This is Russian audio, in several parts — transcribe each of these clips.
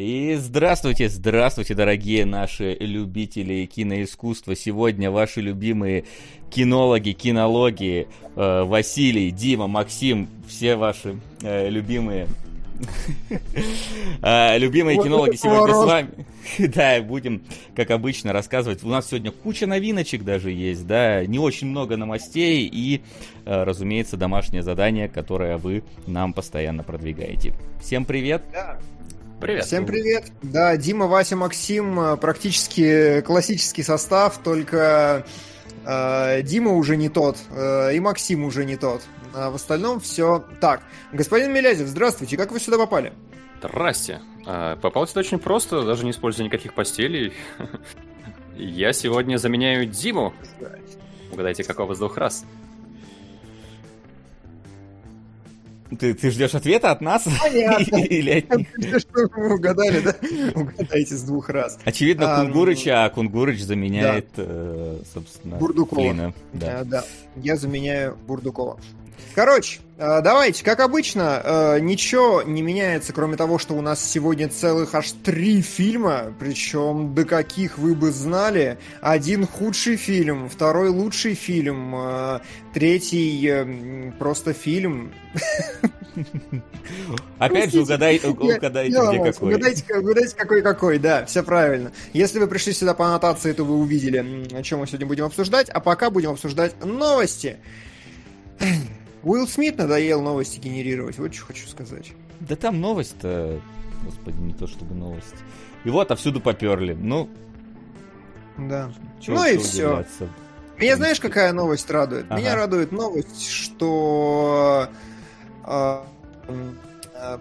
И здравствуйте, здравствуйте, дорогие наши любители киноискусства. Сегодня ваши любимые кинологи, кинологи э, Василий, Дима, Максим, все ваши э, любимые э, Любимые кинологи сегодня с вами. Да, будем, как обычно, рассказывать. У нас сегодня куча новиночек даже есть, да, не очень много новостей и, э, разумеется, домашнее задание, которое вы нам постоянно продвигаете. Всем привет! Привет. Всем привет. Да, Дима, Вася, Максим, э, практически классический состав, только э, Дима уже не тот, э, и Максим уже не тот. А в остальном все так. Господин Милязев, здравствуйте, как вы сюда попали? Здрасте. А, попал сюда очень просто, даже не используя никаких постелей. Я сегодня заменяю Диму. Угадайте, какого из двух раз? Ты, ты ждешь ответа от нас? Понятно. Или от них? Вы угадали, да? Угадайте с двух раз. Очевидно, а, Кунгурыча, а Кунгурыч заменяет, да. э, собственно, Бурдукова. Клина. Да. А, да, я заменяю Бурдукова. Короче, э, давайте, как обычно, э, ничего не меняется, кроме того, что у нас сегодня целых аж три фильма, причем до каких вы бы знали. Один худший фильм, второй лучший фильм, э, третий просто фильм. Опять же, угадайте, угадайте, где какой. Угадайте, угадайте, какой какой, да, все правильно. Если вы пришли сюда по аннотации, то вы увидели, о чем мы сегодня будем обсуждать, а пока будем обсуждать новости. Уилл Смит надоел новости генерировать, вот что хочу сказать. Да там новость-то, господи, не то чтобы новость. И вот отовсюду поперли. Ну, да. Чё, ну и все. Меня знаешь, какая новость радует? Ага. Меня радует новость, что Э,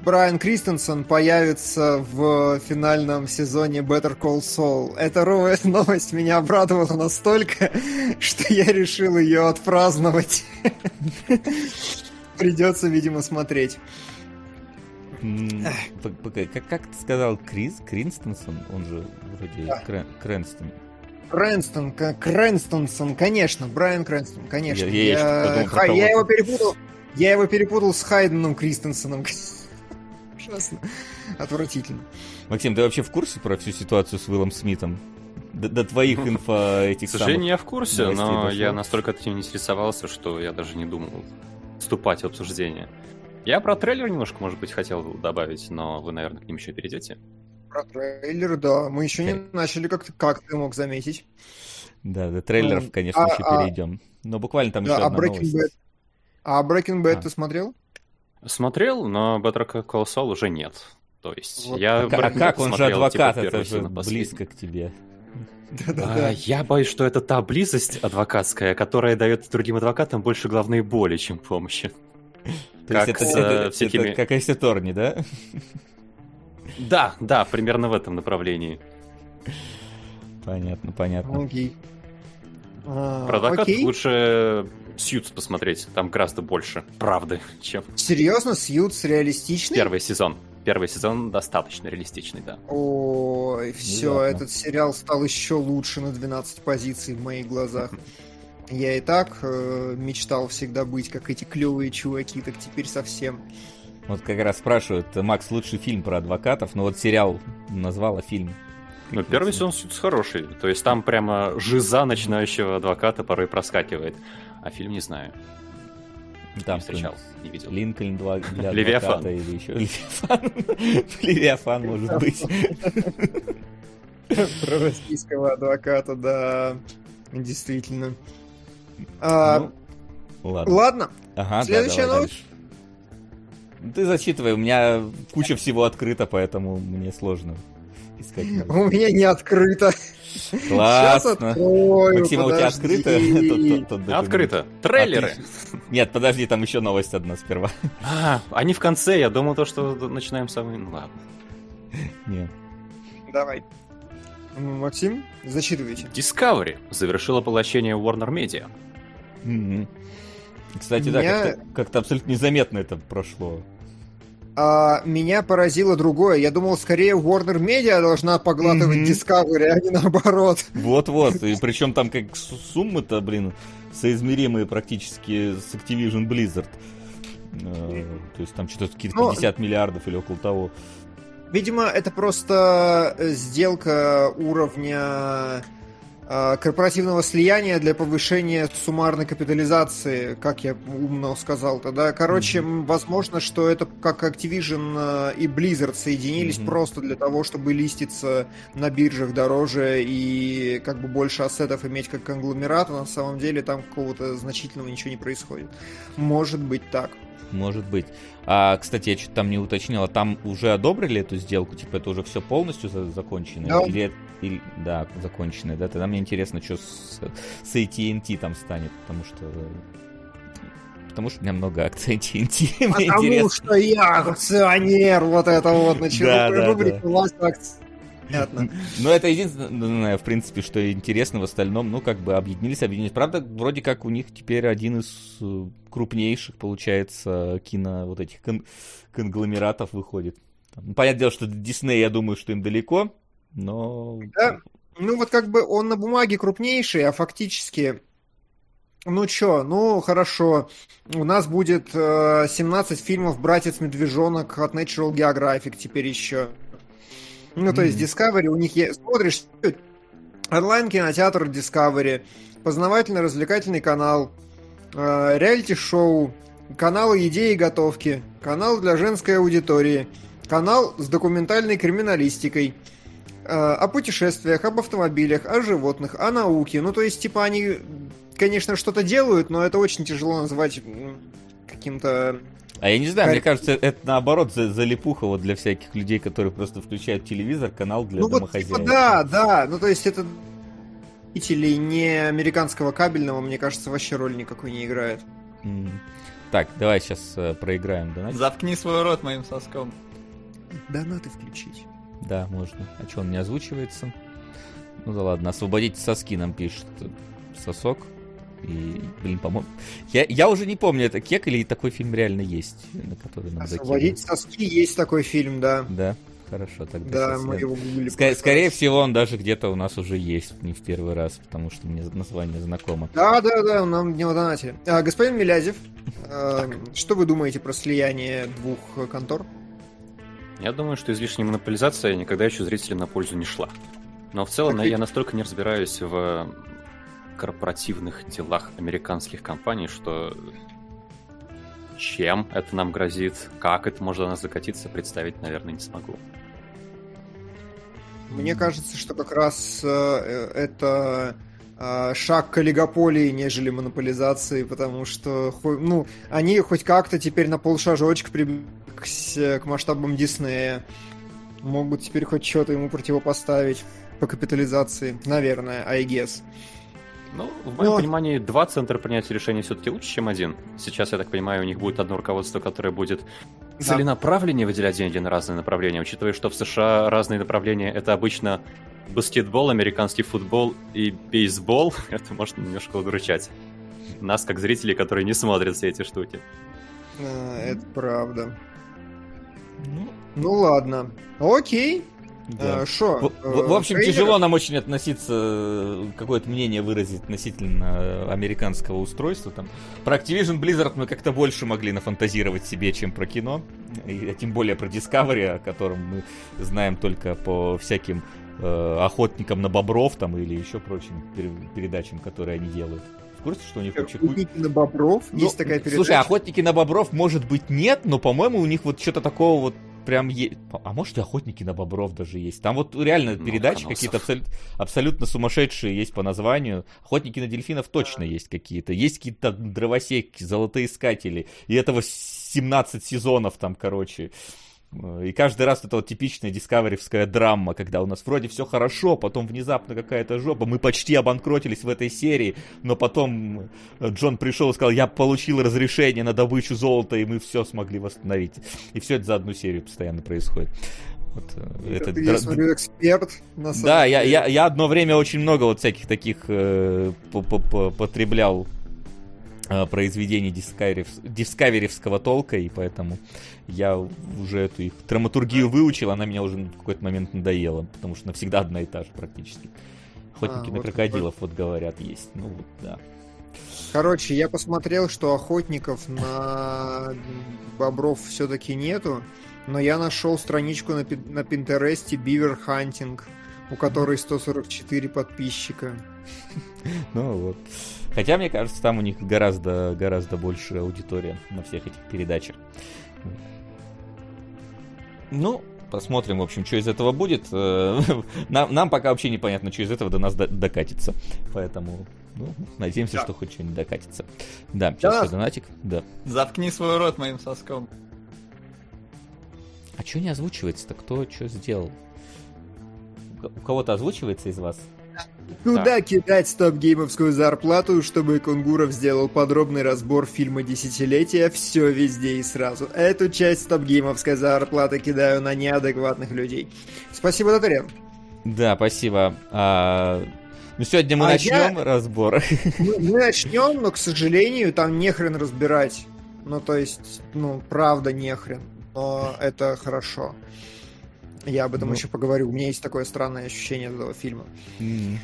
Брайан Кристенсен появится в финальном сезоне Better Call Saul. Эта новость меня обрадовала настолько, что я решил ее отпраздновать. Придется, видимо, смотреть. Как, как ты сказал, Крис Кринстонсон? Он же вроде да. Крэнстон. Крэнстон, Крэнстонсон, конечно, Брайан Крэнстон, конечно. Я, я, я, подумал, я его перепутал. Я его перепутал с Хайденом Кристенсеном ужасно. Отвратительно. Максим, ты вообще в курсе про всю ситуацию с Уиллом Смитом? До, до твоих инфо этих К сожалению, я в курсе, но дошло. я настолько этим не интересовался, что я даже не думал вступать в обсуждение. Я про трейлер немножко, может быть, хотел добавить, но вы, наверное, к ним еще перейдете. Про трейлер, да. Мы еще не начали, как ты, как ты мог заметить. Да, до трейлеров, конечно, а, еще а, перейдем. Но буквально там да, еще а одна Breaking новость. Bad. А Breaking Bad а. ты смотрел? Смотрел, но Better Call Saul уже нет. То есть вот. я... А, а как? Он же адвокат, типа, это же близко к тебе. А, я боюсь, что это та близость адвокатская, которая дает другим адвокатам больше главной боли, чем помощи. То как есть это, с это, всякими... это как Эсси Торни, да? Да, да, примерно в этом направлении. Понятно, понятно. Окей. А, Про адвокатов окей. лучше Сьюз посмотреть, там гораздо больше правды, чем... Серьезно, Сьюз реалистичный? Первый сезон. Первый сезон достаточно реалистичный, да. Ой, все, Внезапно. этот сериал стал еще лучше на 12 позиций в моих глазах. Я и так э, мечтал всегда быть как эти клевые чуваки, так теперь совсем. Вот как раз спрашивают, Макс, лучший фильм про адвокатов, но вот сериал назвала фильм. Ну, первый сезон хороший. То есть там прямо жиза начинающего адвоката порой проскакивает. А фильм не знаю. Там не встречал, не видел. Линкольн 2 для Левиафан. или еще Левиафан. Левиафан, может быть. Про российского адвоката, да. Действительно. А, ну, ладно. Ладно. Ага, Следующая да, новость. Ты зачитывай, у меня куча всего открыто, поэтому мне сложно искать. У меня не открыто. Классно. Открою, Максим, у тебя открыто? Открыто. Трейлеры. Нет, подожди, там еще новость одна сперва. А, они в конце, я думал то, что начинаем с самого... Ну ладно. Нет. Давай. Максим, зачитывайте. Discovery завершила поглощение Warner Media. Кстати, да, как-то абсолютно незаметно это прошло а, меня поразило другое. Я думал, скорее Warner Media должна поглатывать mm-hmm. Discovery, а не наоборот. Вот-вот. И причем там как суммы-то, блин, соизмеримые практически с Activision Blizzard. Mm-hmm. То есть там что-то какие-то 50 Но... миллиардов или около того. Видимо, это просто сделка уровня Э, корпоративного слияния для повышения суммарной капитализации, как я умно сказал тогда. Короче, mm-hmm. возможно, что это как Activision э, и Blizzard соединились mm-hmm. просто для того, чтобы листиться на биржах дороже и как бы больше ассетов иметь как конгломерат, а на самом деле там какого-то значительного ничего не происходит. Может быть так. Может быть. А, кстати, я что-то там не уточнил, а там уже одобрили эту сделку? Типа это уже все полностью за- закончено? Да. Или, или, да, закончено, да? Тогда мне интересно, что с, с AT&T там станет, потому что потому что у меня много акций AT&T. Потому что я акционер, вот это вот, начало да, да, да. власть акций. Понятно. Но это единственное, в принципе, что интересно в остальном. Ну, как бы объединились, объединились. Правда, вроде как у них теперь один из э, крупнейших, получается, кино вот этих кон- конгломератов выходит. Ну, понятное дело, что Дисней, я думаю, что им далеко, но... Да, ну вот как бы он на бумаге крупнейший, а фактически ну чё, ну хорошо. У нас будет э, 17 фильмов «Братец Медвежонок» от Natural Geographic теперь еще. Ну, то есть Discovery, у них есть... Смотришь, онлайн-кинотеатр Discovery, познавательно-развлекательный канал, э, реалити-шоу, канал идеи и готовки, канал для женской аудитории, канал с документальной криминалистикой, э, о путешествиях, об автомобилях, о животных, о науке. Ну, то есть, типа, они, конечно, что-то делают, но это очень тяжело назвать каким-то а я не знаю, как... мне кажется, это наоборот за залипуха вот для всяких людей, которые просто включают телевизор, канал для ну, домохозяев. Вот, типа, да, да, ну то есть это зрителей не американского кабельного, мне кажется, вообще роли никакой не играет. Mm. Так, давай сейчас э, проиграем донат. Заткни свой рот моим соском. Донаты включить. Да, можно. А что, он не озвучивается? Ну да ладно, освободите соски нам пишет. Сосок. И, блин, по-моему... Я, я уже не помню, это кек или такой фильм реально есть, на который нам Освободить соски есть такой фильм, да. Да, хорошо, тогда. Да, мы я... его гуглили. Ск- скорее всего, он даже где-то у нас уже есть, не в первый раз, потому что мне название знакомо. Да, да, да, нам не донатили. А, господин Милязев, э, что вы думаете про слияние двух контор? Я думаю, что излишняя монополизация никогда еще зрителям на пользу не шла. Но в целом так я настолько не разбираюсь в корпоративных делах американских компаний, что чем это нам грозит, как это может на нас закатиться, представить, наверное, не смогу. Мне кажется, что как раз э, это э, шаг к олигополии, нежели монополизации, потому что ну, они хоть как-то теперь на полшажочка приблизились к масштабам Диснея. Могут теперь хоть что-то ему противопоставить по капитализации, наверное, I guess. Ну, в моем Но... понимании, два центра принятия решений все-таки лучше, чем один. Сейчас, я так понимаю, у них будет одно руководство, которое будет да. целенаправленнее выделять деньги на разные направления, учитывая, что в США разные направления это обычно баскетбол, американский футбол и бейсбол. Это может немножко удручать нас, как зрителей, которые не смотрят все эти штуки. А, это правда. Ну, ну ладно. Окей. Да. Шо, в, в, в общем, трейдеры? тяжело нам очень относиться, э, какое-то мнение выразить относительно американского устройства. Там. Про Activision Blizzard мы как-то больше могли нафантазировать себе, чем про кино. И, тем более про Discovery, о котором мы знаем только по всяким э, охотникам на бобров там или еще прочим передачам, которые они делают. В курсе, что у них вообще... Охотники на бобров? Ну, Есть такая передача? Слушай, охотники на бобров, может быть, нет, но, по-моему, у них вот что-то такого вот прям есть. А может и охотники на бобров даже есть. Там вот реально ну, передачи какие-то абсолют... абсолютно сумасшедшие есть по названию. Охотники на дельфинов точно есть какие-то. Есть какие-то дровосеки, золотоискатели. И этого 17 сезонов там, короче. И каждый раз это вот типичная дискаверевская драма, когда у нас вроде все хорошо, потом внезапно какая-то жопа. Мы почти обанкротились в этой серии, но потом Джон пришел и сказал, я получил разрешение на добычу золота, и мы все смогли восстановить. И все это за одну серию постоянно происходит. Вот, э, это, Ты, я смотрю, эксперт. На да, я, я, я одно время очень много вот всяких таких э, потреблял Э, произведений дискаверевского толка, и поэтому я уже эту их драматургию выучил, она меня уже в какой-то момент надоела, потому что навсегда одна и та же практически. Охотники а, на вот крокодилов, вот говорят, есть. Ну вот, да. Короче, я посмотрел, что охотников на бобров все-таки нету. но я нашел страничку на, на Пинтересте Beaver Hunting, у которой 144 подписчика. Ну вот. Хотя, мне кажется, там у них гораздо, гораздо больше аудитория на всех этих передачах. Ну, посмотрим, в общем, что из этого будет. Э, нам, нам пока вообще непонятно, что из этого до нас докатится. Поэтому, ну, надеемся, да. что хоть что-нибудь докатится. Да, сейчас да. донатик. Да. Заткни свой рот моим соском. А что не озвучивается-то? Кто что сделал? У кого-то озвучивается из вас? Куда да. кидать стоп-геймовскую зарплату, чтобы Кунгуров сделал подробный разбор фильма «Десятилетия» все везде и сразу. Эту часть стоп-геймовской зарплаты кидаю на неадекватных людей. Спасибо, Татарин. Да, спасибо. А... Ну, сегодня мы а начнем я... разбор. Мы, мы начнем, но, к сожалению, там не хрен разбирать. Ну, то есть, ну, правда, не хрен. Но это хорошо. Я об этом ну... еще поговорю. У меня есть такое странное ощущение этого фильма. Mm.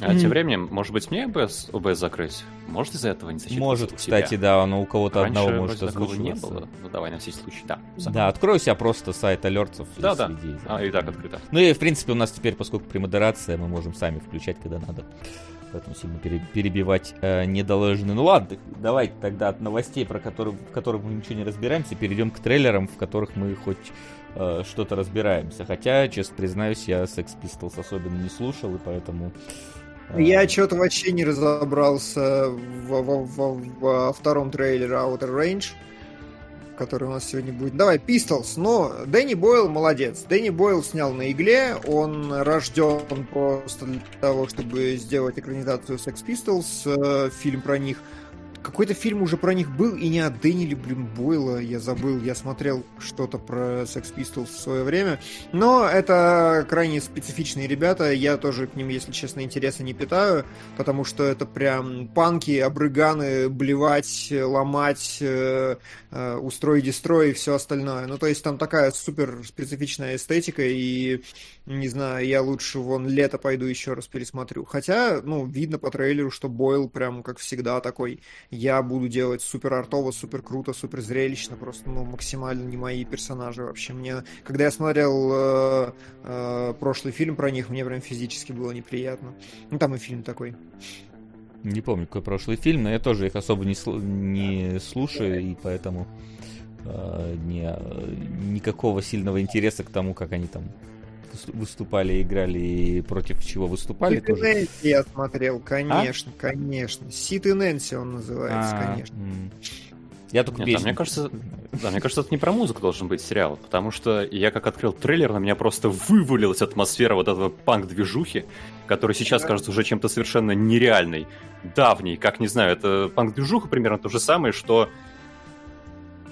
А mm. тем временем, может быть, мне OBS, OBS закрыть? Может из-за этого не зачем? Может, кстати, да, но у кого-то Раньше одного может озвучиваться. не было. Ну давай на всякий случай, да. Закрой. Да, открой себя просто сайт алертов. Да, да. Следи, а, и так открыто. Ну и, в принципе, у нас теперь, поскольку премодерация, мы можем сами включать, когда надо. Поэтому сильно перебивать э, не должны. Ну ладно, давайте тогда от новостей, про которые, в которых мы ничего не разбираемся, перейдем к трейлерам, в которых мы хоть э, что-то разбираемся. Хотя, честно признаюсь, я Sex Pistols особенно не слушал, и поэтому... Э... Я что-то вообще не разобрался во, во, во, во втором трейлере Outer Range который у нас сегодня будет. Давай, Pistols. Но Дэнни Бойл молодец. Дэнни Бойл снял на игле. Он рожден просто для того, чтобы сделать экранизацию Sex Pistols, э, фильм про них. Какой-то фильм уже про них был, и не от Дэниели, блин, Бойла, я забыл, я смотрел что-то про Sex Pistols в свое время. Но это крайне специфичные ребята, я тоже к ним, если честно, интереса не питаю, потому что это прям панки, обрыганы, блевать, ломать, э, э, устрой дестрой и все остальное. Ну, то есть там такая супер специфичная эстетика, и не знаю, я лучше вон лето пойду еще раз пересмотрю. Хотя, ну, видно по трейлеру, что Бойл прям, как всегда, такой, я буду делать супер артово, супер круто, супер зрелищно, просто, ну, максимально не мои персонажи вообще. Мне, когда я смотрел э, э, прошлый фильм про них, мне прям физически было неприятно. Ну, там и фильм такой. Не помню, какой прошлый фильм, но я тоже их особо не, слу- не слушаю, и поэтому э, не, никакого сильного интереса к тому, как они там выступали, играли и против чего выступали. Сит тоже. Нэнси я смотрел, конечно, а? конечно. Сит и Нэнси он называется, а, конечно. Я только Нет, да, мне кажется, да, мне кажется, это не про музыку должен быть сериал, потому что я как открыл трейлер, на меня просто вывалилась атмосфера вот этого панк-движухи, которая сейчас да. кажется уже чем-то совершенно нереальной, давней, как не знаю, это панк-движуха примерно то же самое, что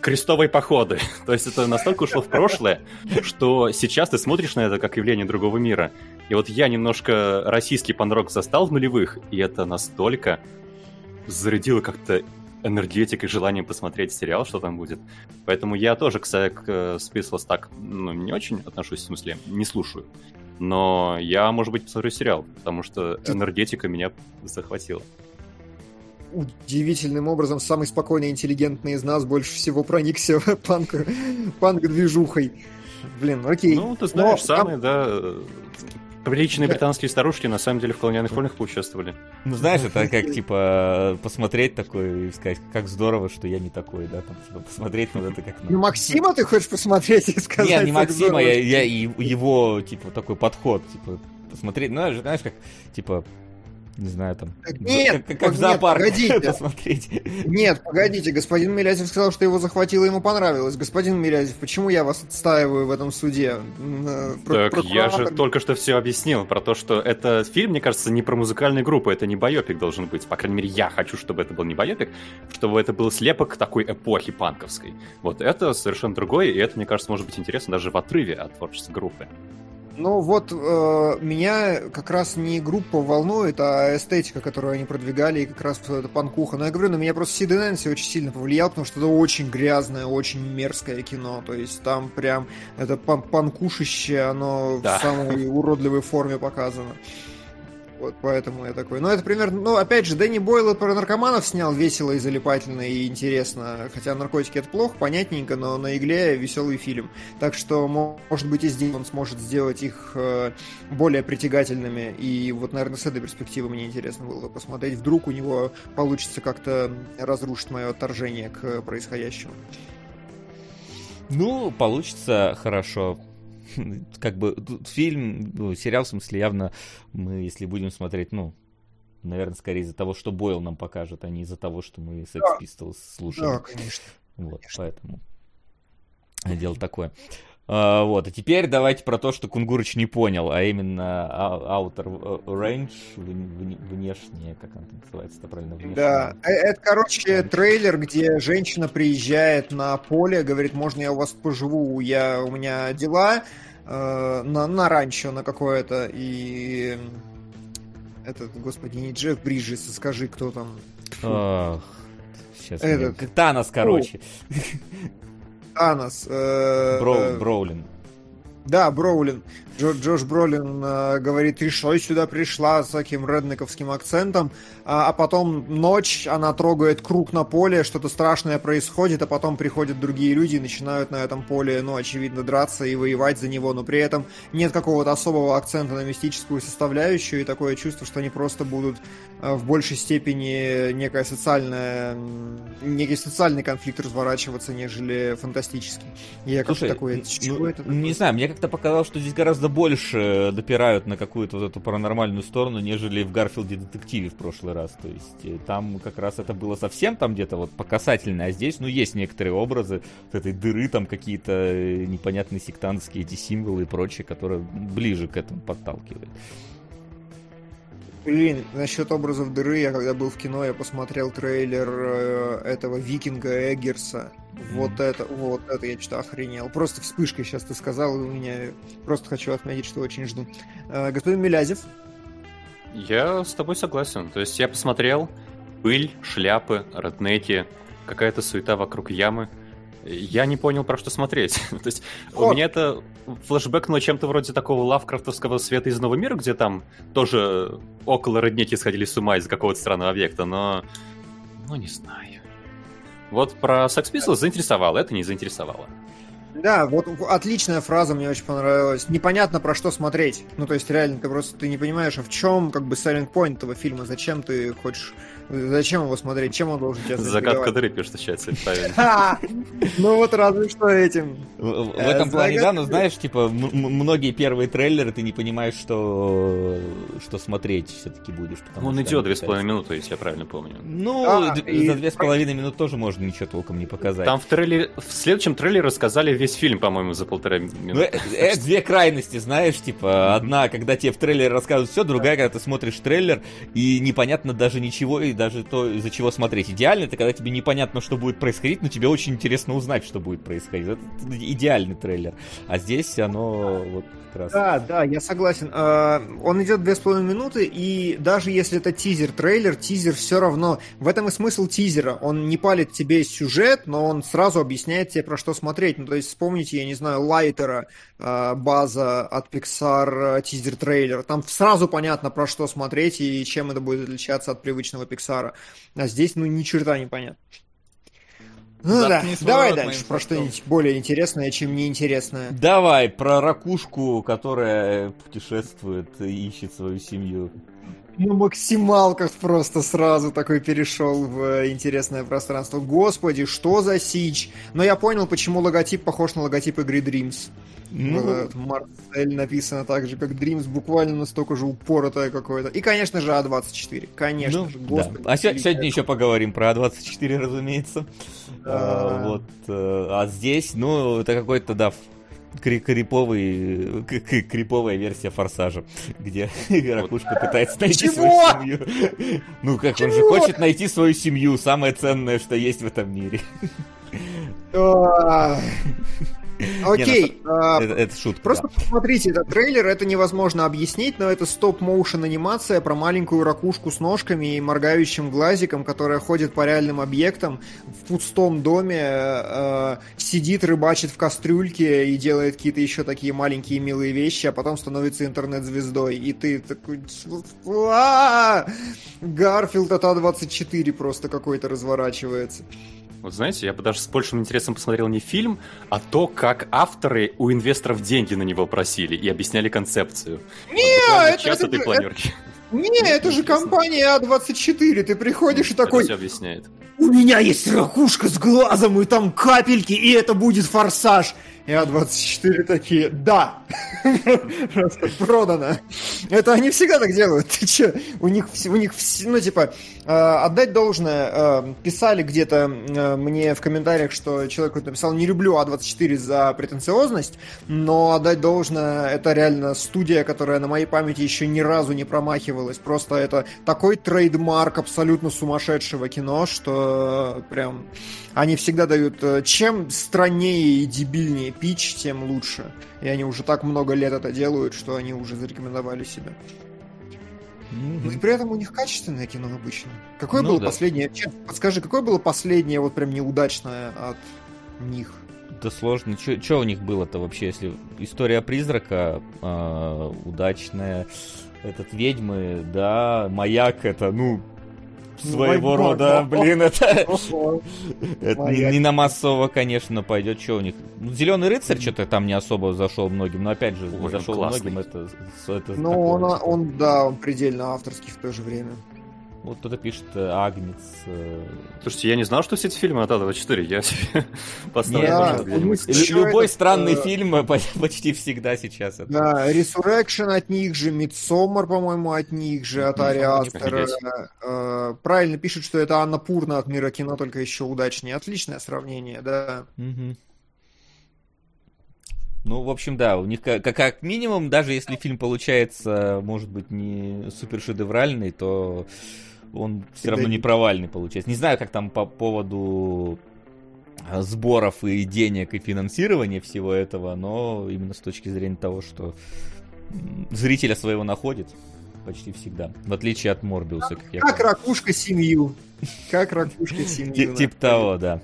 крестовые походы. То есть это настолько ушло в прошлое, что сейчас ты смотришь на это как явление другого мира. И вот я немножко российский панрок застал в нулевых, и это настолько зарядило как-то энергетикой, желанием посмотреть сериал, что там будет. Поэтому я тоже, кстати, к Spaceless э, так ну, не очень отношусь, в смысле, не слушаю. Но я, может быть, посмотрю сериал, потому что энергетика меня захватила удивительным образом самый спокойный и интеллигентный из нас больше всего проникся панк, панк-движухой. Блин, окей. Ну, ты знаешь, Но, самые, там... да, приличные британские старушки на самом деле в колониальных войнах поучаствовали. Ну, знаешь, это как, типа, посмотреть такое и сказать, как здорово, что я не такой, да, там, типа, посмотреть на это как... Ну, Максима ты хочешь посмотреть и сказать? Нет, не Максима, я, я его, типа, такой подход, типа, посмотреть, ну, знаешь, как, типа, не знаю, там... Нет, как, как в зоопарк погодите. посмотреть. Нет, погодите, господин Милязев сказал, что его захватило, ему понравилось. Господин Милязев, почему я вас отстаиваю в этом суде? Про, так, я же только что все объяснил про то, что это фильм, мне кажется, не про музыкальную группу, это не байопик должен быть. По крайней мере, я хочу, чтобы это был не байопик, чтобы это был слепок такой эпохи панковской. Вот это совершенно другое, и это, мне кажется, может быть интересно даже в отрыве от творчества группы. Ну вот э, меня как раз не группа волнует, а эстетика, которую они продвигали, и как раз эта панкуха. Но я говорю, на меня просто Сид Нэнси очень сильно повлиял, потому что это очень грязное, очень мерзкое кино. То есть там прям это пан панкушище, оно да. в самой уродливой форме показано. Вот поэтому я такой. Ну, это примерно. Ну, опять же, Дэнни Бойл про наркоманов снял весело и залипательно и интересно. Хотя наркотики это плохо, понятненько, но на игле веселый фильм. Так что, может быть, и здесь он сможет сделать их э, более притягательными. И вот, наверное, с этой перспективы мне интересно было бы посмотреть. Вдруг у него получится как-то разрушить мое отторжение к происходящему. Ну, получится хорошо. как бы фильм, ну, сериал, в смысле, явно мы, если будем смотреть, ну, наверное, скорее из-за того, что Бойл нам покажет, а не из-за того, что мы Sex Pistols слушаем. Да, конечно. Вот, конечно. поэтому дело такое. А, вот, а теперь давайте про то, что Кунгурыч не понял, а именно Outer Range, внешнее, как она называется, это правильно? Внешнее. Да, э, это, короче, трейлер, где женщина приезжает на поле, говорит, можно я у вас поживу, я, у меня дела, э, на, на ранчо на какое-то, и этот, господи, не Джефф Бриджес, скажи, кто там. Ох, сейчас этот... Танос, короче. Танос. Э, э, Броулин. Да, Броулин. Джо, Джош Бролин э, говорит, ты что сюда пришла с таким реднековским акцентом, а, а потом ночь, она трогает круг на поле, что-то страшное происходит, а потом приходят другие люди и начинают на этом поле, ну, очевидно, драться и воевать за него, но при этом нет какого-то особого акцента на мистическую составляющую, и такое чувство, что они просто будут э, в большей степени некая социальная, некий социальный конфликт разворачиваться, нежели фантастический. Я как-то такой, ну, это такое? не знаю, мне как-то показалось, что здесь гораздо больше допирают на какую-то вот эту паранормальную сторону, нежели в Гарфилде детективе в прошлый раз. То есть э, там как раз это было совсем там где-то вот по а здесь, ну, есть некоторые образы вот этой дыры, там какие-то э, непонятные сектантские эти символы и прочее, которые ближе к этому подталкивают. Блин, насчет образов дыры, я когда был в кино, я посмотрел трейлер э, этого викинга Эггерса. Вот это, вот это я что-то охренел. Просто вспышкой сейчас ты сказал, у меня просто хочу отметить, что очень жду. Э, господин Милязев. Я с тобой согласен. То есть я посмотрел пыль, шляпы, реднеки, какая-то суета вокруг ямы я не понял, про что смотреть. То есть вот. у меня это флешбэкнуло чем-то вроде такого лавкрафтовского света из Нового мира, где там тоже около родники сходили с ума из какого-то странного объекта, но... Ну, не знаю. Вот про Sex Pistols заинтересовало, это не заинтересовало. Да, вот отличная фраза, мне очень понравилась. Непонятно про что смотреть. Ну, то есть, реально, ты просто ты не понимаешь, а в чем как бы selling point этого фильма, зачем ты хочешь Зачем его смотреть? Чем он должен тебя Загадка дыры пишет в чате, правильно. Ну вот разве что этим. В этом плане, да, но знаешь, типа, многие первые трейлеры ты не понимаешь, что что смотреть все-таки будешь. Он идет две с половиной минуты, если я правильно помню. Ну, за две с половиной минуты тоже можно ничего толком не показать. Там в трейлере, в следующем трейлере рассказали весь фильм, по-моему, за полтора минуты. Ну, это э, две крайности, знаешь, типа, одна, когда тебе в трейлере рассказывают все, другая, когда ты смотришь трейлер, и непонятно даже ничего, и даже то, из-за чего смотреть. Идеально это когда тебе непонятно, что будет происходить, но тебе очень интересно узнать, что будет происходить. Это идеальный трейлер. А здесь оно вот раз... Да, да, я согласен. А, он идет две с половиной минуты, и даже если это тизер-трейлер, тизер все равно... В этом и смысл тизера. Он не палит тебе сюжет, но он сразу объясняет тебе, про что смотреть. Ну, то есть вспомните, я не знаю, Лайтера, а, база от Pixar, тизер-трейлер. Там сразу понятно, про что смотреть и чем это будет отличаться от привычного Pixar. А здесь, ну, ни черта не понятно. Ну да, давай дальше про что-нибудь более интересное, чем неинтересное. Давай, про ракушку, которая путешествует и ищет свою семью. Ну, максималках просто сразу такой перешел в э, интересное пространство. Господи, что за сич? Но я понял, почему логотип похож на логотип игры Dreams. Ну... Марсель написано так же, как Dreams, буквально настолько же упоротое какое-то. И, конечно же, А24. Конечно ну, же, господи. Да. А сегодня еще поговорим про А24, разумеется. А, вот. Э, а здесь, ну, это какой-то, да, криповый, криповая версия Форсажа, где Ракушка пытается найти Чего? свою семью. Ну как, Чего? он же хочет найти свою семью, самое ценное, что есть в этом мире. Окей. А, это шутка. Просто посмотрите этот трейлер, это невозможно объяснить, но это стоп-моушен анимация про маленькую ракушку с ножками и моргающим глазиком, которая ходит по реальным объектам в пустом доме, э, сидит, рыбачит в кастрюльке и делает какие-то еще такие маленькие милые вещи, а потом становится интернет-звездой. И ты такой... Гарфилд от А24 просто какой-то разворачивается. Вот знаете, я бы даже с большим интересом посмотрел не фильм, а то, как авторы у инвесторов деньги на него просили и объясняли концепцию. Не, вот это, час это, этой планерки. Не, это же компания А24. Ты приходишь и такой... Это объясняет. У меня есть ракушка с глазом, и там капельки, и это будет форсаж. И А24 такие, да, просто продано. Это они всегда так делают. Ты че? У них, у них, ну, типа, э, отдать должное. Э, писали где-то э, мне в комментариях, что человек написал, не люблю А24 за претенциозность, но отдать должное, это реально студия, которая на моей памяти еще ни разу не промахивалась. Просто это такой трейдмарк абсолютно сумасшедшего кино, что прям они всегда дают, чем страннее и дебильнее пич, тем лучше. И они уже так много лет это делают, что они уже зарекомендовали себя. Mm-hmm. Ну и при этом у них качественное кино обычно. Какое ну, было да. последнее? подскажи, какое было последнее вот прям неудачное от них? Да сложно. Что у них было-то вообще, если история призрака э, удачная, этот ведьмы, да, маяк это, ну, своего рода, блин, это, это не, не на массово, конечно, пойдет, что у них. Ну, Зеленый рыцарь что-то там не особо зашел многим, но опять же, зашел многим, это, это Ну, он, он, да, он предельно авторский в то же время. Вот кто-то пишет э, Агнец. Э. Слушайте, я не знал, что все эти фильмы от А24, я себе поставил. Да, Любой странный э... фильм почти всегда сейчас. Это. Да, Resurrection от них же, Midsommar, по-моему, от них же, от Ари Астера. Э, правильно пишут, что это Анна Пурна от мира кино, только еще удачнее. Отличное сравнение, да. Угу. Ну, в общем, да, у них как, как минимум, даже если фильм получается, может быть, не супер шедевральный, то он все равно не провальный получается. Не знаю, как там по поводу а, сборов и денег и финансирования всего этого, но именно с точки зрения того, что зрителя своего находит почти всегда, в отличие от Морбиуса. Как, я как ракушка семью. Как ракушка семью. Тип того, да.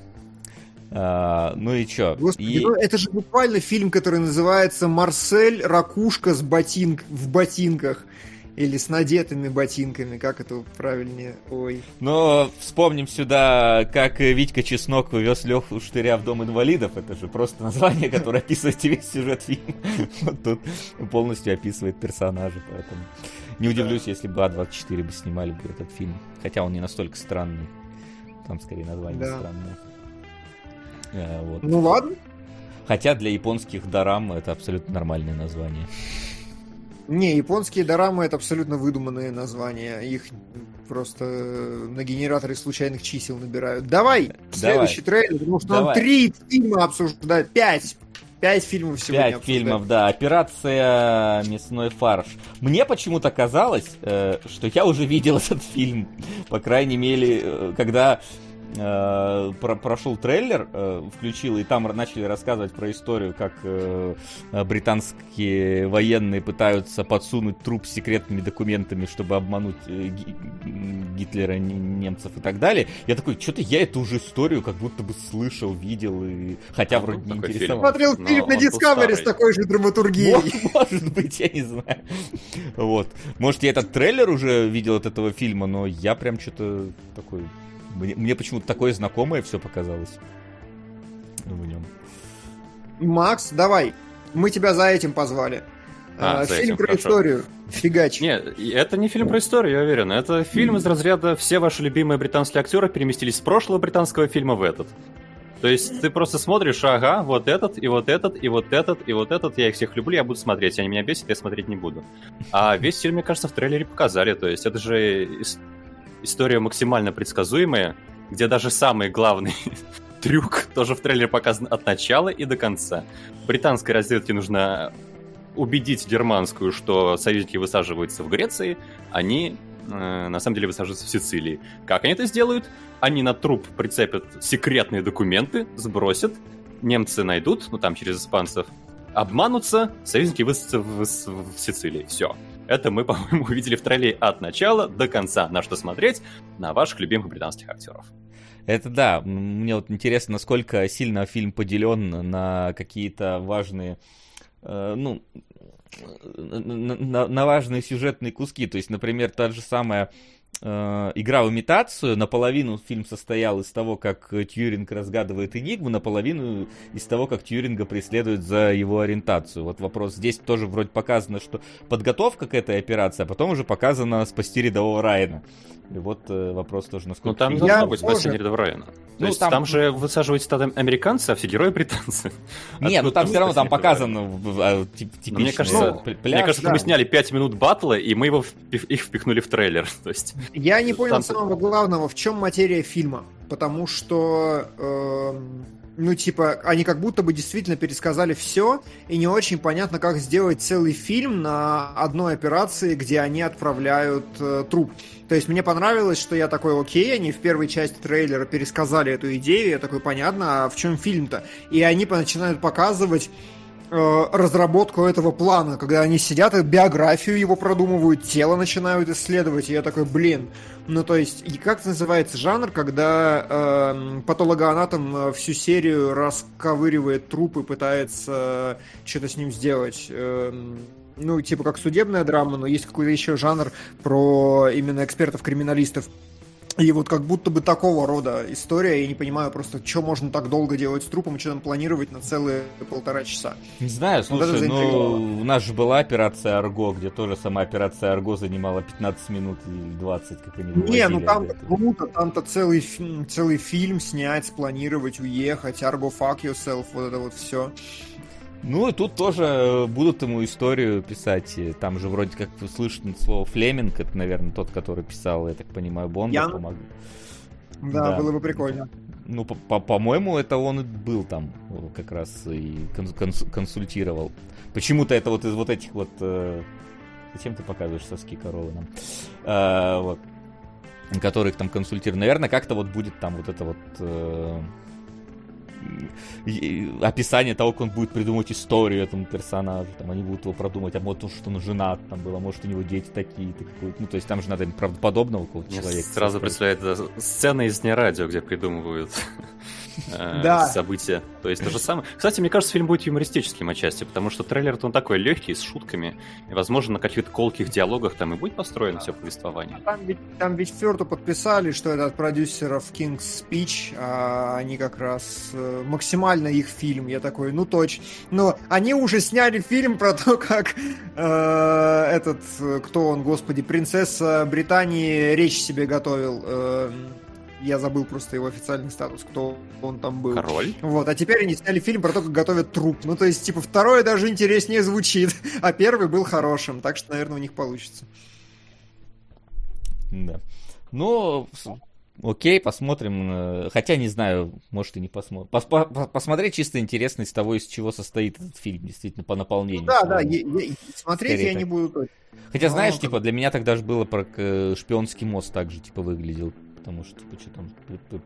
А, ну и чё? Господи, и... ну это же буквально фильм, который называется «Марсель. Ракушка с ботинк... в ботинках». Или с надетыми ботинками, как это правильнее? Ой. Но вспомним сюда, как Витька Чеснок увез Леху Штыря в Дом инвалидов. Это же просто название, которое описывает весь сюжет фильма. Вот тут полностью описывает персонажа, поэтому не удивлюсь, если бы А24 бы снимали бы этот фильм. Хотя он не настолько странный. Там скорее название да. странное. Э, вот. Ну ладно. Хотя для японских дарам это абсолютно нормальное название. Не, японские дорамы это абсолютно выдуманные названия. Их просто на генераторе случайных чисел набирают. Давай, Давай. следующий трейлер, потому что Давай. нам три фильма обсуждать. Пять. Пять фильмов сегодня Пять обсуждаем. фильмов, да. Операция «Мясной фарш». Мне почему-то казалось, э, что я уже видел этот фильм. По крайней мере, э, когда э, про прошел трейлер, э, включил, и там начали рассказывать про историю, как э, британские военные пытаются подсунуть труп с секретными документами, чтобы обмануть э, Гитлера, немцев и так далее. Я такой, что-то я эту уже историю как будто бы слышал, видел, и... хотя а вроде не интересовался. Смотрел фильм на Discovery с такой же драматургией. Может, может быть, я не знаю. Вот. Может, я этот трейлер уже видел от этого фильма, но я прям что-то такой мне, мне почему-то такое знакомое все показалось в нем. Макс, давай. Мы тебя за этим позвали. А, а, фильм этим, про хорошо. историю. Фигач. Нет, это не фильм про историю, я уверен. Это фильм из разряда «Все ваши любимые британские актеры переместились с прошлого британского фильма в этот». То есть ты просто смотришь, ага, вот этот, и вот этот, и вот этот, и вот этот, я их всех люблю, я буду смотреть. Они меня бесят, я смотреть не буду. А весь фильм, мне кажется, в трейлере показали. То есть это же история максимально предсказуемая, где даже самый главный трюк тоже в трейлере показан от начала и до конца. Британской разведке нужно убедить германскую, что союзники высаживаются в Греции, они э, на самом деле высаживаются в Сицилии. Как они это сделают? Они на труп прицепят секретные документы, сбросят, немцы найдут, ну там через испанцев, обманутся, союзники высадятся в, в, в Сицилии. Все. Это мы, по-моему, увидели в трейлере от начала до конца. На что смотреть? На ваших любимых британских актеров. Это да. Мне вот интересно, насколько сильно фильм поделен на какие-то важные, э, ну, на, на, на важные сюжетные куски. То есть, например, та же самая э, игра в имитацию. Наполовину фильм состоял из того, как Тьюринг разгадывает энигму, наполовину из того, как Тьюринга преследует за его ориентацию. Вот вопрос. Здесь тоже вроде показано, что подготовка к этой операции, а потом уже показано спасти рядового Райана. И вот э, вопрос тоже, насколько... Ну там должно быть спасение рядового Райана. То ну, есть там... там же высаживаются тогда американцы, а все герои британцы. Не, ну там все равно там показано а, типичный Мне кажется, мне кажется, мы сняли 5 минут батла, и мы его их впихнули в трейлер. То есть я не понял там... самого главного, в чем материя фильма. Потому что, э, ну, типа, они как будто бы действительно пересказали все, и не очень понятно, как сделать целый фильм на одной операции, где они отправляют э, труп. То есть мне понравилось, что я такой, окей, они в первой части трейлера пересказали эту идею, я такой, понятно, а в чем фильм-то? И они начинают показывать разработку этого плана, когда они сидят и биографию его продумывают, тело начинают исследовать, и я такой, блин, ну то есть, и как называется жанр, когда э, патологоанатом э, всю серию расковыривает труп и пытается э, что-то с ним сделать? Э, ну, типа как судебная драма, но есть какой-то еще жанр про именно экспертов-криминалистов. И вот как будто бы такого рода история, я не понимаю просто, что можно так долго делать с трупом, что там планировать на целые полтора часа. Не знаю, слушай, ну, у нас же была операция Арго, где тоже сама операция Арго занимала 15 минут или 20, как они Не, ну там-то круто, там-то целый, целый фильм снять, спланировать, уехать, Арго fuck yourself, вот это вот все. Ну и тут тоже э, будут ему историю писать. Там же вроде как слышно слово Флеминг, это, наверное, тот, который писал, я так понимаю, Бонда. Ян... Помог... Да, да, было бы прикольно. Ну, по-моему, это он и был там э, как раз и конс консультировал. Почему-то это вот из вот этих вот... Э... Зачем ты показываешь соски коровы нам? Э, вот. Которых там консультируют. Наверное, как-то вот будет там вот это вот... Э описание того, как он будет придумывать историю этому персонажу. Там они будут его продумать, а может, что он женат там был, а может, у него дети такие-то. Ну, то есть там же надо правдоподобного какого-то человека. Сразу представляет сцена из «Не радио», где придумывают Э, да. события. То есть то же самое. Кстати, мне кажется, фильм будет юмористическим отчасти, потому что трейлер он такой легкий, с шутками. И, возможно, на каких-то колких диалогах там и будет построено все повествование. Там ведь, там ведь Ферту подписали, что это от продюсеров King's Speech, а они как раз э, максимально их фильм. Я такой, ну точно. Но они уже сняли фильм про то, как э, этот, кто он, господи, принцесса Британии речь себе готовил. Э, я забыл просто его официальный статус, кто он там был. Король? Вот, а теперь они сняли фильм про то, как готовят труп. Ну, то есть, типа, второе даже интереснее звучит, а первый был хорошим, так что, наверное, у них получится. Да. Ну, окей, посмотрим. Э, хотя, не знаю, может и не посмотрим. Пос посмотреть чисто интересно из того, из чего состоит этот фильм, действительно, по наполнению. Ну, да, да, я, я, смотреть Скорее я так. не буду. Хотя, знаешь, типа, для меня тогда же было про шпионский мост также, типа, выглядел потому что, типа, что там,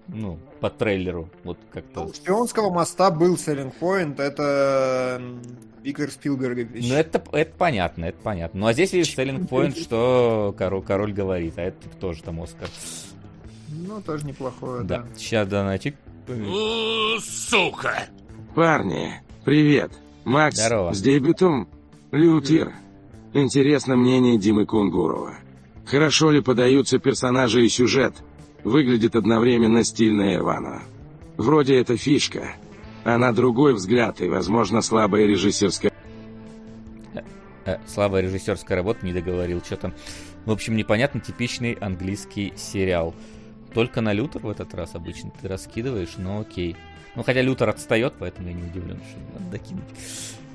ну, по трейлеру, вот как-то... У Шпионского моста был Selling Point, это Виктор Спилбергович. Ну, это, это понятно, это понятно. Ну, а здесь есть Selling Point, что король, король говорит, а это типа, тоже там Оскар. Ну, тоже неплохое, да. да. Сейчас донатик. Сука! Парни, привет. Макс Здорово. с дебютом. Лютир. Интересно мнение Димы Кунгурова. Хорошо ли подаются персонажи и сюжет? Выглядит одновременно стильно и рвано. Вроде это фишка, а на другой взгляд и, возможно, слабая режиссерская... Э, э, слабая режиссерская работа, не договорил, что там. В общем, непонятно, типичный английский сериал. Только на Лютер в этот раз обычно ты раскидываешь, но окей. Ну, хотя Лютер отстает, поэтому я не удивлен, что надо докинуть.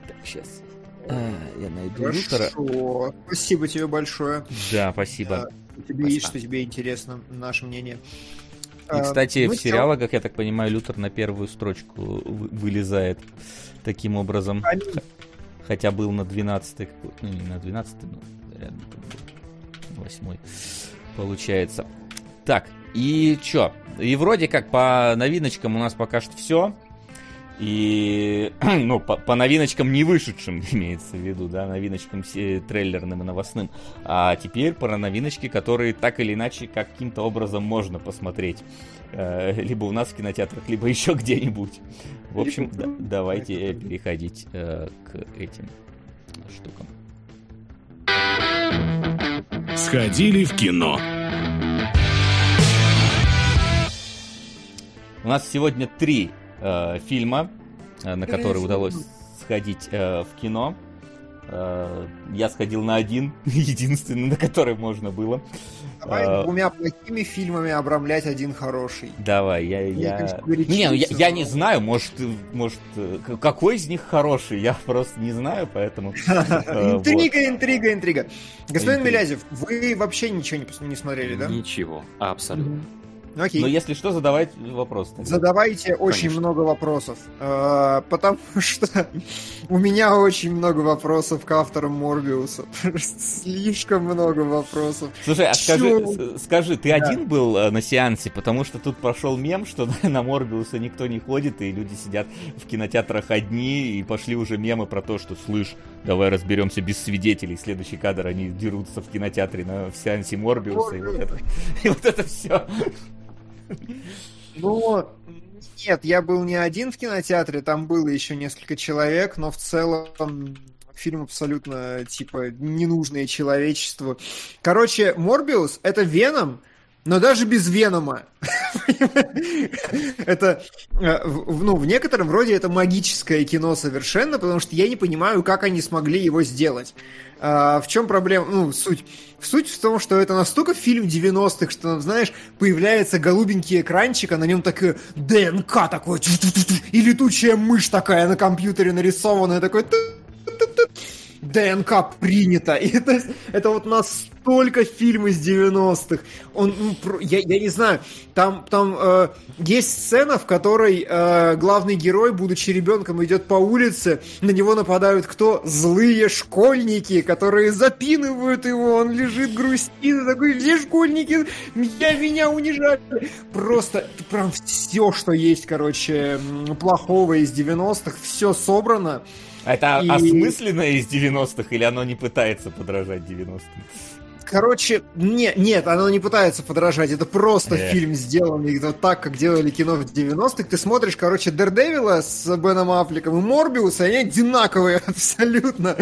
Так, сейчас. А, я найду Хорошо. Лютера. Спасибо тебе большое. Да, спасибо. Да. Тебе есть, что тебе интересно, наше мнение. И, а, кстати, ну, в сериалах, как я так понимаю, Лютер на первую строчку вылезает таким образом. Они... Хотя был на 12 ну не на 12 но рядом 8 получается. Так, и чё? И вроде как по новиночкам у нас пока что все. И, ну, по, по новиночкам не вышедшим, имеется в виду, да, новиночкам трейлерным и новостным. А теперь про новиночки, которые так или иначе каким-то образом можно посмотреть. Э, либо у нас в кинотеатрах, либо еще где-нибудь. В общем, да, давайте переходить э, к этим штукам. Сходили в кино. У нас сегодня три э, фильма, э, на которые удалось сходить э, в кино. Э, я сходил на один, единственный, на который можно было. Давай а... двумя плохими фильмами обрамлять один хороший. Давай, я... я... Не, ну, я, я не знаю, может, может, э, какой из них хороший, я просто не знаю, поэтому... Э, интрига, интрига, интрига. Господин Милязев, вы вообще ничего не смотрели, да? Ничего, абсолютно. Окей. Но если что, задавайте вопрос. Тогда. Задавайте Конечно. очень много вопросов. Э, потому что у меня очень много вопросов к авторам Морбиуса. Слишком много вопросов. Слушай, а скажи, скажи, ты да. один был э, на сеансе? Потому что тут прошел мем, что на Морбиуса никто не ходит, и люди сидят в кинотеатрах одни, и пошли уже мемы про то, что, слышь, давай разберемся без свидетелей. Следующий кадр, они дерутся в кинотеатре на в сеансе Морбиуса, и вот это, и вот это все. Ну, нет, я был не один в кинотеатре, там было еще несколько человек, но в целом фильм абсолютно, типа, ненужное человечеству. Короче, Морбиус — это Веном, но даже без Венома. это, э, ну, в некотором роде это магическое кино совершенно, потому что я не понимаю, как они смогли его сделать. А, в чем проблема? Ну, суть. Суть в том, что это настолько фильм 90-х, что, знаешь, появляется голубенький экранчик, а на нем такое ДНК такое, и летучая мышь такая на компьютере нарисованная, такой ДНК принято. И это, это вот настолько фильм из 90-х. Он, ну, я, я не знаю, там, там э, есть сцена, в которой э, главный герой, будучи ребенком, идет по улице, на него нападают кто? Злые школьники, которые запинывают его, он лежит, грустит, такой, где школьники? Меня, меня унижали. Просто прям все, что есть, короче, плохого из 90-х, все собрано. Это и... осмысленное из 90-х или оно не пытается подражать 90-м? Короче, не, нет, оно не пытается подражать. Это просто э. фильм, сделанный вот так, как делали кино в 90-х. Ты смотришь, короче, Дердевила с Беном Аффлеком и Морбиуса, они одинаковые абсолютно.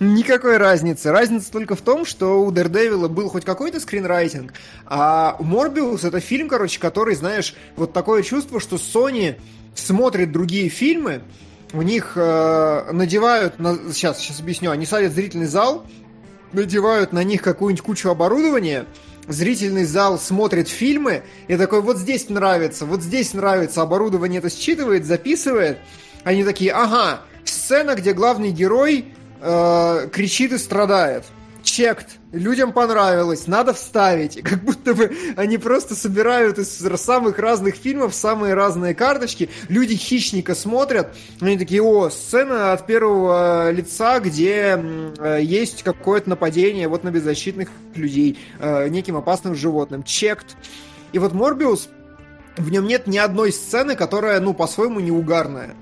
Никакой разницы. Разница только в том, что у Дердевила был хоть какой-то скринрайтинг, а Морбиус это фильм, короче, который, знаешь, вот такое чувство, что Sony смотрит другие фильмы, у них э, надевают, на, сейчас, сейчас объясню, они садят зрительный зал, надевают на них какую-нибудь кучу оборудования, зрительный зал смотрит фильмы, и такой, вот здесь нравится, вот здесь нравится, оборудование это считывает, записывает, они такие, ага, сцена, где главный герой э, кричит и страдает – чект, людям понравилось, надо вставить. Как будто бы они просто собирают из самых разных фильмов самые разные карточки. Люди хищника смотрят, они такие, о, сцена от первого лица, где э, есть какое-то нападение вот на беззащитных людей, э, неким опасным животным. Чект. И вот Морбиус, в нем нет ни одной сцены, которая, ну, по-своему не угарная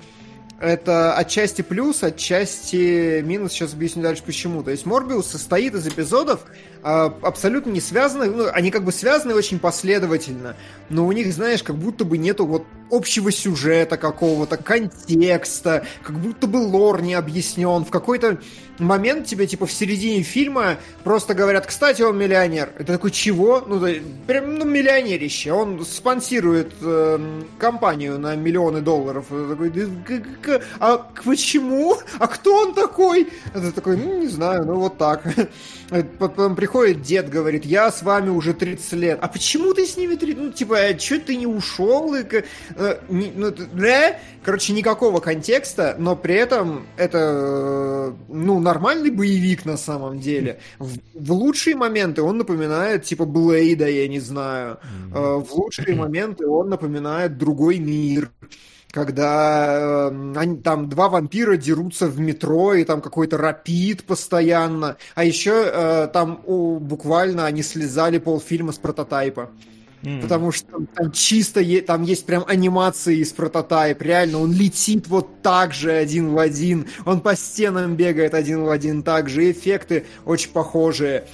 это отчасти плюс, отчасти минус. Сейчас объясню дальше почему. То есть Морбиус состоит из эпизодов, абсолютно не связанных, ну, они как бы связаны очень последовательно, но у них, знаешь, как будто бы нету вот общего сюжета какого-то, контекста, как будто бы лор не объяснен. В какой-то момент тебе, типа, в середине фильма просто говорят, кстати, он миллионер. Это такой, чего? Ну, прям, ну, миллионерище. Он спонсирует э, компанию на миллионы долларов. Это такой, а почему? А кто он такой? Это такой, ну, не знаю, ну, вот так. Потом приходит дед, говорит, я с вами уже 30 лет. А почему ты с ними 30? Ну, типа, а что ты не ушел? И, э, не, ну, да? Короче, никакого контекста, но при этом это, э, ну, нормальный боевик на самом деле. В, в лучшие моменты он напоминает, типа, Блейда, я не знаю. Mm-hmm. В лучшие моменты он напоминает другой мир когда э, они, там два вампира дерутся в метро, и там какой-то рапид постоянно. А еще э, там о, буквально они слезали полфильма с прототайпа. Mm. Потому что там чисто е- там есть прям анимации из прототайп. Реально, он летит вот так же один в один. Он по стенам бегает один в один так же. Эффекты очень похожие.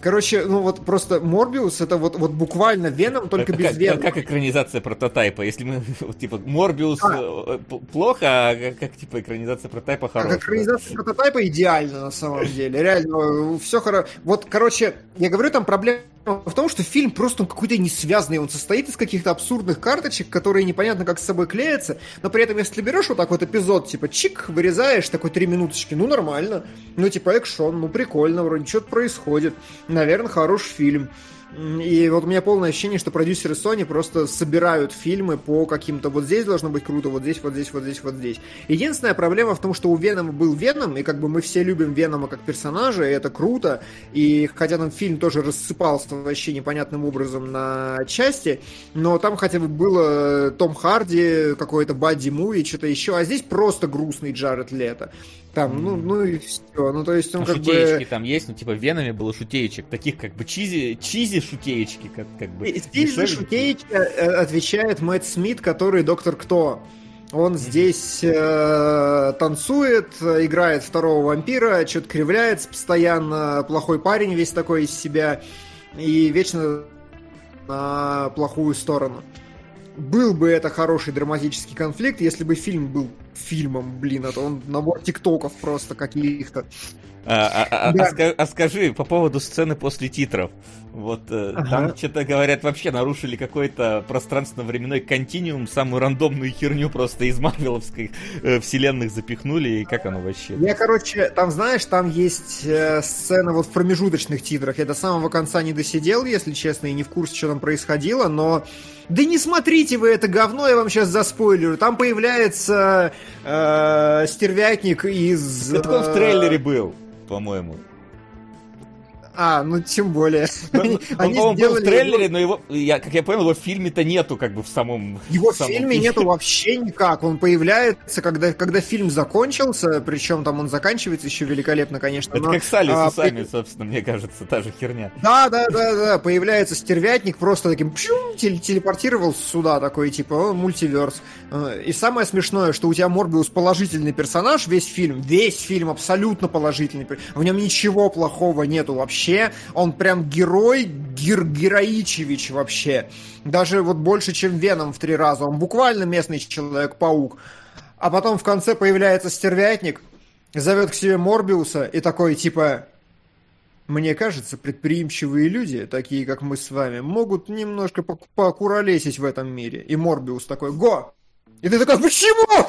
Короче, ну вот просто Морбиус это вот, вот буквально Веном, только это без как, Венома. Как экранизация прототайпа? Если мы, типа, Морбиус а. Э, плохо, а как, как, типа, экранизация прототайпа хорошая? Как экранизация прототайпа идеально, на самом деле. Реально, все хорошо. Вот, короче, я говорю, там проблема в том, что фильм просто какой-то несвязанный, он состоит из каких-то абсурдных карточек, которые непонятно как с собой клеятся, но при этом, если ты берешь вот так вот эпизод, типа, чик, вырезаешь, такой три минуточки, ну, нормально, ну, типа, экшон, ну, прикольно, вроде что-то происходит, наверное, хороший фильм. И вот у меня полное ощущение, что продюсеры Sony просто собирают фильмы по каким-то вот здесь должно быть круто, вот здесь, вот здесь, вот здесь, вот здесь. Единственная проблема в том, что у Венома был Веном, и как бы мы все любим Венома как персонажа, и это круто. И хотя там фильм тоже рассыпался вообще непонятным образом на части, но там хотя бы было Том Харди, какой-то Бадди Муви, что-то еще, а здесь просто грустный Джаред Лето. Там, ну, ну и все. Ну, то есть он ну, как шутеечки бы... там есть, ну, типа, в Веноме было шутеечек, таких как бы чизи, чизи шутеечки, как, как бы... Здесь за шутеечки э, отвечает Мэтт Смит, который доктор Кто. Он mm-hmm. здесь э, танцует, играет второго вампира, что-то кривляется постоянно, плохой парень весь такой из себя, и вечно на плохую сторону был бы это хороший драматический конфликт, если бы фильм был фильмом, блин, а то он набор тиктоков просто каких-то. А, а, а, да. а, а скажи по поводу сцены после титров. Вот э, ага. там что-то говорят, вообще нарушили какой-то пространственно-временной континуум, самую рандомную херню просто из Марвеловской э, вселенных запихнули, и как оно вообще? Я, короче, там, знаешь, там есть э, сцена вот в промежуточных титрах. Я до самого конца не досидел, если честно, и не в курсе, что там происходило, но да не смотрите вы это говно, я вам сейчас заспойлерю. Там появляется э, стервятник из... Это он в трейлере был, по-моему. А, ну тем более. Ну, он, Они он, был в трейлере, его... но его, я, как я понял, его в фильме-то нету, как бы в самом. Его в самом фильме фильме. нету вообще никак. Он появляется, когда, когда фильм закончился, причем там он заканчивается еще великолепно, конечно. Это но, как Салли а, сами, при... собственно, мне кажется, та же херня. Да, да, да, да. Появляется стервятник, просто таким пшум, телепортировал сюда, такой типа мультиверс. Э, и самое смешное, что у тебя Морбиус положительный персонаж, весь фильм, весь фильм абсолютно положительный. В нем ничего плохого нету вообще вообще, он прям герой, гер героичевич вообще. Даже вот больше, чем Веном в три раза. Он буквально местный Человек-паук. А потом в конце появляется стервятник, зовет к себе Морбиуса и такой типа... Мне кажется, предприимчивые люди, такие как мы с вами, могут немножко покуролесить в этом мире. И Морбиус такой, го! И ты такой, почему?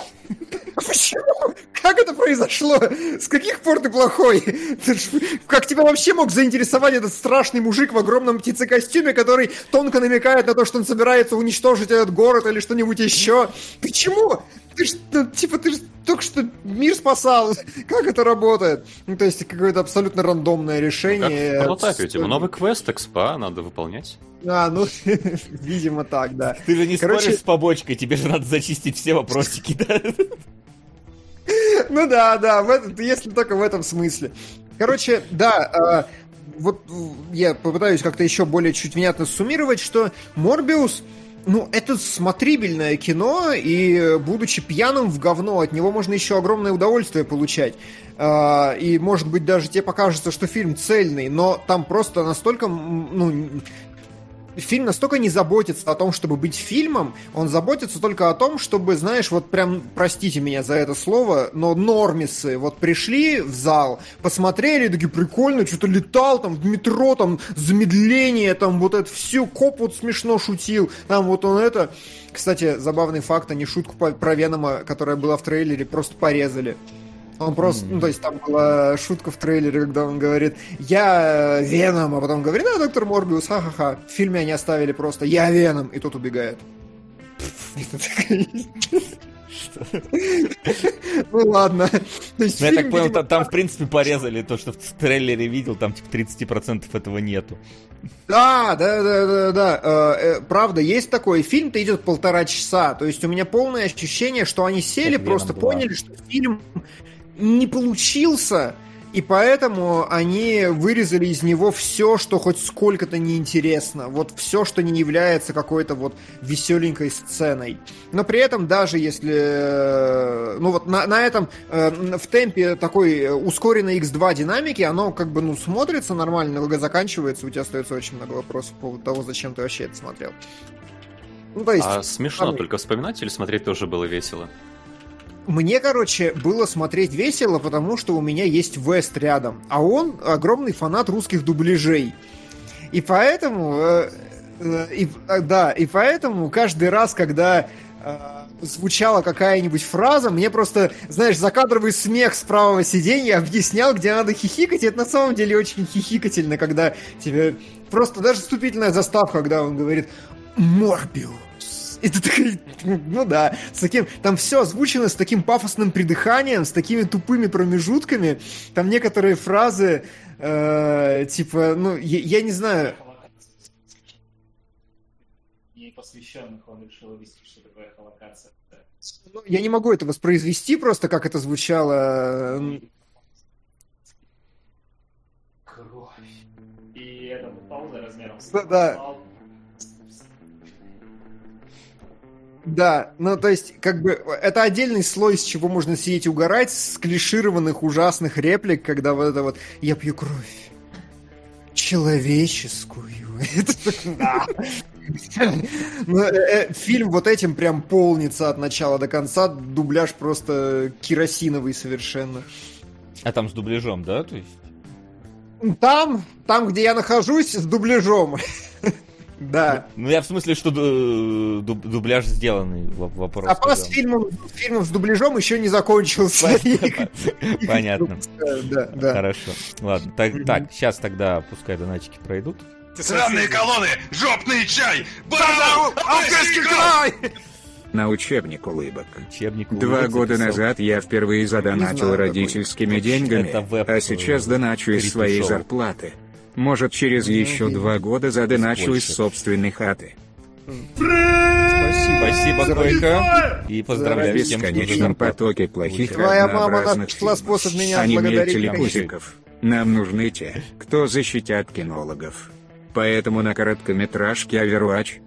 Почему? Как это произошло? С каких пор ты плохой? Ты ж, как тебя вообще мог заинтересовать этот страшный мужик в огромном птицекостюме, который тонко намекает на то, что он собирается уничтожить этот город или что-нибудь еще? Почему? Ты ж, ну, типа, ты же только что мир спасал. Как это работает? Ну, то есть, какое-то абсолютно рандомное решение. Ну, как в прототипе, типа, новый квест, экспа, надо выполнять. А, ну, видимо так, да. Ты же не Короче... споришь с побочкой, тебе же надо зачистить все вопросики, да? Ну да, да, в этом, если только в этом смысле. Короче, да, э, вот я попытаюсь как-то еще более чуть внятно суммировать, что Морбиус, ну, это смотрибельное кино, и будучи пьяным в говно, от него можно еще огромное удовольствие получать. Э, и, может быть, даже тебе покажется, что фильм цельный, но там просто настолько, ну, фильм настолько не заботится о том, чтобы быть фильмом, он заботится только о том, чтобы, знаешь, вот прям, простите меня за это слово, но нормисы вот пришли в зал, посмотрели, такие, прикольно, что-то летал, там, в метро, там, замедление, там, вот это все, коп вот смешно шутил, там, вот он это... Кстати, забавный факт, они шутку про Венома, которая была в трейлере, просто порезали. Он просто, mm-hmm. ну, то есть там была шутка в трейлере, когда он говорит, я Веном, а потом говорит, да, доктор Морбиус, ха-ха-ха. В фильме они оставили просто, я Веном, и тот убегает. Ну ладно. Ну, я так понял, там, в принципе, порезали то, что в трейлере видел, там типа 30% этого нету. Да, да, да, да, да. Э, э, правда, есть такой. Фильм-то идет полтора часа. То есть у меня полное ощущение, что они сели, просто поняли, что фильм не получился, И поэтому они вырезали из него все, что хоть сколько-то неинтересно. Вот все, что не является какой-то вот веселенькой сценой. Но при этом даже если... Э, ну вот на, на этом, э, в темпе такой ускоренной X2 динамики, оно как бы, ну, смотрится нормально, долго заканчивается, у тебя остается очень много вопросов по поводу того, зачем ты вообще это смотрел. Ну, то есть... А смешно, а... только вспоминать или смотреть тоже было весело? Мне, короче, было смотреть весело, потому что у меня есть Вест рядом, а он огромный фанат русских дубляжей. И поэтому, э, э, и, э, да, и поэтому каждый раз, когда звучала какая-нибудь фраза, мне просто, знаешь, закадровый смех с правого сиденья объяснял, где надо хихикать, и это на самом деле очень хихикательно, когда тебе просто даже вступительная заставка, когда он говорит «Морбиус». И ты такой, ну да, с таким, там все озвучено с таким пафосным придыханием, с такими тупыми промежутками. Там некоторые фразы, э, типа, ну, я, я не знаю. Непосвященных он решил объяснить, что такое коллокация. Ну, я не могу это воспроизвести просто, как это звучало. Кровь. И это пауза размером да, да. Да, ну то есть, как бы, это отдельный слой, с чего можно сидеть и угорать, с клишированных ужасных реплик, когда вот это вот «я пью кровь, человеческую». Ну, э, э, фильм вот этим прям полнится от начала до конца, дубляж просто керосиновый совершенно. А там с дубляжом, да, то есть? Там, там, где я нахожусь, с дубляжом. Да. Ну, я в смысле, что дубляж сделанный вопрос. Запас фильмов, фильмов с дубляжом еще не закончился. Понятно. Да, да. Хорошо. Ладно, так, так, сейчас тогда пускай донатчики пройдут. Сраные колонны! Жопный чай! Барабан! Афганский край! На учебник улыбок. Учебник улыбок Два года записал. назад я впервые задоначил родительскими деньгами, а сейчас доначу из своей зарплаты. Может через еще два года задоначу из собственной хаты. Спасибо, Койка. И поздравляю В бесконечном потоке плохих Твоя мама нашла способ меня благодарить. телепузиков. Нам нужны те, кто защитят кинологов. Поэтому на короткометражке Overwatch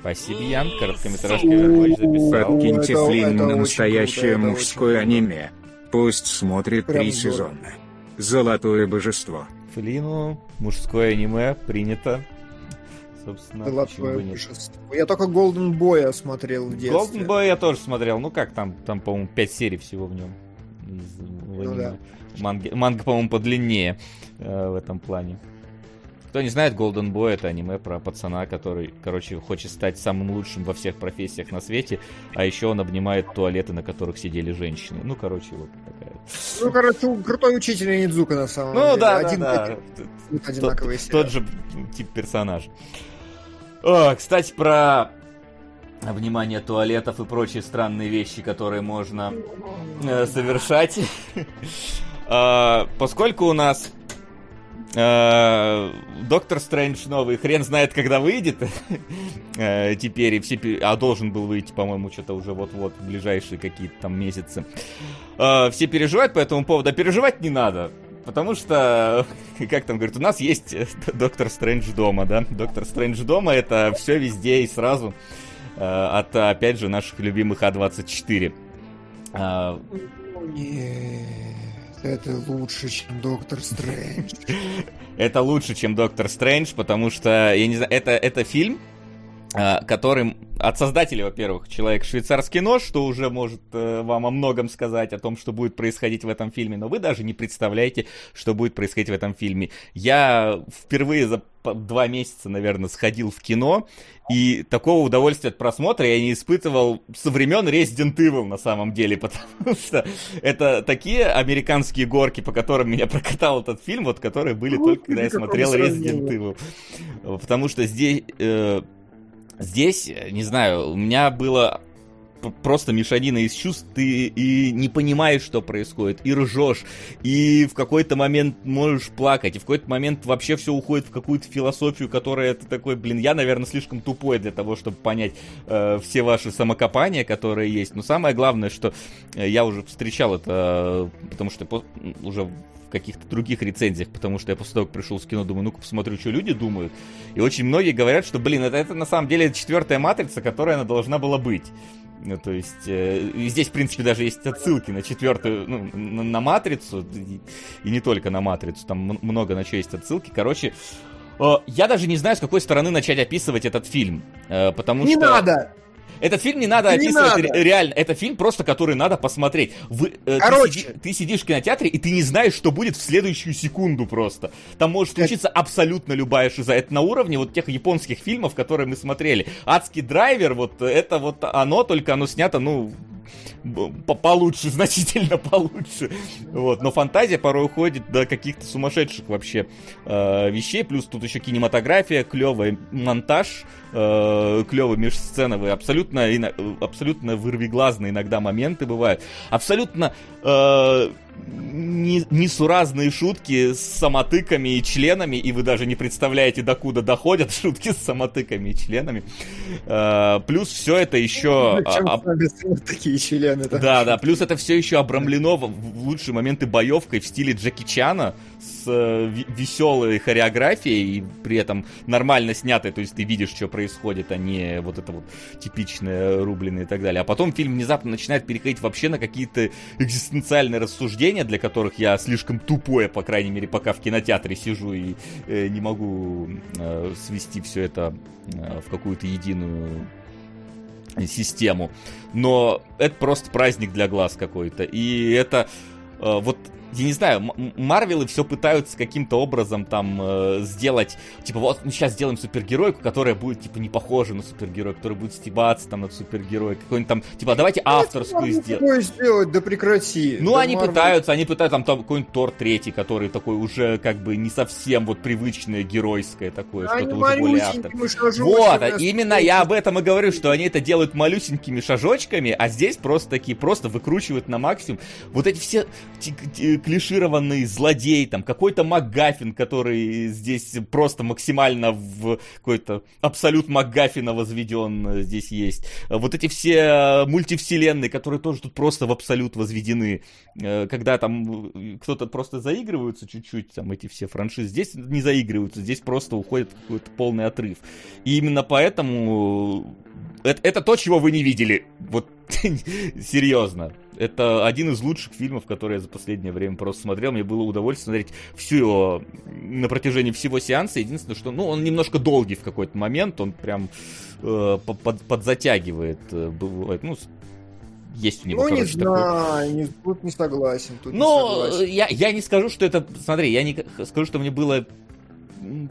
Спасибо, Ян. Короткометражка Overwatch записал. Подкиньте Флинну на настоящее мужское аниме. Пусть смотрит три сезона. Золотое божество. Флину, мужское аниме, принято. Собственно, Золотое божество. Я только Golden Boy смотрел в детстве. Golden Boy я тоже смотрел. Ну как там, там, по-моему, 5 серий всего в нем. ну, да. Манга, манга по-моему, подлиннее э, в этом плане. Кто не знает, Golden Boy это аниме про пацана, который, короче, хочет стать самым лучшим во всех профессиях на свете, а еще он обнимает туалеты, на которых сидели женщины. Ну, короче, вот такая. Ну, короче, крутой учитель Нидзука на самом ну, деле. Ну да, Один, да, да. Одинаковый тот, тот же тип персонаж. О, кстати, про внимание туалетов и прочие странные вещи, которые можно э, совершать. а, поскольку у нас Доктор Стрэндж новый, хрен знает, когда выйдет. Э, теперь и все... А должен был выйти, по-моему, что-то уже вот-вот, в ближайшие какие-то там месяцы. Э, все переживают по этому поводу, а переживать не надо. Потому что, как там говорят, у нас есть Доктор Стрэндж дома, да? Доктор Стрэндж дома это все везде и сразу. От, опять же, наших любимых А24. Нет. Это лучше, чем Доктор Стрэндж. Это лучше, чем Доктор Стрэндж, потому что, я не знаю, это, это фильм, которым от создателей, во-первых, человек швейцарский нож, что уже может э, вам о многом сказать, о том, что будет происходить в этом фильме, но вы даже не представляете, что будет происходить в этом фильме. Я впервые за два месяца, наверное, сходил в кино, и такого удовольствия от просмотра я не испытывал со времен Resident Evil на самом деле, потому что это такие американские горки, по которым меня прокатал этот фильм, вот которые были только когда я смотрел Resident Evil. Потому что здесь... Э, Здесь, не знаю, у меня было просто мешанина из чувств, ты и не понимаешь, что происходит, и ржешь, и в какой-то момент можешь плакать, и в какой-то момент вообще все уходит в какую-то философию, которая ты такой, блин, я, наверное, слишком тупой для того, чтобы понять э, все ваши самокопания, которые есть. Но самое главное, что э, я уже встречал это, э, потому что уже каких-то других рецензиях, потому что я после того, как пришел с кино, думаю, ну-ка посмотрю, что люди думают. И очень многие говорят, что, блин, это, это на самом деле четвертая матрица, которая она должна была быть. Ну, то есть, э, здесь, в принципе, даже есть отсылки на четвертую, ну, на, на матрицу, и, и не только на матрицу, там много на что есть отсылки. Короче, э, я даже не знаю, с какой стороны начать описывать этот фильм, э, потому не что... Не надо! Этот фильм не надо не описывать надо. реально. Это фильм просто, который надо посмотреть. Вы, э, Короче. Ты, сиди, ты сидишь в кинотеатре, и ты не знаешь, что будет в следующую секунду просто. Там может случиться это... абсолютно любая шиза. Это на уровне вот тех японских фильмов, которые мы смотрели. Адский драйвер, вот это вот оно, только оно снято, ну, получше, значительно получше. Вот. Но фантазия порой уходит до каких-то сумасшедших вообще э, вещей. Плюс тут еще кинематография, клевый монтаж, э, клевый межсценовый, абсолютно, абсолютно вырвиглазные иногда моменты бывают. Абсолютно э, несуразные шутки с самотыками и членами, и вы даже не представляете, докуда доходят шутки с самотыками и членами. Э, плюс все это еще... А, такие члены? Да, да, плюс это все еще обрамлено в, лучшие моменты боевкой в стиле Джеки Чана, э, веселой хореографией и при этом нормально снятой, то есть ты видишь, что происходит, а не вот это вот типичное рубленое и так далее. А потом фильм внезапно начинает переходить вообще на какие-то экзистенциальные рассуждения, для которых я слишком тупое, по крайней мере, пока в кинотеатре сижу и э, не могу э, свести все это э, в какую-то единую систему. Но это просто праздник для глаз какой-то. И это э, вот я не знаю, Марвелы все пытаются каким-то образом там э, сделать, типа, вот мы сейчас сделаем супергеройку, которая будет, типа, не похожа на супергероя, которая будет стебаться там над супергероем, какой-нибудь там, типа, давайте авторскую сделать. сделать, да прекрати. Ну, да они Marvel... пытаются, они пытаются, там, там какой-нибудь Тор третий, который такой уже, как бы, не совсем вот привычное геройское такое, что-то уже более автор. Вот, а именно я об этом и говорю, что они это делают малюсенькими шажочками, а здесь просто такие, просто выкручивают на максимум. Вот эти все клишированный злодей, там какой-то МакГаффин, который здесь просто максимально в какой-то абсолют МакГаффина возведен э, здесь есть. Вот эти все э, мультивселенные, которые тоже тут просто в абсолют возведены. Э, когда там кто-то просто заигрываются чуть-чуть, там эти все франшизы, здесь не заигрываются, здесь просто уходит какой-то полный отрыв. И именно поэтому это, это то, чего вы не видели. Вот серьезно. Это один из лучших фильмов, которые я за последнее время просто смотрел. Мне было удовольствие смотреть всю его на протяжении всего сеанса. Единственное, что ну, он немножко долгий в какой-то момент. Он прям э, под, подзатягивает. Э, бывает, ну, есть у него, Ну, короче, не знаю, такой... не, тут не согласен. Тут ну, Я, я не скажу, что это... Смотри, я не скажу, что мне было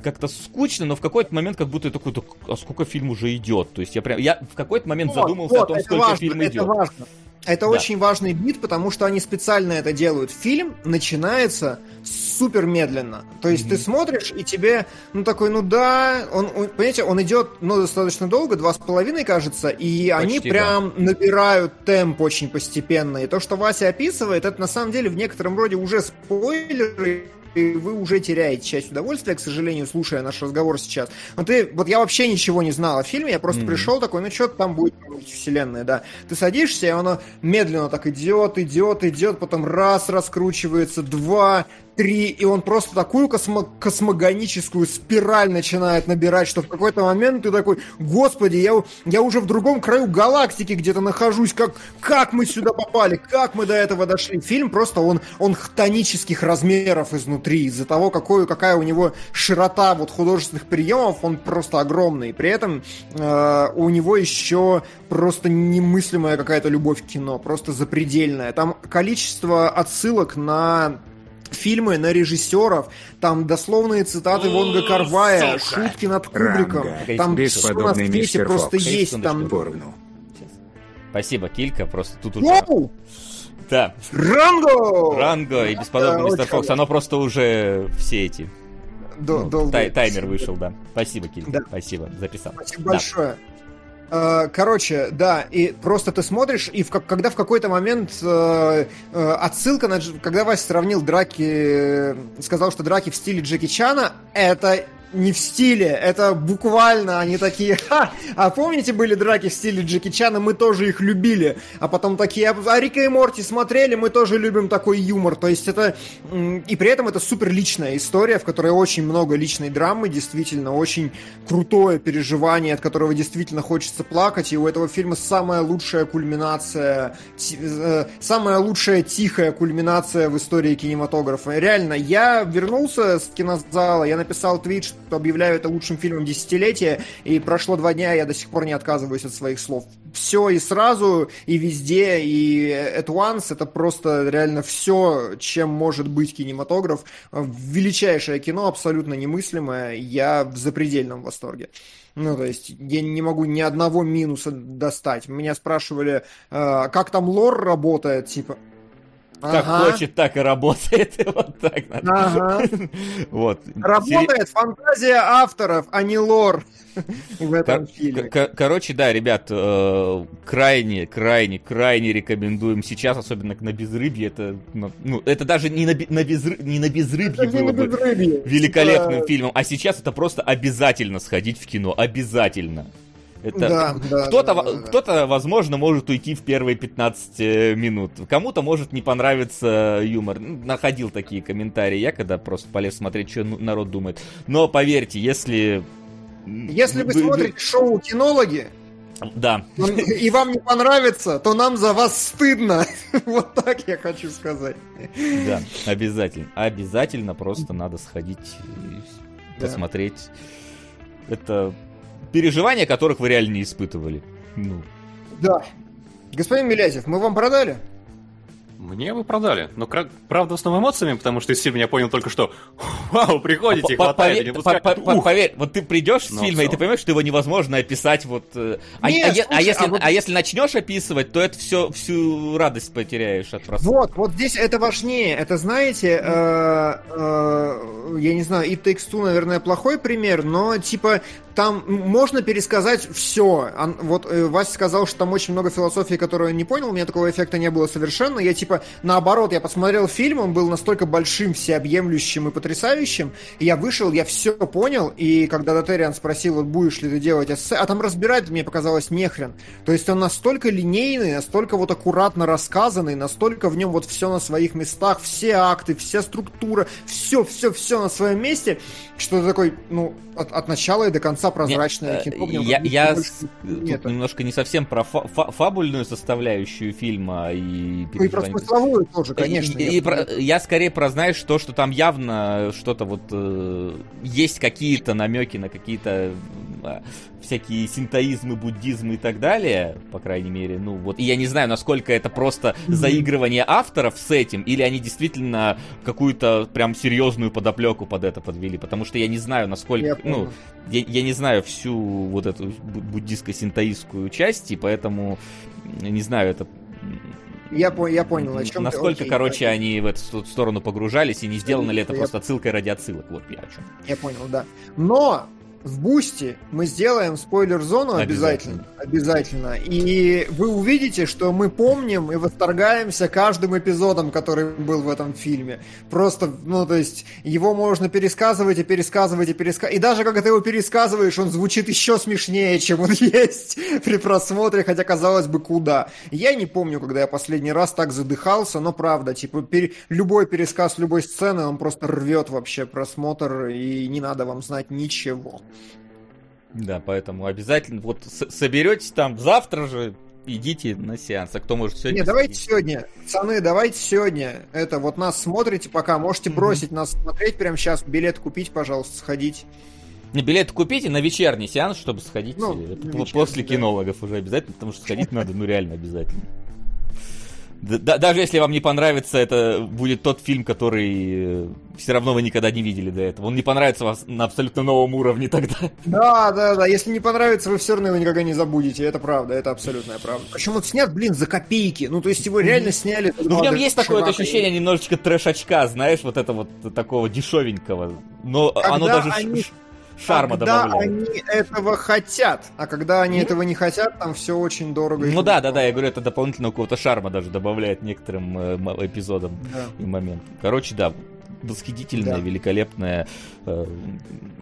как-то скучно, но в какой-то момент как будто я такой, а сколько фильм уже идет? То есть я прям, я в какой-то момент вот, задумался вот, о том, сколько важно, фильм это идет. Важно. Это да. очень важный бит, потому что они специально это делают. Фильм начинается супер медленно. То есть mm-hmm. ты смотришь, и тебе, ну, такой, ну да, он, он понимаете, он идет, ну, достаточно долго, два с половиной, кажется, и Почти, они прям да. набирают темп очень постепенно. И то, что Вася описывает, это на самом деле в некотором роде уже спойлеры, вы уже теряете часть удовольствия, к сожалению, слушая наш разговор сейчас. Но ты, вот я вообще ничего не знал о фильме, я просто mm-hmm. пришел такой, ну что там будет вселенная, да. Ты садишься, и оно медленно так идет, идет, идет, потом раз раскручивается, два, 3, и он просто такую космо космогоническую спираль начинает набирать, что в какой-то момент ты такой, господи, я, я уже в другом краю галактики где-то нахожусь, как, как мы сюда попали, как мы до этого дошли. Фильм просто, он, он хтонических размеров изнутри, из-за того, какой, какая у него широта вот художественных приемов, он просто огромный. При этом э, у него еще просто немыслимая какая-то любовь к кино, просто запредельная. Там количество отсылок на фильмы на режиссеров, там дословные цитаты Вонга Карвая, шутки над Кубриком, там все на свете просто есть. Там... Спасибо, Килька, просто тут уже... Да. Ранго! Ранго и бесподобный мистер Фокс, оно просто уже все эти... До, ну, тай, таймер вышел, да. Спасибо, Килька, да. спасибо, записал. Спасибо да. большое. Э, короче, да, и просто ты смотришь, и в, когда в какой-то момент э, э, отсылка, на, когда Вася сравнил драки, сказал, что драки в стиле Джеки Чана, это не в стиле, это буквально они такие, ха, а помните были драки в стиле Джеки Чана, мы тоже их любили, а потом такие, а Рика и Морти смотрели, мы тоже любим такой юмор, то есть это, и при этом это супер личная история, в которой очень много личной драмы, действительно, очень крутое переживание, от которого действительно хочется плакать, и у этого фильма самая лучшая кульминация, э, самая лучшая тихая кульминация в истории кинематографа. Реально, я вернулся с кинозала, я написал твит, что объявляю это лучшим фильмом десятилетия, и прошло два дня, я до сих пор не отказываюсь от своих слов. Все и сразу, и везде, и at once, это просто реально все, чем может быть кинематограф. Величайшее кино, абсолютно немыслимое, я в запредельном восторге. Ну, то есть, я не могу ни одного минуса достать. Меня спрашивали, э, как там лор работает, типа, как ага. хочет, так и работает. вот так надо. Ага. вот. Работает фантазия авторов, а не лор в этом фильме. Короче, да, ребят, э, крайне, крайне, крайне рекомендуем сейчас, особенно на безрыбье. Это, ну, ну это даже не на, на, безры, не на безрыбье было бы великолепным фильмом, а сейчас это просто обязательно сходить в кино. Обязательно. Это да, да, кто-то, да, да, кто-то, возможно, может уйти в первые 15 э, минут. Кому-то может не понравиться юмор. Находил такие комментарии. Я когда просто полез смотреть, что народ думает. Но поверьте, если... Если вы, вы смотрите шоу «Кинологи», да. И вам не понравится, то нам за вас стыдно. Вот так я хочу сказать. Да, обязательно. Обязательно просто надо сходить, посмотреть. Это переживания которых вы реально не испытывали. Ну. Да. Господин Милязев, мы вам продали? Мне вы продали. Но, правда, с новыми эмоциями, потому что из фильма я понял только что Вау, приходите, хватает, Поверь, вот ты придешь с фильма, и ты понимаешь, что его невозможно описать вот... Э, а, а, а если, а если начнешь описывать, то это все, всю радость потеряешь от просмотра. Вот, вот здесь это важнее. Это, знаете, э, э, я не знаю, и Two, наверное, плохой пример, но, типа, там можно пересказать все. Вот э, Вася сказал, что там очень много философии, которую я не понял, у меня такого эффекта не было совершенно. Я типа, наоборот, я посмотрел фильм, он был настолько большим, всеобъемлющим и потрясающим, и я вышел, я все понял, и когда Дотериан спросил, вот будешь ли ты делать эссе, а там разбирать мне показалось нехрен. То есть он настолько линейный, настолько вот аккуратно рассказанный, настолько в нем вот все на своих местах, все акты, вся структура, все, все, все на своем месте, что ты такой, ну, от, от начала и до конца прозрачное Нет, кино. Я, я немножко не совсем про фа фа фабульную составляющую фильма и... Ну и про смысловую тоже, конечно. И, и про, я скорее про, знаешь, то, что там явно что-то вот... Э, есть какие-то намеки на какие-то э, всякие синтоизмы, буддизмы и так далее, по крайней мере, ну вот, и я не знаю, насколько это просто заигрывание авторов с этим, или они действительно какую-то прям серьезную подоплеку под это подвели, потому что я не знаю, насколько, я ну, я, я не знаю всю вот эту буддистско-синтоистскую часть, и поэтому, не знаю, это я, я понял, о чем Насколько, ты, короче, они в эту сторону погружались, и не сделано ли это я... просто отсылкой ради отсылок. Вот я о чем. Я понял, да. Но в Boosty мы сделаем спойлер-зону обязательно. обязательно. И вы увидите, что мы помним и восторгаемся каждым эпизодом, который был в этом фильме. Просто, ну, то есть, его можно пересказывать и пересказывать и пересказывать. И даже когда ты его пересказываешь, он звучит еще смешнее, чем он есть при просмотре, хотя, казалось бы, куда. Я не помню, когда я последний раз так задыхался, но правда, типа, пер... любой пересказ любой сцены, он просто рвет вообще просмотр, и не надо вам знать ничего. Да, поэтому обязательно вот соберетесь там завтра же, идите на сеанс. А кто может сегодня? Не, давайте сегодня. Пацаны, давайте сегодня. Это вот нас смотрите пока. Можете бросить mm-hmm. нас смотреть прямо сейчас. Билет купить, пожалуйста, сходить. Не, билет купите на вечерний сеанс, чтобы сходить ну, после да. кинологов уже обязательно, потому что сходить надо, ну реально обязательно. Даже если вам не понравится, это будет тот фильм, который э, все равно вы никогда не видели до этого. Он не понравится вас на абсолютно новом уровне тогда. Да, да, да. Если не понравится, вы все равно его никогда не забудете. Это правда, это абсолютная правда. Причем он снят, блин, за копейки. Ну, то есть его реально сняли. Ну, в нем есть такое вот ощущение немножечко трэшачка, знаешь, вот это вот такого дешевенького. Но Когда оно даже... Они шарма когда добавляет. они этого хотят, а когда они ну, этого не хотят, там все очень дорого. Ну да, да, да, я говорю, это дополнительного какого-то шарма даже добавляет некоторым э, эпизодам да. и моментам. Короче, да, восхитительная, да. великолепная. Э,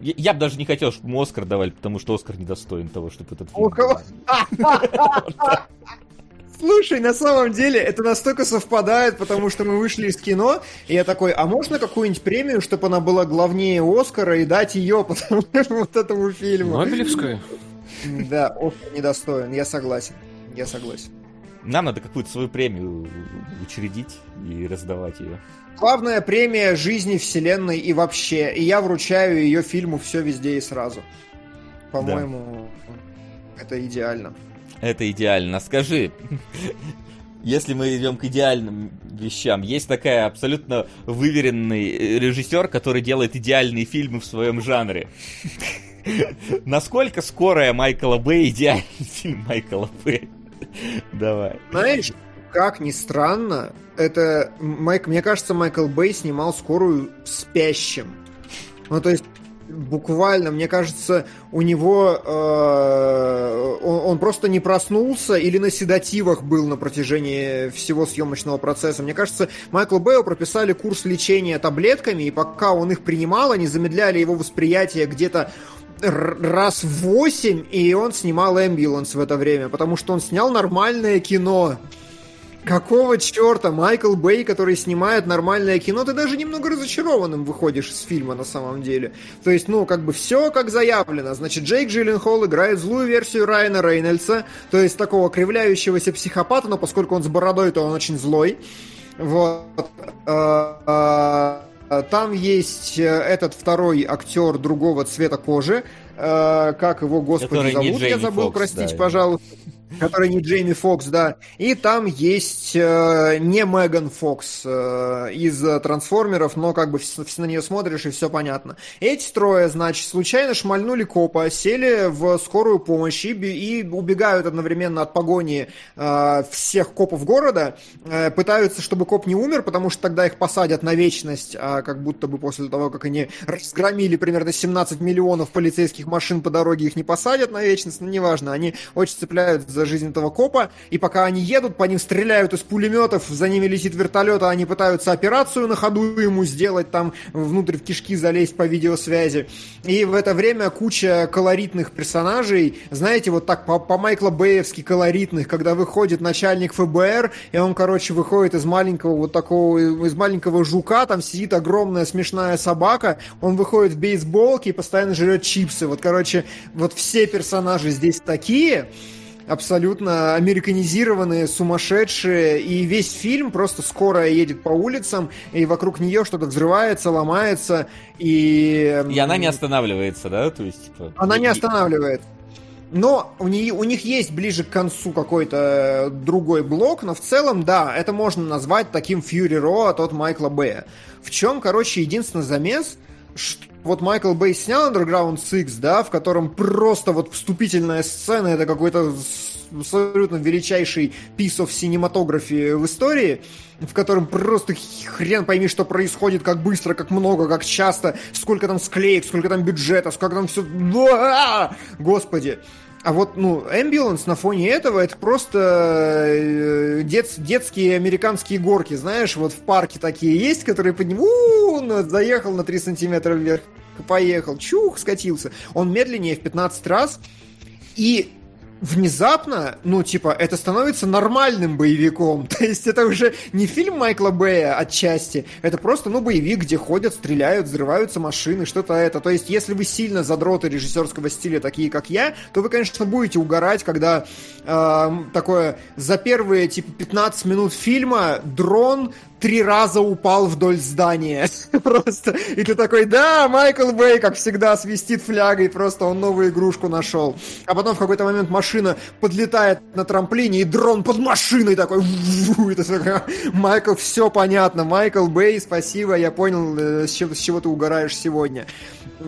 я, я бы даже не хотел, чтобы ему Оскар давали, потому что Оскар недостоин того, чтобы этот фильм... Слушай, на самом деле это настолько совпадает, потому что мы вышли из кино, и я такой, а можно какую-нибудь премию, чтобы она была главнее Оскара, и дать ее потому что вот этому фильму? Нобелевскую? Да, Оскар недостоин, я согласен. Я согласен. Нам надо какую-то свою премию учредить и раздавать ее. Главная премия жизни вселенной и вообще. И я вручаю ее фильму все везде и сразу. По-моему, да. это идеально. Это идеально. Скажи, если мы идем к идеальным вещам, есть такая абсолютно выверенный режиссер, который делает идеальные фильмы в своем жанре. Насколько скорая Майкла Бэй идеальный фильм Майкла Бэй? Давай. Знаешь, как ни странно, это Майк, мне кажется, Майкл Бэй снимал скорую спящим. Ну, то есть буквально, мне кажется, у него э, он, он просто не проснулся или на седативах был на протяжении всего съемочного процесса. Мне кажется, Майклу Бэю прописали курс лечения таблетками, и пока он их принимал, они замедляли его восприятие где-то раз в восемь, и он снимал «Эмбуланс» в это время, потому что он снял нормальное кино. Какого черта Майкл Бэй, который снимает нормальное кино, ты даже немного разочарованным выходишь из фильма на самом деле. То есть, ну, как бы все как заявлено. Значит, Джейк Джилленхол играет злую версию Райана Рейнольдса, то есть такого кривляющегося психопата, но поскольку он с бородой, то он очень злой. Вот. А, а, там есть э, этот второй актер другого цвета кожи. Как его, господи, зовут? Я забыл, Фокс, простите, да, пожалуйста который не Джейми Фокс, да. И там есть э, не Меган Фокс э, из Трансформеров, но как бы все, на нее смотришь и все понятно. Эти трое, значит, случайно шмальнули копа, сели в скорую помощь и, и убегают одновременно от погони э, всех копов города, э, пытаются, чтобы коп не умер, потому что тогда их посадят на вечность, а как будто бы после того, как они разгромили примерно 17 миллионов полицейских машин по дороге, их не посадят на вечность, но неважно, они очень цепляют за жизнь этого копа, и пока они едут, по ним стреляют из пулеметов, за ними летит вертолет, а они пытаются операцию на ходу ему сделать, там внутрь в кишки залезть по видеосвязи. И в это время куча колоритных персонажей, знаете, вот так по, по Майкла Бэевски колоритных, когда выходит начальник ФБР, и он, короче, выходит из маленького вот такого, из маленького жука, там сидит огромная смешная собака, он выходит в бейсболке и постоянно жрет чипсы. Вот, короче, вот все персонажи здесь такие, абсолютно американизированные, сумасшедшие, и весь фильм просто скоро едет по улицам, и вокруг нее что-то взрывается, ломается, и... И она не останавливается, да? То есть, типа... Она не останавливает. Но у, не, у них есть ближе к концу какой-то другой блок, но в целом, да, это можно назвать таким Fury Road от Майкла Бэя. В чем, короче, единственный замес, что вот Майкл Бэй снял Underground Six, да, в котором просто вот вступительная сцена, это какой-то абсолютно величайший piece of cinematography в истории, в котором просто хрен пойми, что происходит, как быстро, как много, как часто, сколько там склеек, сколько там бюджета, сколько там все... Господи! А вот, ну, Ambulance на фоне этого это просто э, дет, детские американские горки, знаешь, вот в парке такие есть, которые под ним заехал на 3 сантиметра вверх, поехал, чух, скатился. Он медленнее в 15 раз, и внезапно, ну, типа, это становится нормальным боевиком. То есть это уже не фильм Майкла Бэя отчасти, это просто, ну, боевик, где ходят, стреляют, взрываются машины, что-то это. То есть если вы сильно задроты режиссерского стиля, такие как я, то вы, конечно, будете угорать, когда э, такое за первые, типа, 15 минут фильма дрон три раза упал вдоль здания. Просто. И ты такой, да, Майкл Бэй, как всегда, свистит флягой, просто он новую игрушку нашел. А потом в какой-то момент машина подлетает на трамплине, и дрон под машиной такой. И ты Майкл, все понятно. Майкл Бэй, спасибо, я понял, э, с чего ты угораешь сегодня.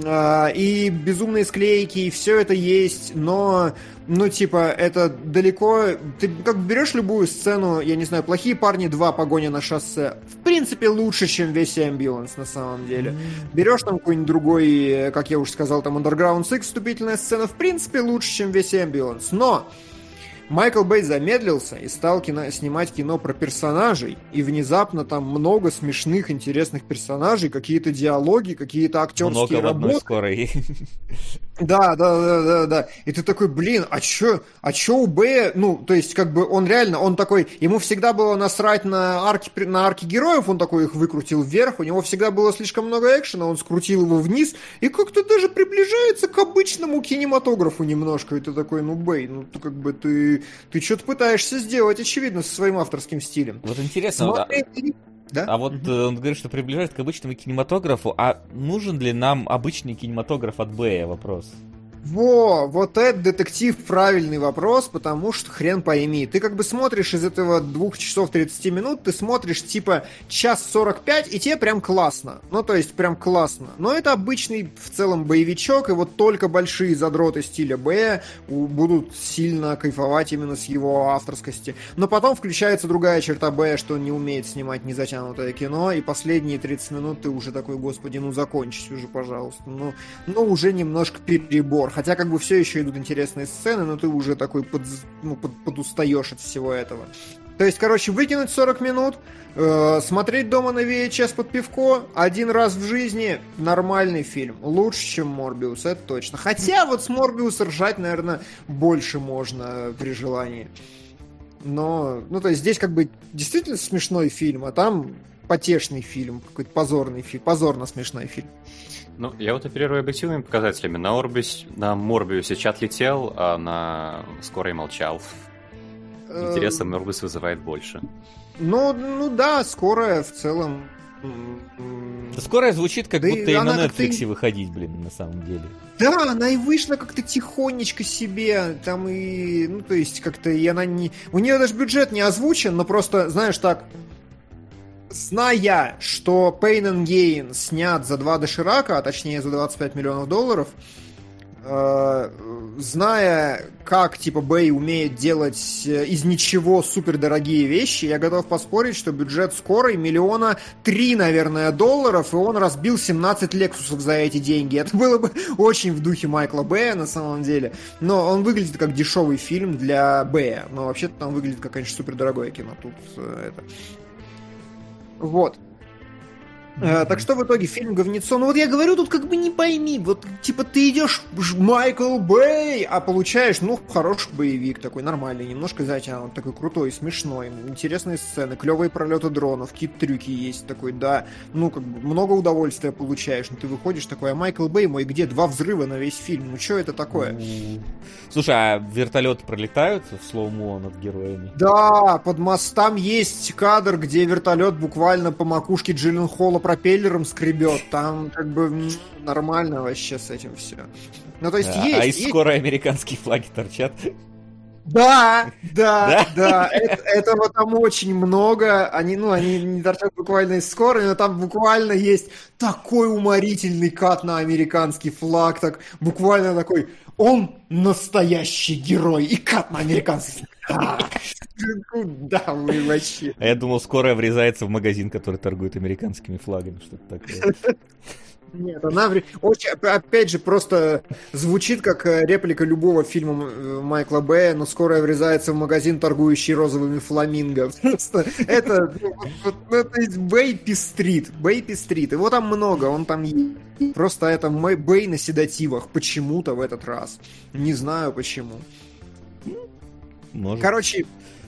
А, и безумные склейки, и все это есть, но, ну, типа, это далеко... Ты как берешь любую сцену, я не знаю, «Плохие парни 2. Погоня на шоссе», в принципе, лучше, чем весь «Амбуланс», на самом деле. Берешь там какой-нибудь другой, как я уже сказал, там «Underground 6», вступительная сцена, в принципе, лучше, чем весь «Амбуланс», но... Майкл Бэй замедлился и стал кино, снимать кино про персонажей, и внезапно там много смешных, интересных персонажей, какие-то диалоги, какие-то актерские много работы. в одной скорой. Да, да, да, да, да. И ты такой, блин, а чё, а чё у Бэя, ну, то есть, как бы, он реально, он такой, ему всегда было насрать на арки, на арки героев, он такой их выкрутил вверх, у него всегда было слишком много экшена, он скрутил его вниз, и как-то даже приближается к обычному кинематографу немножко, и ты такой, ну, Бэй, ну, ты как бы, ты, ты что-то пытаешься сделать, очевидно, со своим авторским стилем. Вот интересно, Смотри, да? А вот mm он говорит, что приближается к обычному кинематографу. А нужен ли нам обычный кинематограф от Бэя? Вопрос. Во, вот это детектив правильный вопрос, потому что хрен пойми. Ты как бы смотришь из этого двух часов 30 минут, ты смотришь типа час 45, и тебе прям классно. Ну, то есть прям классно. Но это обычный в целом боевичок, и вот только большие задроты стиля Б будут сильно кайфовать именно с его авторскости. Но потом включается другая черта Б, что он не умеет снимать незатянутое кино, и последние 30 минут ты уже такой, господи, ну закончись уже, пожалуйста. Ну, ну уже немножко перебор. Хотя как бы все еще идут интересные сцены, но ты уже такой под, ну, под, подустаешь от всего этого. То есть, короче, выкинуть 40 минут, э, смотреть дома на VHS под пивко один раз в жизни нормальный фильм. Лучше, чем Морбиус, это точно. Хотя вот с Морбиуса ржать, наверное, больше можно при желании. Но, ну, то есть здесь как бы действительно смешной фильм, а там потешный фильм, какой-то позорный фильм, позорно смешной фильм. Ну, я вот оперирую объективными показателями. На, Орбис, на Морбиусе чат летел, а на Скорой молчал. Э, Интереса Морбиус вызывает больше. Ну, ну да, Скорая в целом... Скорая звучит, как да будто и на Netflix и... выходить, блин, на самом деле. Да, она и вышла как-то тихонечко себе, там и, ну, то есть как-то, и она не... У нее даже бюджет не озвучен, но просто, знаешь, так, зная, что Pain and Gain снят за два доширака, а точнее за 25 миллионов долларов, э, зная, как, типа, Бэй умеет делать э, из ничего супердорогие вещи, я готов поспорить, что бюджет скорой миллиона три, наверное, долларов, и он разбил 17 Лексусов за эти деньги. Это было бы очень в духе Майкла Бэя, на самом деле. Но он выглядит как дешевый фильм для Бэя. Но вообще-то там выглядит как, конечно, супердорогое кино. Тут э, это... Вот. Э, так что в итоге фильм говнецо. Ну вот я говорю, тут как бы не пойми. Вот типа ты идешь Майкл Бэй, а получаешь, ну, хороший боевик такой, нормальный, немножко затянут, такой крутой, смешной, интересные сцены, клевые пролеты дронов, какие-то трюки есть такой, да. Ну, как бы много удовольствия получаешь. Но ты выходишь такой, а Майкл Бэй мой где? Два взрыва на весь фильм. Ну что это такое? Слушай, а вертолеты пролетают в слоумо над героями? Да, под мостом есть кадр, где вертолет буквально по макушке Джиллен Холла пропеллером скребет, там как бы нормально вообще с этим все. Ну, то есть да, есть. А из есть... скоро американские флаги торчат. Да, да, да, это, этого там очень много. Они, ну, они не торчат буквально из скорой, но там буквально есть такой уморительный кат на американский флаг, так буквально такой он настоящий герой и кат на американский. Куда вы вообще? А я думал, скорая врезается в магазин, который торгует американскими флагами, что-то такое. Нет, она очень, опять же, просто звучит как э, реплика любого фильма э, Майкла Бэя, но скоро врезается в магазин, торгующий розовыми фламинго. Просто это, ну, то есть Бэй пестрит, Бэй пестрит. Его там много, он там Просто это Бэй на седативах почему-то в этот раз. Не знаю почему. Может. Короче,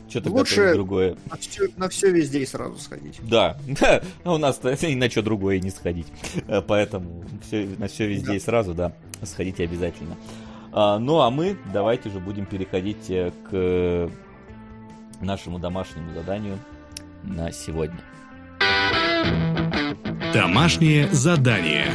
что-то Лучше другое. На все, на все везде и сразу сходить. Да, да. У нас и на что другое не сходить. Э, поэтому все, на все везде да. и сразу, да, сходите обязательно. А, ну а мы давайте же будем переходить э, к нашему домашнему заданию на сегодня. Домашнее задание.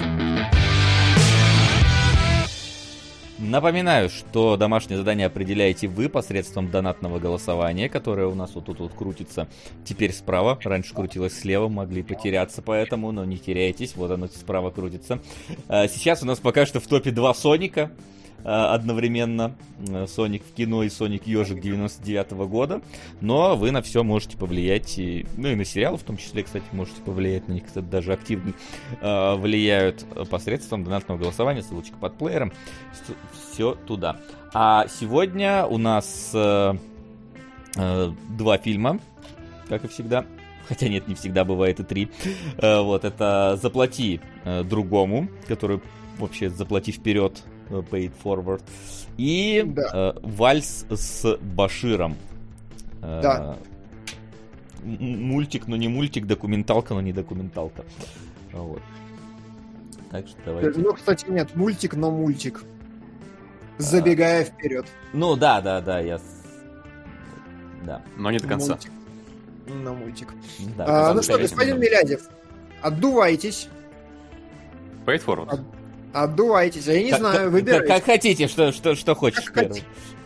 Напоминаю, что домашнее задание определяете вы посредством донатного голосования, которое у нас вот тут вот крутится теперь справа. Раньше крутилось слева, могли потеряться поэтому, но не теряйтесь, вот оно справа крутится. А, сейчас у нас пока что в топе два Соника. Э, одновременно. Э, Соник в кино и Соник Ежик 99 -го года. Но вы на все можете повлиять. И, ну и на сериалы в том числе, кстати, можете повлиять. На них, кстати, даже активно э, влияют посредством донатного голосования. Ссылочка под плеером. Все туда. А сегодня у нас э, э, два фильма, как и всегда. Хотя нет, не всегда бывает и три. Э, вот, это «Заплати э, другому», который вообще «Заплати вперед» Э, Paid Forward. И да. э, вальс с Баширом. Э, да. Мультик, но не мультик, документалка, но не документалка. Вот. Так что давайте. Ну, кстати, нет, мультик, но мультик. Забегая а... вперед. Ну да, да, да, я. Да. Но не до конца. Мультик. На мультик. Да, а, ну что, господин Милядев, отдувайтесь. Paid forward. От... Отдувайтесь, я не как, знаю, выбирайте. Как, как хотите, что, что, что хочешь как первым.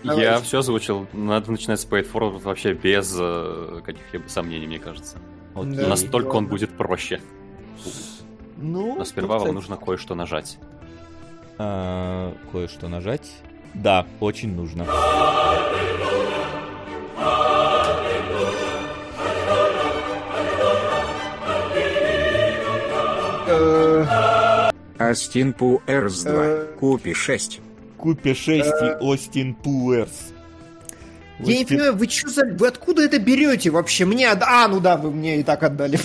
Хотите. Я все озвучил. Надо начинать с Paid Forward вообще без э, каких-либо сомнений, мне кажется. Вот да, настолько он будет проще. Ну, Но сперва вам нужно кое-что нажать. А, кое-что нажать? Да, очень нужно. Астин Пуэрс 2. Купи 6. Купи 6 и Остин Пуэрс. Я не понимаю, вы что за... Вы откуда это берете вообще? Мне... А, ну да, вы мне и так отдали.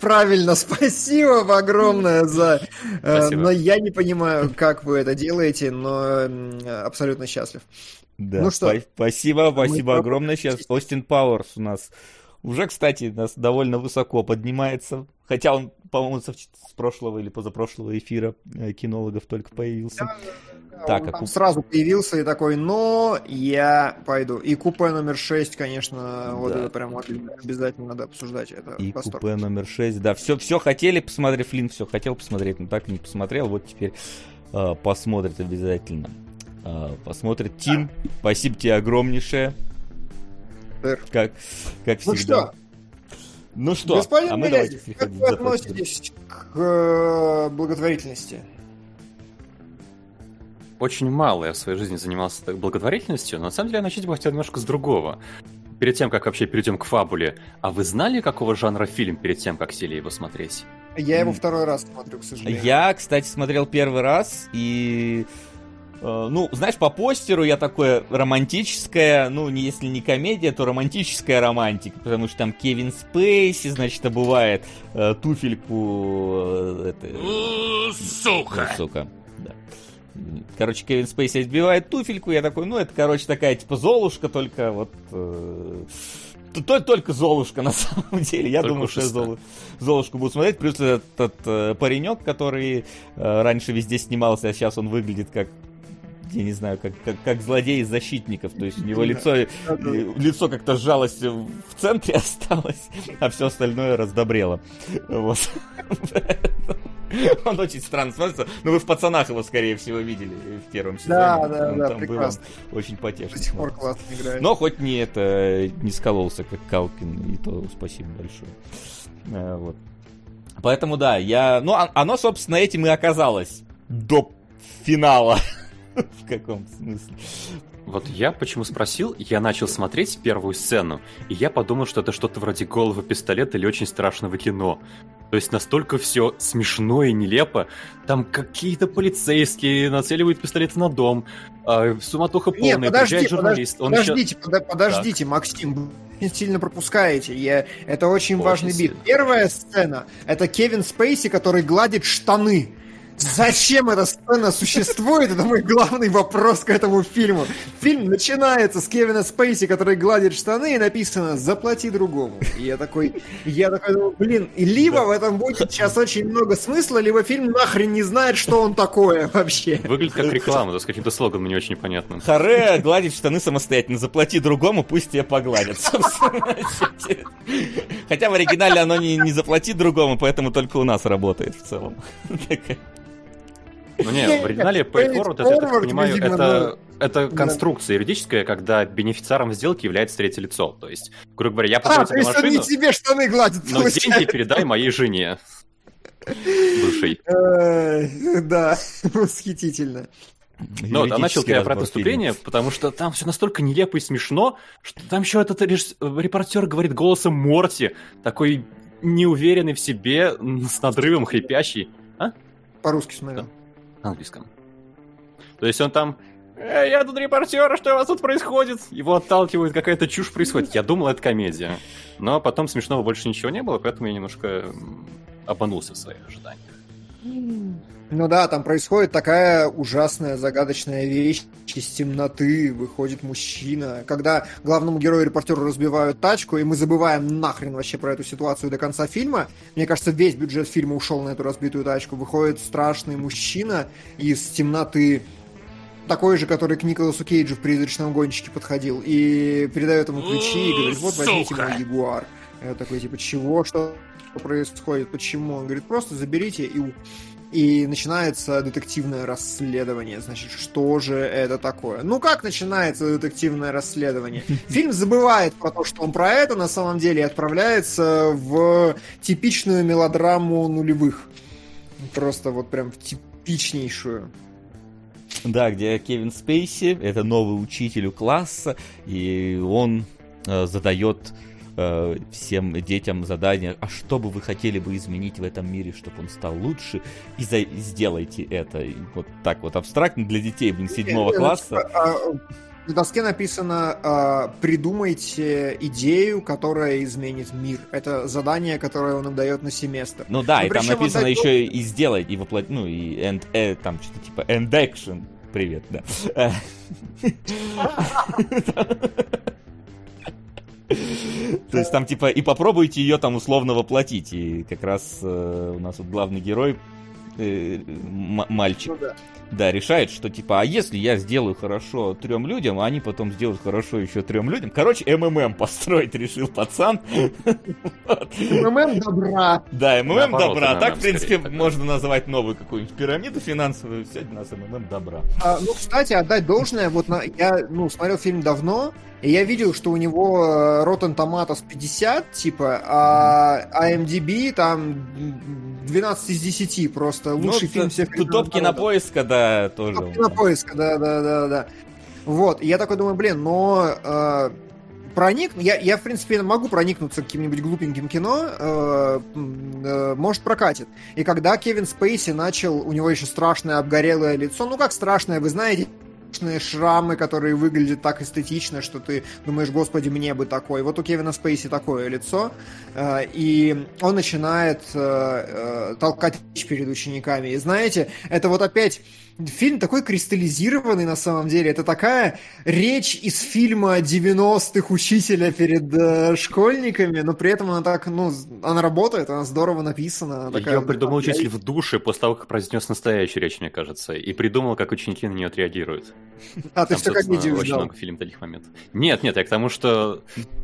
Правильно, спасибо огромное за... Э, спасибо. Но я не понимаю, как вы это делаете, но абсолютно счастлив. Да, ну что? Спасибо, спасибо огромное. Сейчас Остин Пауэрс у нас уже, кстати, нас довольно высоко поднимается. Хотя он, по-моему, с прошлого или позапрошлого эфира э, кинологов только появился. Да, так, он а куп... сразу появился и такой, но я пойду. И купе номер 6, конечно, да. вот это прям обязательно надо обсуждать. Это и восторг. купе номер 6, да. Все, все хотели посмотреть, Флинн все хотел посмотреть, но так и не посмотрел. Вот теперь э, посмотрит обязательно. Э, посмотрит Тим. Спасибо тебе огромнейшее. Как, как ну всегда. Что? Ну что, Господин а мы Милязев, как вы относитесь к э, благотворительности? Очень мало я в своей жизни занимался благотворительностью, но на самом деле я начать бы хотел немножко с другого. Перед тем, как вообще перейдем к фабуле, а вы знали, какого жанра фильм перед тем, как сели его смотреть? Я его второй раз смотрю, к сожалению. Я, кстати, смотрел первый раз, и ну, знаешь, по постеру я такое романтическое, ну, если не комедия, то романтическая романтика, потому что там Кевин Спейси, значит, обувает э, туфельку... Э, это, сука! Ну, сука, да. Короче, Кевин Спейси отбивает туфельку, я такой, ну, это, короче, такая, типа, Золушка, только вот... Э, только Золушка, на самом деле. Я только думаю, что я Золу, Золушку буду смотреть. Плюс этот, этот э, паренек, который э, раньше везде снимался, а сейчас он выглядит как я не знаю, как, как, как злодей из защитников. То есть у него лицо, лицо как-то сжалось в центре осталось, а все остальное раздобрело. Вот. Он очень странно смотрится. Но вы в пацанах его, скорее всего, видели в первом сезоне. Да, да, он да, там прекрасно. Был очень потешный. До сих пор классно играет. Но хоть не это, не скололся, как Калкин, и то спасибо большое. А, вот. Поэтому да, я... Ну, а, оно, собственно, этим и оказалось до финала. В каком смысле? Вот я почему спросил, я начал смотреть первую сцену, и я подумал, что это что-то вроде голого пистолета или очень страшного кино. То есть настолько все смешно и нелепо. Там какие-то полицейские нацеливают пистолеты на дом, а, суматоха полная, Нет, подожди, журналист. Подожди, Он подождите, еще... подождите, так. Максим, вы сильно пропускаете. Я... Это очень, очень важный бит. Первая сцена — это Кевин Спейси, который гладит штаны. Зачем эта сцена существует? Это мой главный вопрос к этому фильму. Фильм начинается с Кевина Спейси, который гладит штаны, и написано «Заплати другому». И я такой, я такой думаю, блин, и либо в этом будет сейчас очень много смысла, либо фильм нахрен не знает, что он такое вообще. Выглядит как реклама, да, с каким-то слоганом не очень непонятным. Харе гладит штаны самостоятельно, заплати другому, пусть тебе погладят. Хотя в оригинале оно не, не заплати другому, поэтому только у нас работает в целом. Ну не, в оригинале pay forward, это, я так понимаю, это, это конструкция юридическая, когда бенефициаром сделки является третье лицо. То есть, грубо говоря, я продаю а, тебе машину, не тебе штаны гладят, но деньги передай моей жене. Бывшей. Да, восхитительно. Ну, а начал я про преступление, потому что там все настолько нелепо и смешно, что там еще этот репортер говорит голосом Морти, такой неуверенный в себе, с надрывом хрипящий. А? По-русски смотрел. Английском. То есть он там «Эй, я тут репортер, что у вас тут происходит?» Его отталкивают, какая-то чушь происходит. Я думал, это комедия. Но потом смешного больше ничего не было, поэтому я немножко обманулся в своих ожиданиях. Ну да, там происходит такая ужасная, загадочная вещь. Из темноты выходит мужчина. Когда главному герою репортеру разбивают тачку, и мы забываем нахрен вообще про эту ситуацию до конца фильма. Мне кажется, весь бюджет фильма ушел на эту разбитую тачку. Выходит страшный мужчина из темноты, такой же, который к Николасу Кейджу в «Призрачном гонщике» подходил, и передает ему ключи и говорит, вот возьмите мой Ягуар. Я такой, типа, чего? Что происходит? Почему? Он говорит, просто заберите и и начинается детективное расследование. Значит, что же это такое? Ну, как начинается детективное расследование? Фильм забывает про то, что он про это на самом деле и отправляется в типичную мелодраму нулевых. Просто вот прям в типичнейшую. Да, где Кевин Спейси, это новый учитель у класса, и он э, задает э, всем детям задание, а что бы вы хотели бы изменить в этом мире, чтобы он стал лучше, и за... сделайте это. И вот так вот абстрактно для детей, блин, седьмого класса. А, на доске написано э, «Придумайте идею, которая изменит мир». Это задание, которое он им дает на семестр. Ну да, Но и там написано дает... еще и «сделать», и воплотить, ну и and, э, там что-то типа «end action». Привет, да. То есть там типа и попробуйте ее там условно воплотить. И как раз э, у нас вот главный герой э, мальчик. Ну, да. Да, решает, что типа, а если я сделаю хорошо трем людям, а они потом сделают хорошо еще трем людям. Короче, МММ построить решил пацан. МММ добра. Да, МММ добра. Так, в принципе, можно назвать новую какую-нибудь пирамиду финансовую. Сегодня у нас МММ добра. А, ну, кстати, отдать должное. Вот я ну, смотрел фильм давно, и я видел, что у него э, Rotten Tomatoes 50, типа, а IMDb там 12 из 10 просто. Ну, Лучший ну, фильм всех Тут топ кинопоиска, да, тоже. Топ кинопоиска, да, да, да, да. Вот, и я такой думаю, блин, но э, проник, я, я, в принципе, могу проникнуться каким-нибудь глупеньким кино, э, э, может, прокатит. И когда Кевин Спейси начал, у него еще страшное обгорелое лицо, ну, как страшное, вы знаете, шрамы, которые выглядят так эстетично, что ты думаешь, господи, мне бы такой. Вот у Кевина Спейси такое лицо, э, и он начинает э, э, толкать перед учениками. И знаете, это вот опять фильм такой кристаллизированный на самом деле. Это такая речь из фильма 90-х учителя перед э, школьниками, но при этом она так, ну, она работает, она здорово написана. Она такая, Ее придумал учитель в душе после того, как произнес настоящую речь, мне кажется, и придумал, как ученики на нее отреагируют. А, ты все как видео Очень много фильмов таких моментов. Нет, нет, я к тому, что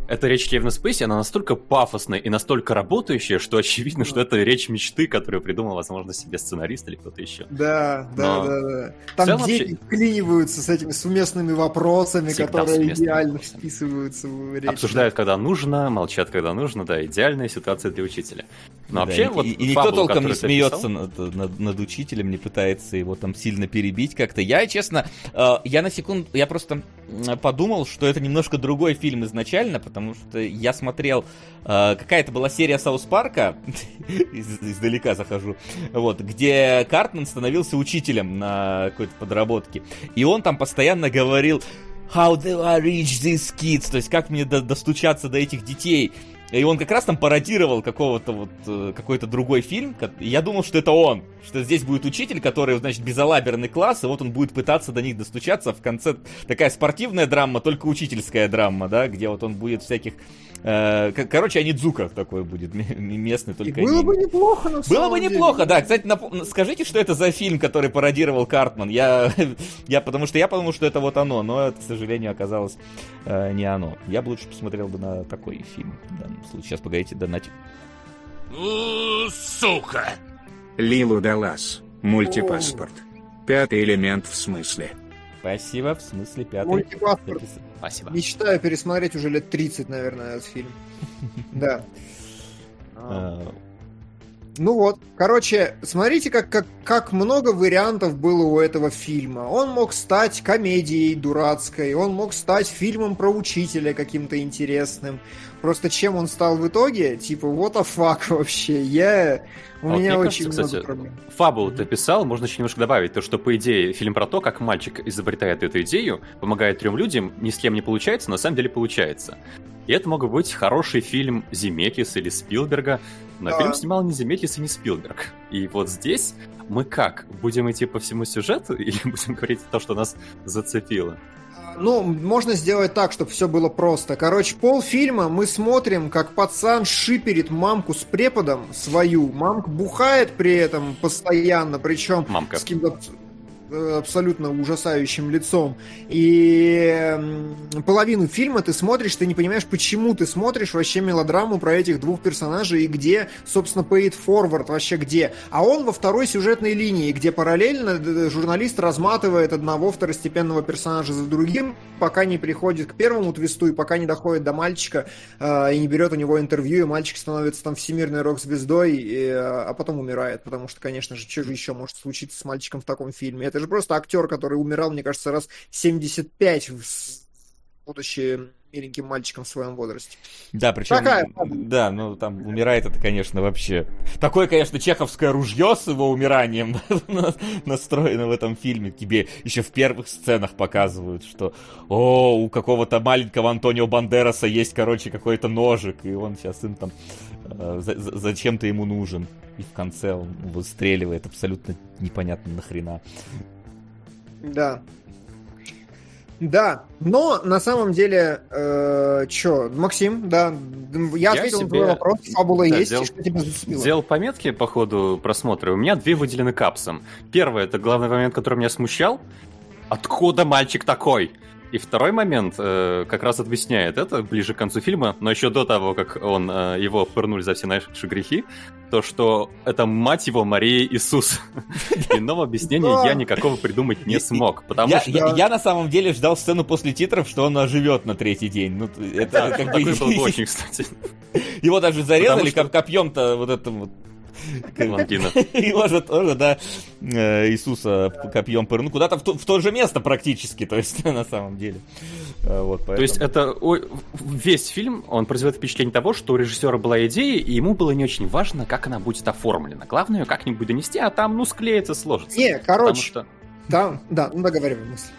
эта речь Кевина Спейси, она настолько пафосная и настолько работающая, что очевидно, что это речь мечты, которую придумал, возможно, себе сценарист или кто-то еще. Да, да, да, да. Там дети вообще... вклиниваются с этими суместными вопросами, Всегда которые идеально вписываются в речь. Обсуждают, когда нужно, молчат, когда нужно, да, идеальная ситуация для учителя. Но да, вообще, и, вот и, и никто толком не смеется над, над, над учителем, не пытается его там сильно перебить как-то. Я, честно, э, я на секунду, я просто подумал, что это немножко другой фильм изначально, потому что я смотрел, э, какая-то была серия Саус Парка, из, издалека захожу, вот, где Картман становился учителем на какой-то подработке, и он там постоянно говорил How do I reach these kids? То есть, как мне до достучаться до этих детей? И он как раз там пародировал какого-то вот, э, какой-то другой фильм. Я думал, что это он. Что здесь будет учитель, который, значит, безалаберный класс, и вот он будет пытаться до них достучаться. В конце такая спортивная драма, только учительская драма, да, где вот он будет всяких Э, короче, Анидзука такой будет местный, только И было бы неплохо, на Было бы неплохо, да. Кстати, нап... скажите, что это за фильм, который пародировал Картман. Я, я потому что я подумал, что это вот оно, но это, к сожалению, оказалось э, не оно. Я бы лучше посмотрел бы на такой фильм случае. Сейчас погодите, донатик. Сука! Лилу Даллас. Мультипаспорт. Пятый элемент в смысле. Спасибо, в смысле пятый. Мультипаспорт. Спасибо. Мечтаю пересмотреть уже лет 30, наверное, этот фильм. Да. А, ну вот, короче, смотрите, как, как, как много вариантов было у этого фильма. Он мог стать комедией дурацкой, он мог стать фильмом про учителя каким-то интересным. Просто чем он стал в итоге? Типа, what the fuck вообще? Я... У а меня вот очень кажется, много кстати, проблем. Фабулу ты писал, можно еще немножко добавить, то, что, по идее, фильм про то, как мальчик изобретает эту идею, помогает трем людям, ни с кем не получается, но на самом деле получается. И это мог быть хороший фильм Земекис или Спилберга, но да. фильм снимал не Земекис и не Спилберг. И вот здесь мы как? Будем идти по всему сюжету или будем говорить то, что нас зацепило? Ну, можно сделать так, чтобы все было просто. Короче, полфильма мы смотрим, как пацан шиперит мамку с преподом свою. Мамка бухает при этом постоянно, причем Мамка. с кем-то абсолютно ужасающим лицом. И половину фильма ты смотришь, ты не понимаешь, почему ты смотришь вообще мелодраму про этих двух персонажей и где, собственно, Paid Forward вообще где. А он во второй сюжетной линии, где параллельно журналист разматывает одного второстепенного персонажа за другим, пока не приходит к первому твисту и пока не доходит до мальчика э, и не берет у него интервью, и мальчик становится там всемирной рок-звездой, и, э, а потом умирает, потому что, конечно же, что же еще может случиться с мальчиком в таком фильме? Это это же просто актер, который умирал, мне кажется, раз 75, будучи миленьким мальчиком в своем возрасте. Да, причем, Такая... да, ну там умирает это, конечно, вообще. Такое, конечно, чеховское ружье с его умиранием настроено в этом фильме. Тебе еще в первых сценах показывают, что, о, у какого-то маленького Антонио Бандераса есть, короче, какой-то ножик, и он сейчас им там э, зачем-то ему нужен. И в конце он выстреливает абсолютно непонятно нахрена. Да. Да, но на самом деле, э, чё, Максим, да, я, я ответил себе... на твой вопрос, фабула да, есть, сделал... что тебя зацепило? Сделал пометки по ходу просмотра, у меня две выделены капсом. Первое, это главный момент, который меня смущал. Откуда мальчик такой? И второй момент э, как раз объясняет это ближе к концу фильма, но еще до того, как он э, его пырнули за все наши грехи, то, что это, мать его, Мария Иисус. Иного объяснения я никакого придумать не смог, потому что... Я на самом деле ждал сцену после титров, что он оживет на третий день. Ну, это как бы... очень, кстати. Его даже зарезали копьем-то вот этим вот Блондина. Его же тоже, да, э, Иисуса копьем пырнул. Куда-то в то, же место практически, то есть на самом деле. Э, вот, поэтому... То есть это весь фильм, он производит впечатление того, что у режиссера была идея, и ему было не очень важно, как она будет оформлена. Главное ее как-нибудь донести, а там, ну, склеится, сложится. Не, короче, что... да, да, ну договаривай мысль.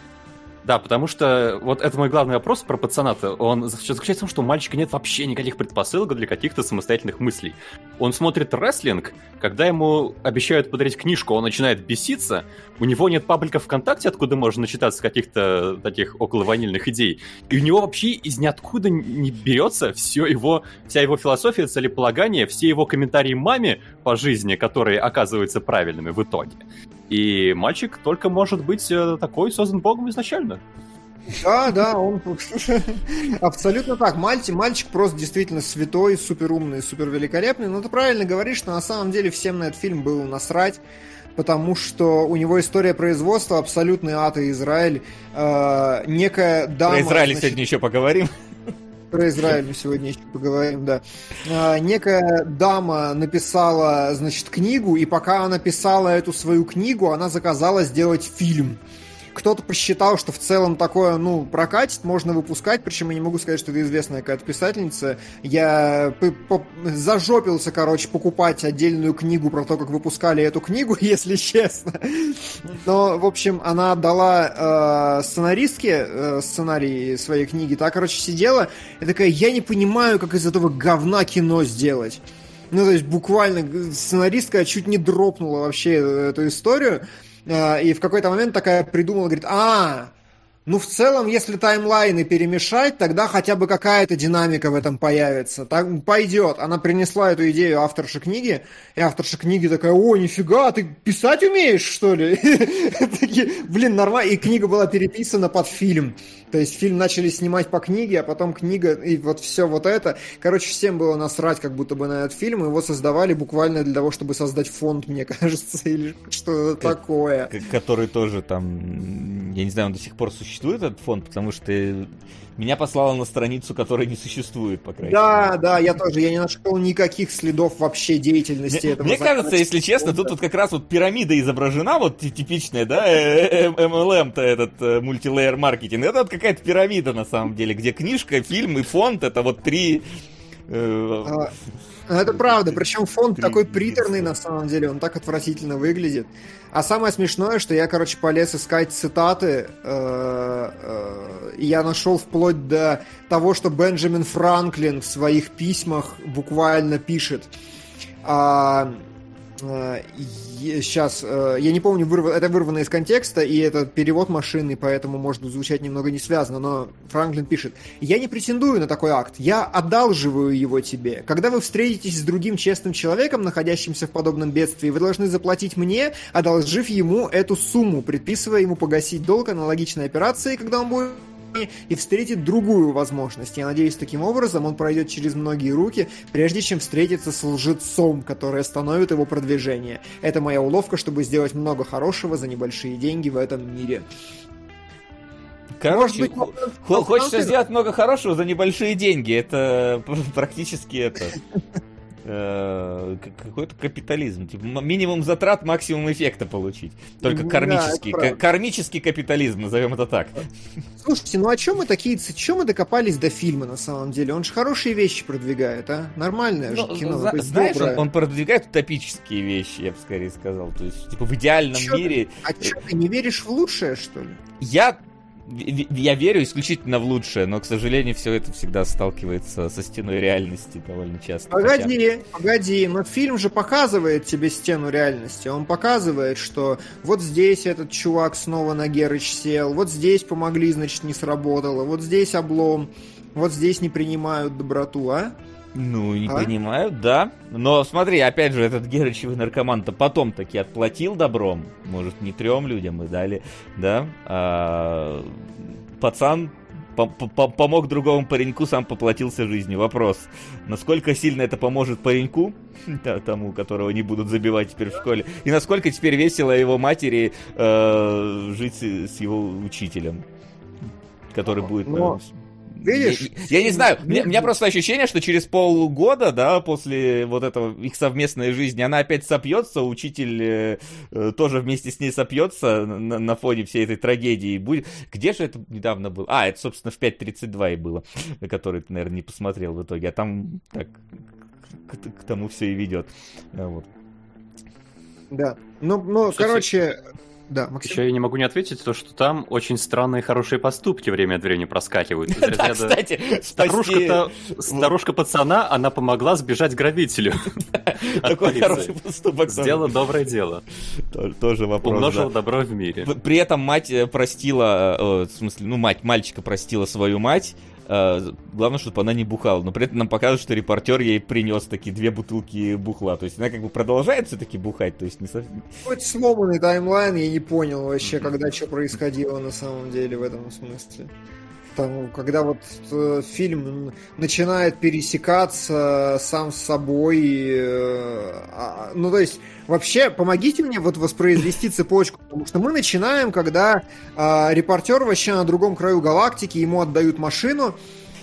Да, потому что вот это мой главный вопрос про пацана-то. Он заключается в том, что у мальчика нет вообще никаких предпосылок для каких-то самостоятельных мыслей. Он смотрит рестлинг, когда ему обещают подарить книжку, он начинает беситься, у него нет паблика ВКонтакте, откуда можно начитаться каких-то таких около ванильных идей. И у него вообще из ниоткуда не берется все его, вся его философия, целеполагание, все его комментарии маме по жизни, которые оказываются правильными в итоге. И мальчик только может быть э, такой создан Богом изначально. Да, да, он абсолютно так. Мальчик, мальчик просто действительно святой, супер умный, супер великолепный. Но ты правильно говоришь, что на самом деле всем на этот фильм было насрать потому что у него история производства абсолютный ад и Израиль. Э, некая дама... Про Израиль значит, сегодня еще поговорим. Про Израиль мы сегодня еще поговорим, да. А, некая дама написала, значит, книгу, и пока она писала эту свою книгу, она заказала сделать фильм кто-то посчитал, что в целом такое, ну, прокатит, можно выпускать, причем я не могу сказать, что это известная какая-то писательница. Я зажопился, короче, покупать отдельную книгу про то, как выпускали эту книгу, если честно. Но, в общем, она отдала э, сценаристке э, сценарий своей книги, та, короче, сидела и такая, я не понимаю, как из этого говна кино сделать. Ну, то есть, буквально сценаристка чуть не дропнула вообще эту историю. А, и в какой-то момент такая придумала, говорит, а, ну, в целом, если таймлайны перемешать, тогда хотя бы какая-то динамика в этом появится. Так пойдет. Она принесла эту идею авторши книги, и авторша книги такая, о, нифига, ты писать умеешь, что ли? Блин, нормально. И книга была переписана под фильм. То есть фильм начали снимать по книге, а потом книга и вот все вот это. Короче, всем было насрать как будто бы на этот фильм. Его создавали буквально для того, чтобы создать фонд, мне кажется, или что-то такое. Который тоже там, я не знаю, он до сих пор существует, этот фонд, потому что меня послало на страницу, которая не существует, по крайней да, мере. Да, да, я тоже, я не нашел никаких следов вообще деятельности мне, этого. Мне кажется, если честно, тут вот как раз вот пирамида изображена, вот типичная, да, MLM-то э, э, этот мультилейер маркетинг, это вот какая-то пирамида на самом деле, где книжка, фильм и фонд, это вот три... Э, а, это правда, причем фонд такой приторный на самом деле, он так отвратительно выглядит. А самое смешное, что я, короче, полез искать цитаты, э, э, и я нашел вплоть до того, что Бенджамин Франклин в своих письмах буквально пишет. Сейчас, э, я не помню, это вырвано из контекста, и это перевод машины, поэтому может звучать немного не связано, но Франклин пишет, «Я не претендую на такой акт, я одалживаю его тебе. Когда вы встретитесь с другим честным человеком, находящимся в подобном бедствии, вы должны заплатить мне, одолжив ему эту сумму, предписывая ему погасить долг аналогичной операции, когда он будет и встретит другую возможность. Я надеюсь, таким образом он пройдет через многие руки, прежде чем встретиться с лжецом, который остановит его продвижение. Это моя уловка, чтобы сделать много хорошего за небольшие деньги в этом мире. Короче, Может быть, хочется сделать много хорошего за небольшие деньги. Это практически это. Э, какой-то капитализм. Типа, минимум затрат, максимум эффекта получить. Только кармический. Да, кармический капитализм, назовем это так. Слушайте, ну а чем мы такие, чем мы докопались до фильма на самом деле? Он же хорошие вещи продвигает, а? Нормальное ну, же кино. За, знаешь, он, он продвигает утопические вещи, я бы скорее сказал. То есть, типа, в идеальном чё мире... а что, ты не веришь в лучшее, что ли? Я я верю исключительно в лучшее, но, к сожалению, все это всегда сталкивается со стеной реальности довольно часто. Погоди, хотя... погоди, но фильм же показывает тебе стену реальности. Он показывает, что вот здесь этот чувак снова на Герыч сел, вот здесь помогли, значит, не сработало, вот здесь облом, вот здесь не принимают доброту, а? Ну, не а? принимают, да. Но смотри, опять же, этот Герычевый наркоман-то потом таки отплатил добром. Может, не трем людям мы дали, да? А, пацан помог другому пареньку, сам поплатился жизнью. Вопрос, насколько сильно это поможет пареньку, тому, которого не будут забивать теперь в школе, и насколько теперь весело его матери э, жить с его учителем, который будет... Но... Видишь? Я, я не знаю, у меня, у меня просто ощущение, что через полгода, да, после вот этого их совместной жизни, она опять сопьется, учитель э, э тоже вместе с ней сопьется на, на фоне всей этой трагедии. Будет... Где же это недавно было? А, это, собственно, в 5.32 и было, который ты, наверное, не посмотрел в итоге, а там так к, к тому все и ведет. Вот. Да. Ну, ну, короче, да, Максим. Еще я не могу не ответить, то, что там очень странные хорошие поступки время от времени проскакивают. Да, кстати, старушка-то, старушка пацана, она помогла сбежать грабителю. Такой хороший поступок. Сделала доброе дело. Тоже вопрос. Умножила добро в мире. При этом мать э, простила, э, в смысле, ну, мать мальчика простила свою мать, главное, чтобы она не бухала. Но при этом нам показывают, что репортер ей принес такие две бутылки бухла. То есть она как бы продолжает все-таки бухать. То есть не совсем... Хоть сломанный таймлайн, я не понял вообще, когда что происходило на самом деле в этом смысле. Там, когда вот э, фильм начинает пересекаться сам с собой, э, а, ну то есть вообще помогите мне вот воспроизвести цепочку, потому что мы начинаем, когда э, репортер вообще на другом краю галактики, ему отдают машину,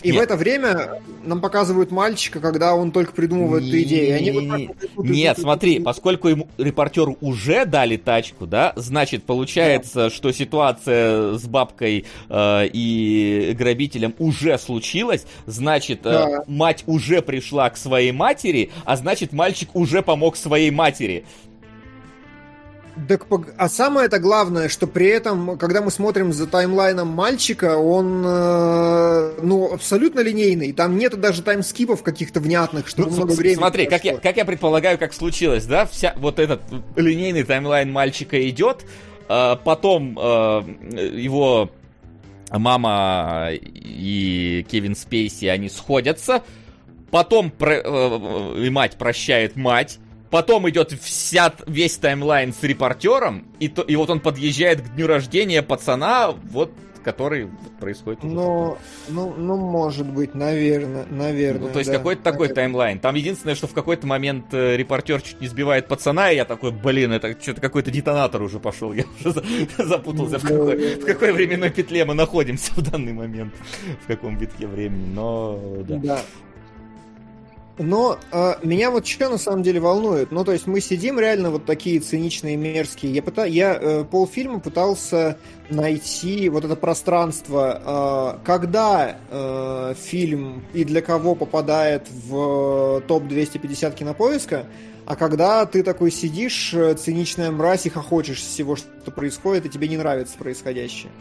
и Нет. в это время нам показывают мальчика, когда он только придумывает эту идею. Они вот так, Нет, смотри, поскольку ему репортеру уже дали тачку, да, значит, получается, да. что ситуация с бабкой э, и грабителем уже случилась, значит, э, да. мать уже пришла к своей матери, а значит, мальчик уже помог своей матери. Так, а самое это главное, что при этом, когда мы смотрим за таймлайном мальчика, он э, ну абсолютно линейный. Там нету даже таймскипов каких-то внятных, что ну, много времени. Смотри, как я, как я предполагаю, как случилось, да, вся вот этот линейный таймлайн мальчика идет, э, потом э, его мама и Кевин Спейси они сходятся, потом про, э, и мать прощает мать Потом идет вся, весь таймлайн с репортером, и, то, и вот он подъезжает к дню рождения пацана, вот который происходит. Ну, ну, ну, может быть, наверное, наверное. Ну, то есть да, какой-то такой таймлайн. Там единственное, что в какой-то момент э, репортер чуть не сбивает пацана, и я такой, блин, это что-то какой-то детонатор уже пошел. Я уже запутался, в какой, в какой временной петле мы находимся в данный момент, в каком витке времени. Но да. да. Но э, меня вот что на самом деле волнует. Ну, то есть мы сидим реально вот такие циничные, мерзкие. Я, пыта... я э, полфильма пытался найти вот это пространство, э, когда э, фильм и для кого попадает в топ-250 кинопоиска, а когда ты такой сидишь, э, циничная мразь, и хохочешь всего, что происходит, и тебе не нравится происходящее.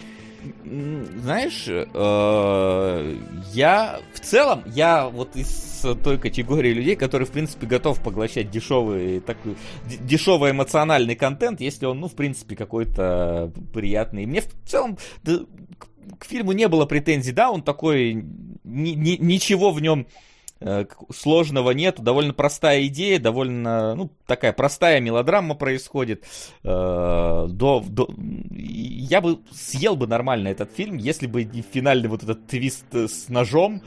Знаешь, э, я в целом, я вот из той категории людей, которые, в принципе, готов поглощать дешевый, такой, дешевый эмоциональный контент, если он, ну, в принципе, какой-то приятный. Мне в целом да, к фильму не было претензий, да, он такой, ни, ни, ничего в нем сложного нету, довольно простая идея, довольно, ну, такая простая мелодрама происходит. Э, до, до, я бы съел бы нормально этот фильм, если бы не финальный вот этот твист с ножом,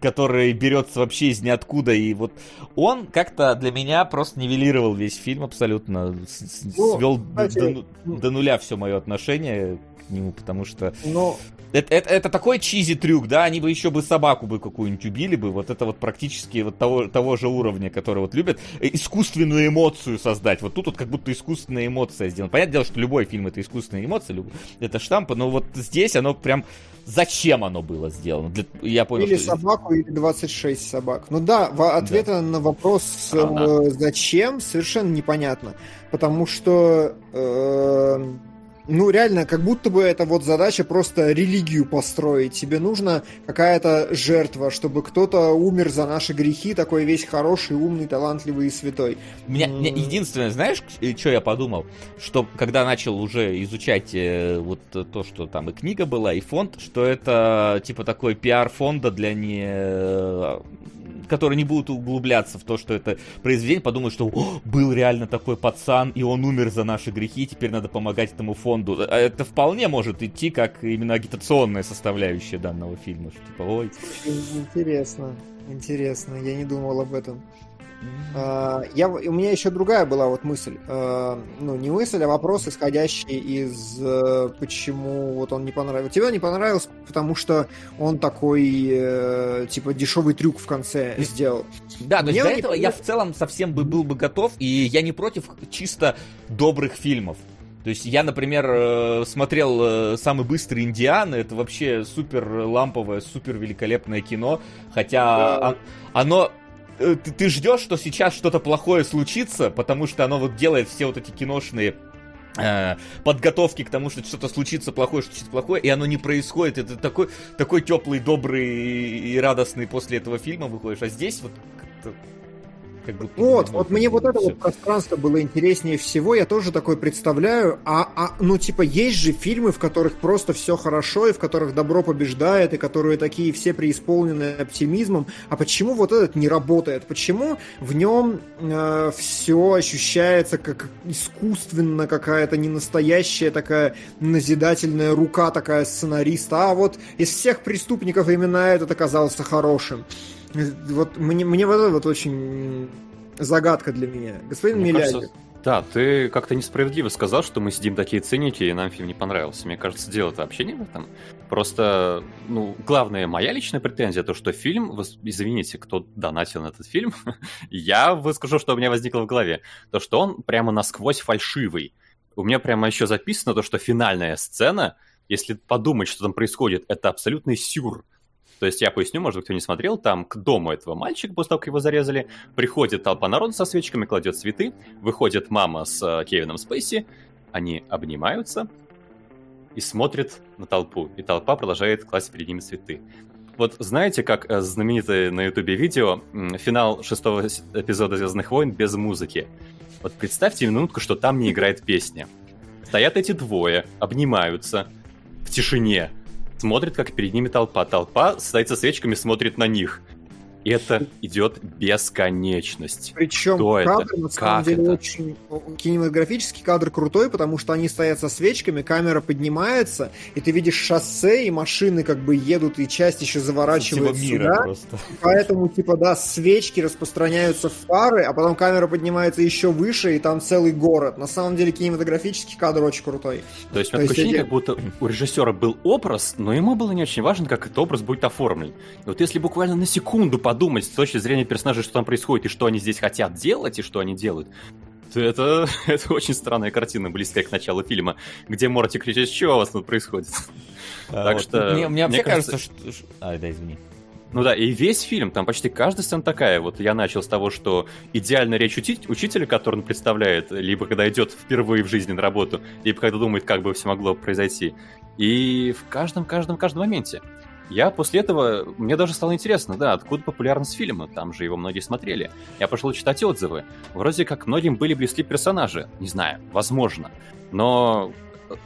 который берется вообще из ниоткуда, и вот он как-то для меня просто нивелировал весь фильм абсолютно, ну, свел до, до, до нуля все мое отношение к нему, потому что... Но это, это, это такой чизи трюк, да, они бы еще бы собаку бы какую-нибудь убили бы, вот это вот практически вот того, того же уровня, который вот любят, э, искусственную эмоцию создать, вот тут вот как будто искусственная эмоция сделана. Понятное дело, что любой фильм это искусственная эмоция, люб... это штампа, но вот здесь оно прям, зачем оно было сделано? Для... Я понял, или что... собаку, или 26 собак. Ну да, ответа да. на вопрос, а, да. зачем, совершенно непонятно, потому что... Э ну, реально, как будто бы это вот задача просто религию построить. Тебе нужна какая-то жертва, чтобы кто-то умер за наши грехи, такой весь хороший, умный, талантливый и святой. Меня, mm. меня единственное, знаешь, что я подумал? Что когда начал уже изучать э, вот то, что там и книга была, и фонд, что это типа такой пиар фонда для не которые не будут углубляться в то, что это произведение, подумают, что был реально такой пацан, и он умер за наши грехи, теперь надо помогать этому фонду. А это вполне может идти как именно агитационная составляющая данного фильма. Что, типа, ой. Интересно, интересно, я не думал об этом. Uh, я, у меня еще другая была вот мысль. Uh, ну, не мысль, а вопрос, исходящий из uh, почему вот он не понравился. Тебе он не понравился, потому что он такой, э, типа, дешевый трюк в конце сделал. Да, то есть для этого я в целом совсем бы был бы готов, и я не против чисто добрых фильмов. То есть я, например, э, смотрел «Самый быстрый Индиан», это вообще супер ламповое, супер великолепное кино, хотя да. оно Э, ты, ты ждешь, что сейчас что-то плохое случится, потому что оно вот делает все вот эти киношные э, подготовки к тому, что что-то случится плохое, что что-то плохое, и оно не происходит. Это такой, такой теплый, добрый и радостный после этого фильма выходишь. А здесь вот как будто вот, вот мне вот это все. вот пространство было интереснее всего, я тоже такое представляю. А, а, ну, типа, есть же фильмы, в которых просто все хорошо, и в которых добро побеждает, и которые такие все преисполнены оптимизмом. А почему вот этот не работает? Почему в нем э, все ощущается как искусственно какая-то ненастоящая такая назидательная рука такая сценариста? А вот из всех преступников именно этот оказался хорошим. Вот мне, мне вот это вот очень загадка для меня. Господин мне Миляльев. Кажется, да, ты как-то несправедливо сказал, что мы сидим такие циники, и нам фильм не понравился. Мне кажется, дело-то вообще не в этом. Просто, ну, главная моя личная претензия, то, что фильм, извините, кто донатил на этот фильм, я выскажу, что у меня возникло в голове, то, что он прямо насквозь фальшивый. У меня прямо еще записано то, что финальная сцена, если подумать, что там происходит, это абсолютный сюр. То есть я поясню, может, кто не смотрел, там к дому этого мальчика, после того, как его зарезали, приходит толпа народа со свечками, кладет цветы, выходит мама с э, Кевином Спейси, они обнимаются и смотрят на толпу, и толпа продолжает класть перед ними цветы. Вот знаете, как э, знаменитое на ютубе видео, финал шестого эпизода «Звездных войн» без музыки. Вот представьте минутку, что там не играет песня. Стоят эти двое, обнимаются в тишине, смотрит, как перед ними толпа. Толпа стоит со свечками, смотрит на них. Это идет бесконечность. Причем Кто кадр, это? на самом как деле, это? очень кинематографический кадр крутой, потому что они стоят со свечками, камера поднимается, и ты видишь шоссе, и машины как бы едут, и часть еще заворачивает сюда. Просто. Поэтому, типа, да, свечки распространяются в фары, а потом камера поднимается еще выше, и там целый город. На самом деле, кинематографический кадр очень крутой. То есть, у меня ощущение, как будто у режиссера был образ, но ему было не очень важно, как этот образ будет оформлен. И вот если буквально на секунду подумать с точки зрения персонажей, что там происходит, и что они здесь хотят делать, и что они делают, то это, это очень странная картина, близкая к началу фильма, где Морти кричит, что у вас тут происходит? А, так вот. что... Мне, мне, мне кажется, кажется, что... А, да, извини. Ну да, и весь фильм, там почти каждая сцена такая. Вот я начал с того, что идеальная речь учить, учителя, который он представляет, либо когда идет впервые в жизни на работу, либо когда думает, как бы все могло произойти. И в каждом, каждом, каждом моменте. Я после этого, мне даже стало интересно, да, откуда популярность фильма, там же его многие смотрели. Я пошел читать отзывы. Вроде как многим были близки персонажи, не знаю, возможно. Но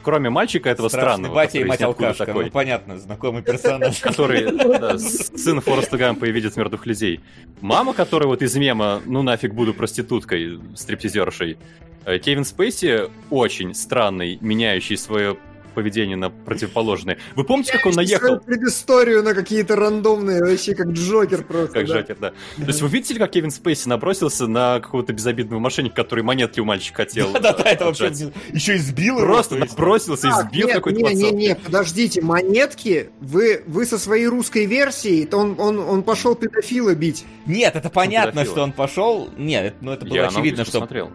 кроме мальчика этого Страшный странного, батя и мать алкашка, такой, ну понятно, знакомый персонаж. Который, да, сын Фореста Гампа и видит мертвых людей. Мама, которая вот из мема «ну нафиг буду проституткой, стриптизершей», э, Кевин Спейси очень странный, меняющий свое поведение на противоположное. Вы помните, как он наехал? предысторию на какие-то рандомные, вообще как Джокер просто. Как да. Джокер, да. То есть вы видели, как Кевин Спейси набросился на какого-то безобидного мошенника, который монетки у мальчика хотел Да-да, это вообще еще избил его. Просто набросился, избил какой-то. Не-не-не, подождите, монетки, вы, вы со своей русской версией, то он, он, он пошел педофила бить. Нет, это понятно, что он пошел. Нет, ну это было очевидно, что... смотрел.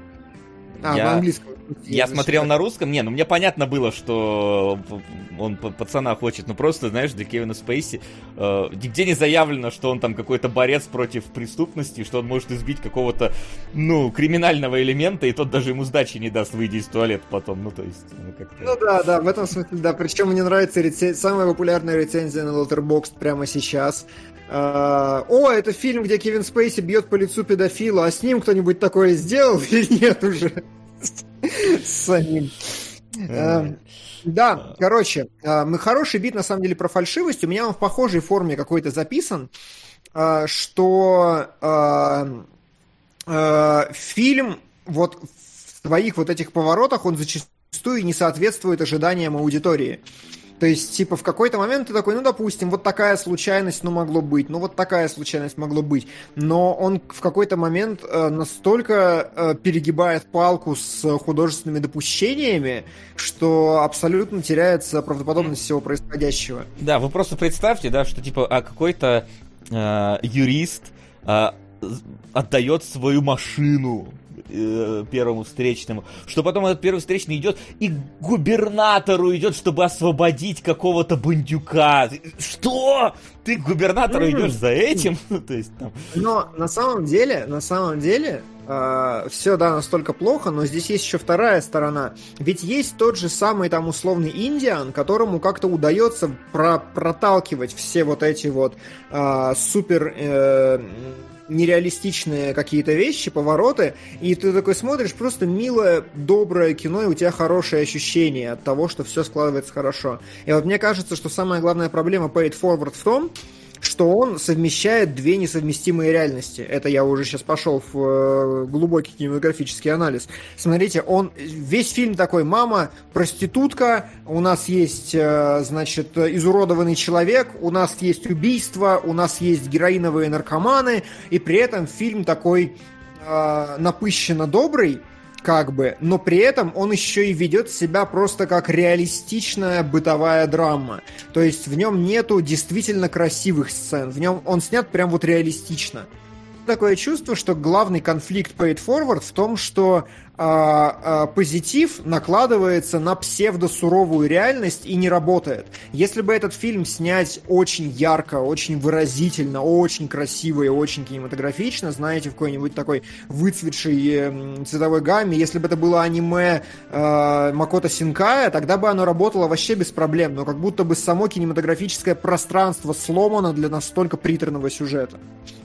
А, я... на английском. Я смотрел на русском, не, ну мне понятно было, что он пацана хочет, но просто, знаешь, для Кевина Спейси э, нигде не заявлено, что он там какой-то борец против преступности, что он может избить какого-то, ну, криминального элемента, и тот даже ему сдачи не даст, выйти из туалета потом, ну, то есть, ну, как-то... Ну, да, да, в этом смысле, да, причем мне нравится рецен... самая популярная рецензия на Letterboxd прямо сейчас, о, это фильм, где Кевин Спейси бьет по лицу педофила, а с ним кто-нибудь такое сделал или нет уже? С самим. Эм, да, короче, э, мы хороший бит на самом деле про фальшивость. У меня он в похожей форме какой-то записан, э, что э, фильм вот в своих вот этих поворотах он зачастую не соответствует ожиданиям аудитории. То есть, типа, в какой-то момент ты такой, ну, допустим, вот такая случайность, ну, могло быть, ну, вот такая случайность могло быть. Но он в какой-то момент э, настолько э, перегибает палку с художественными допущениями, что абсолютно теряется правдоподобность всего происходящего. Да, вы просто представьте, да, что, типа, а какой-то э, юрист э, отдает свою машину э, первому встречному, что потом этот первый встречный идет и к губернатору идет, чтобы освободить какого-то бандюка. Что? Ты к губернатору mm. идешь за этим? То есть, там... Но на самом деле, на самом деле, э, все, да, настолько плохо, но здесь есть еще вторая сторона. Ведь есть тот же самый там условный Индиан, которому как-то удается про проталкивать все вот эти вот э, супер... Э, нереалистичные какие-то вещи, повороты, и ты такой смотришь, просто милое, доброе кино, и у тебя хорошее ощущение от того, что все складывается хорошо. И вот мне кажется, что самая главная проблема Paid Forward в том, что он совмещает две несовместимые реальности. Это я уже сейчас пошел в э, глубокий кинематографический анализ. Смотрите, он весь фильм такой: мама проститутка, у нас есть, э, значит, изуродованный человек, у нас есть убийство, у нас есть героиновые наркоманы, и при этом фильм такой э, напыщенно добрый как бы, но при этом он еще и ведет себя просто как реалистичная бытовая драма. То есть в нем нету действительно красивых сцен, в нем он снят прям вот реалистично. Такое чувство, что главный конфликт Paid Forward в том, что позитив накладывается на псевдосуровую реальность и не работает. Если бы этот фильм снять очень ярко, очень выразительно, очень красиво и очень кинематографично, знаете, в какой-нибудь такой выцветшей э, цветовой гамме, если бы это было аниме э, Макото Синкая, тогда бы оно работало вообще без проблем, но как будто бы само кинематографическое пространство сломано для настолько приторного сюжета.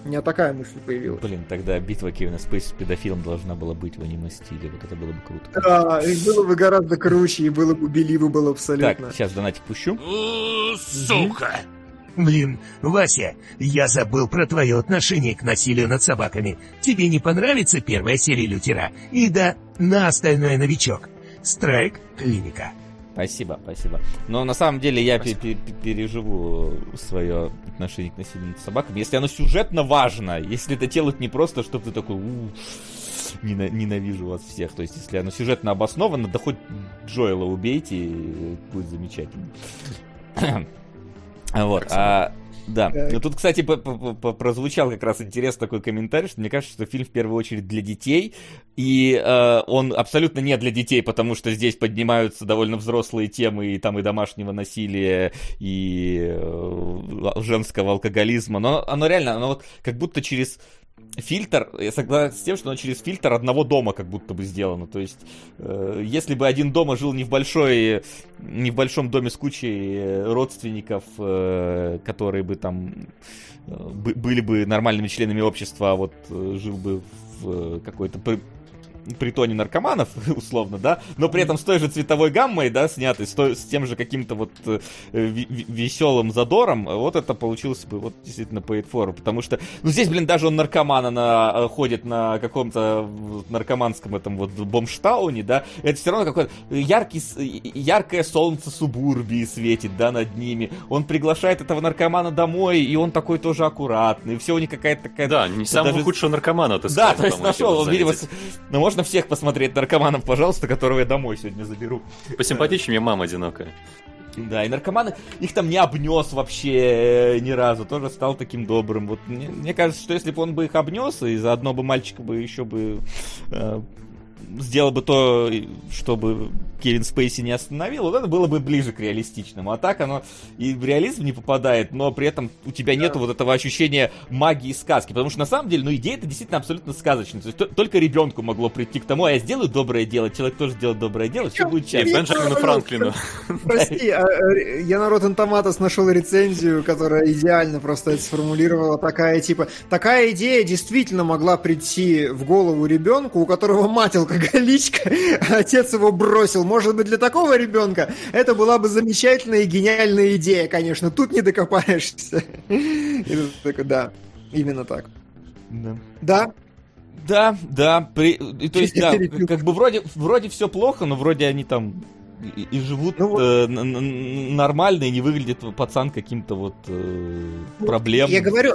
У меня такая мысль появилась. Блин, тогда битва Кевина Спейси с педофилом должна была быть в аниме-стиле вот это было бы круто. Да, и было бы гораздо круче, и было бы беливо было абсолютно. Так, сейчас донатик пущу. Сука! Блин, Вася, я забыл про твое отношение к насилию над собаками. Тебе не понравится первая серия Лютера? И да, на остальное новичок. Страйк Клиника. Спасибо, спасибо. Но на самом деле я переживу свое отношение к насилию над собаками. Если оно сюжетно важно, если это делают не просто, чтобы ты такой, у ненавижу вас всех. То есть, если оно сюжетно обосновано, да хоть Джоэла убейте, будет замечательно. Вот. А, да. Так. Тут, кстати, прозвучал как раз интересный такой комментарий, что мне кажется, что фильм в первую очередь для детей, и э, он абсолютно не для детей, потому что здесь поднимаются довольно взрослые темы, и там и домашнего насилия, и э, женского алкоголизма, но оно реально, оно вот как будто через фильтр, я согласен с тем, что оно через фильтр одного дома как будто бы сделано. То есть, э, если бы один дома жил не в большой, не в большом доме с кучей э, родственников, э, которые бы там э, были бы нормальными членами общества, а вот э, жил бы в какой-то притоне наркоманов, условно, да, но при этом с той же цветовой гаммой, да, снятый, с, той, с тем же каким-то вот э, веселым задором, вот это получилось бы вот действительно paid for, потому что, ну, здесь, блин, даже он наркомана на, э, ходит на каком-то наркоманском этом вот бомштауне, да, это все равно какое-то яркий, яркое солнце субурбии светит, да, над ними, он приглашает этого наркомана домой, и он такой тоже аккуратный, все у них какая-то такая... Да, не самого даже... худшего наркомана, ты Да, то есть нашел, он, видимо, ну, можно всех посмотреть наркоманов, пожалуйста, которого я домой сегодня заберу. Посимпатичнее мама одинокая. Да, и наркоманы, их там не обнес вообще э, ни разу, тоже стал таким добрым. Вот мне, мне кажется, что если бы он бы их обнес, и заодно бы мальчика бы еще бы э, сделал бы то, чтобы Кевин Спейси не остановил, вот это было бы ближе к реалистичному. А так оно и в реализм не попадает, но при этом у тебя нету вот этого ощущения магии сказки. Потому что на самом деле, ну, идея это действительно абсолютно сказочная. То есть только ребенку могло прийти к тому, а я сделаю доброе дело, человек тоже сделает доброе дело, все будет честно. Бенджамину Франклину. Прости, а, э, я на Rotten Tomatoes нашел рецензию, которая идеально просто это сформулировала. Такая, типа, такая идея действительно могла прийти в голову ребенку, у которого мать алкоголичка, а отец его бросил может быть, для такого ребенка это была бы замечательная и гениальная идея, конечно. Тут не докопаешься. Да, именно так. Да. Да, да, да. При... И, то есть, да, как бы вроде, вроде все плохо, но вроде они там и, и живут ну, э, нормально, и не выглядит пацан каким-то вот э, проблемным. Я говорю,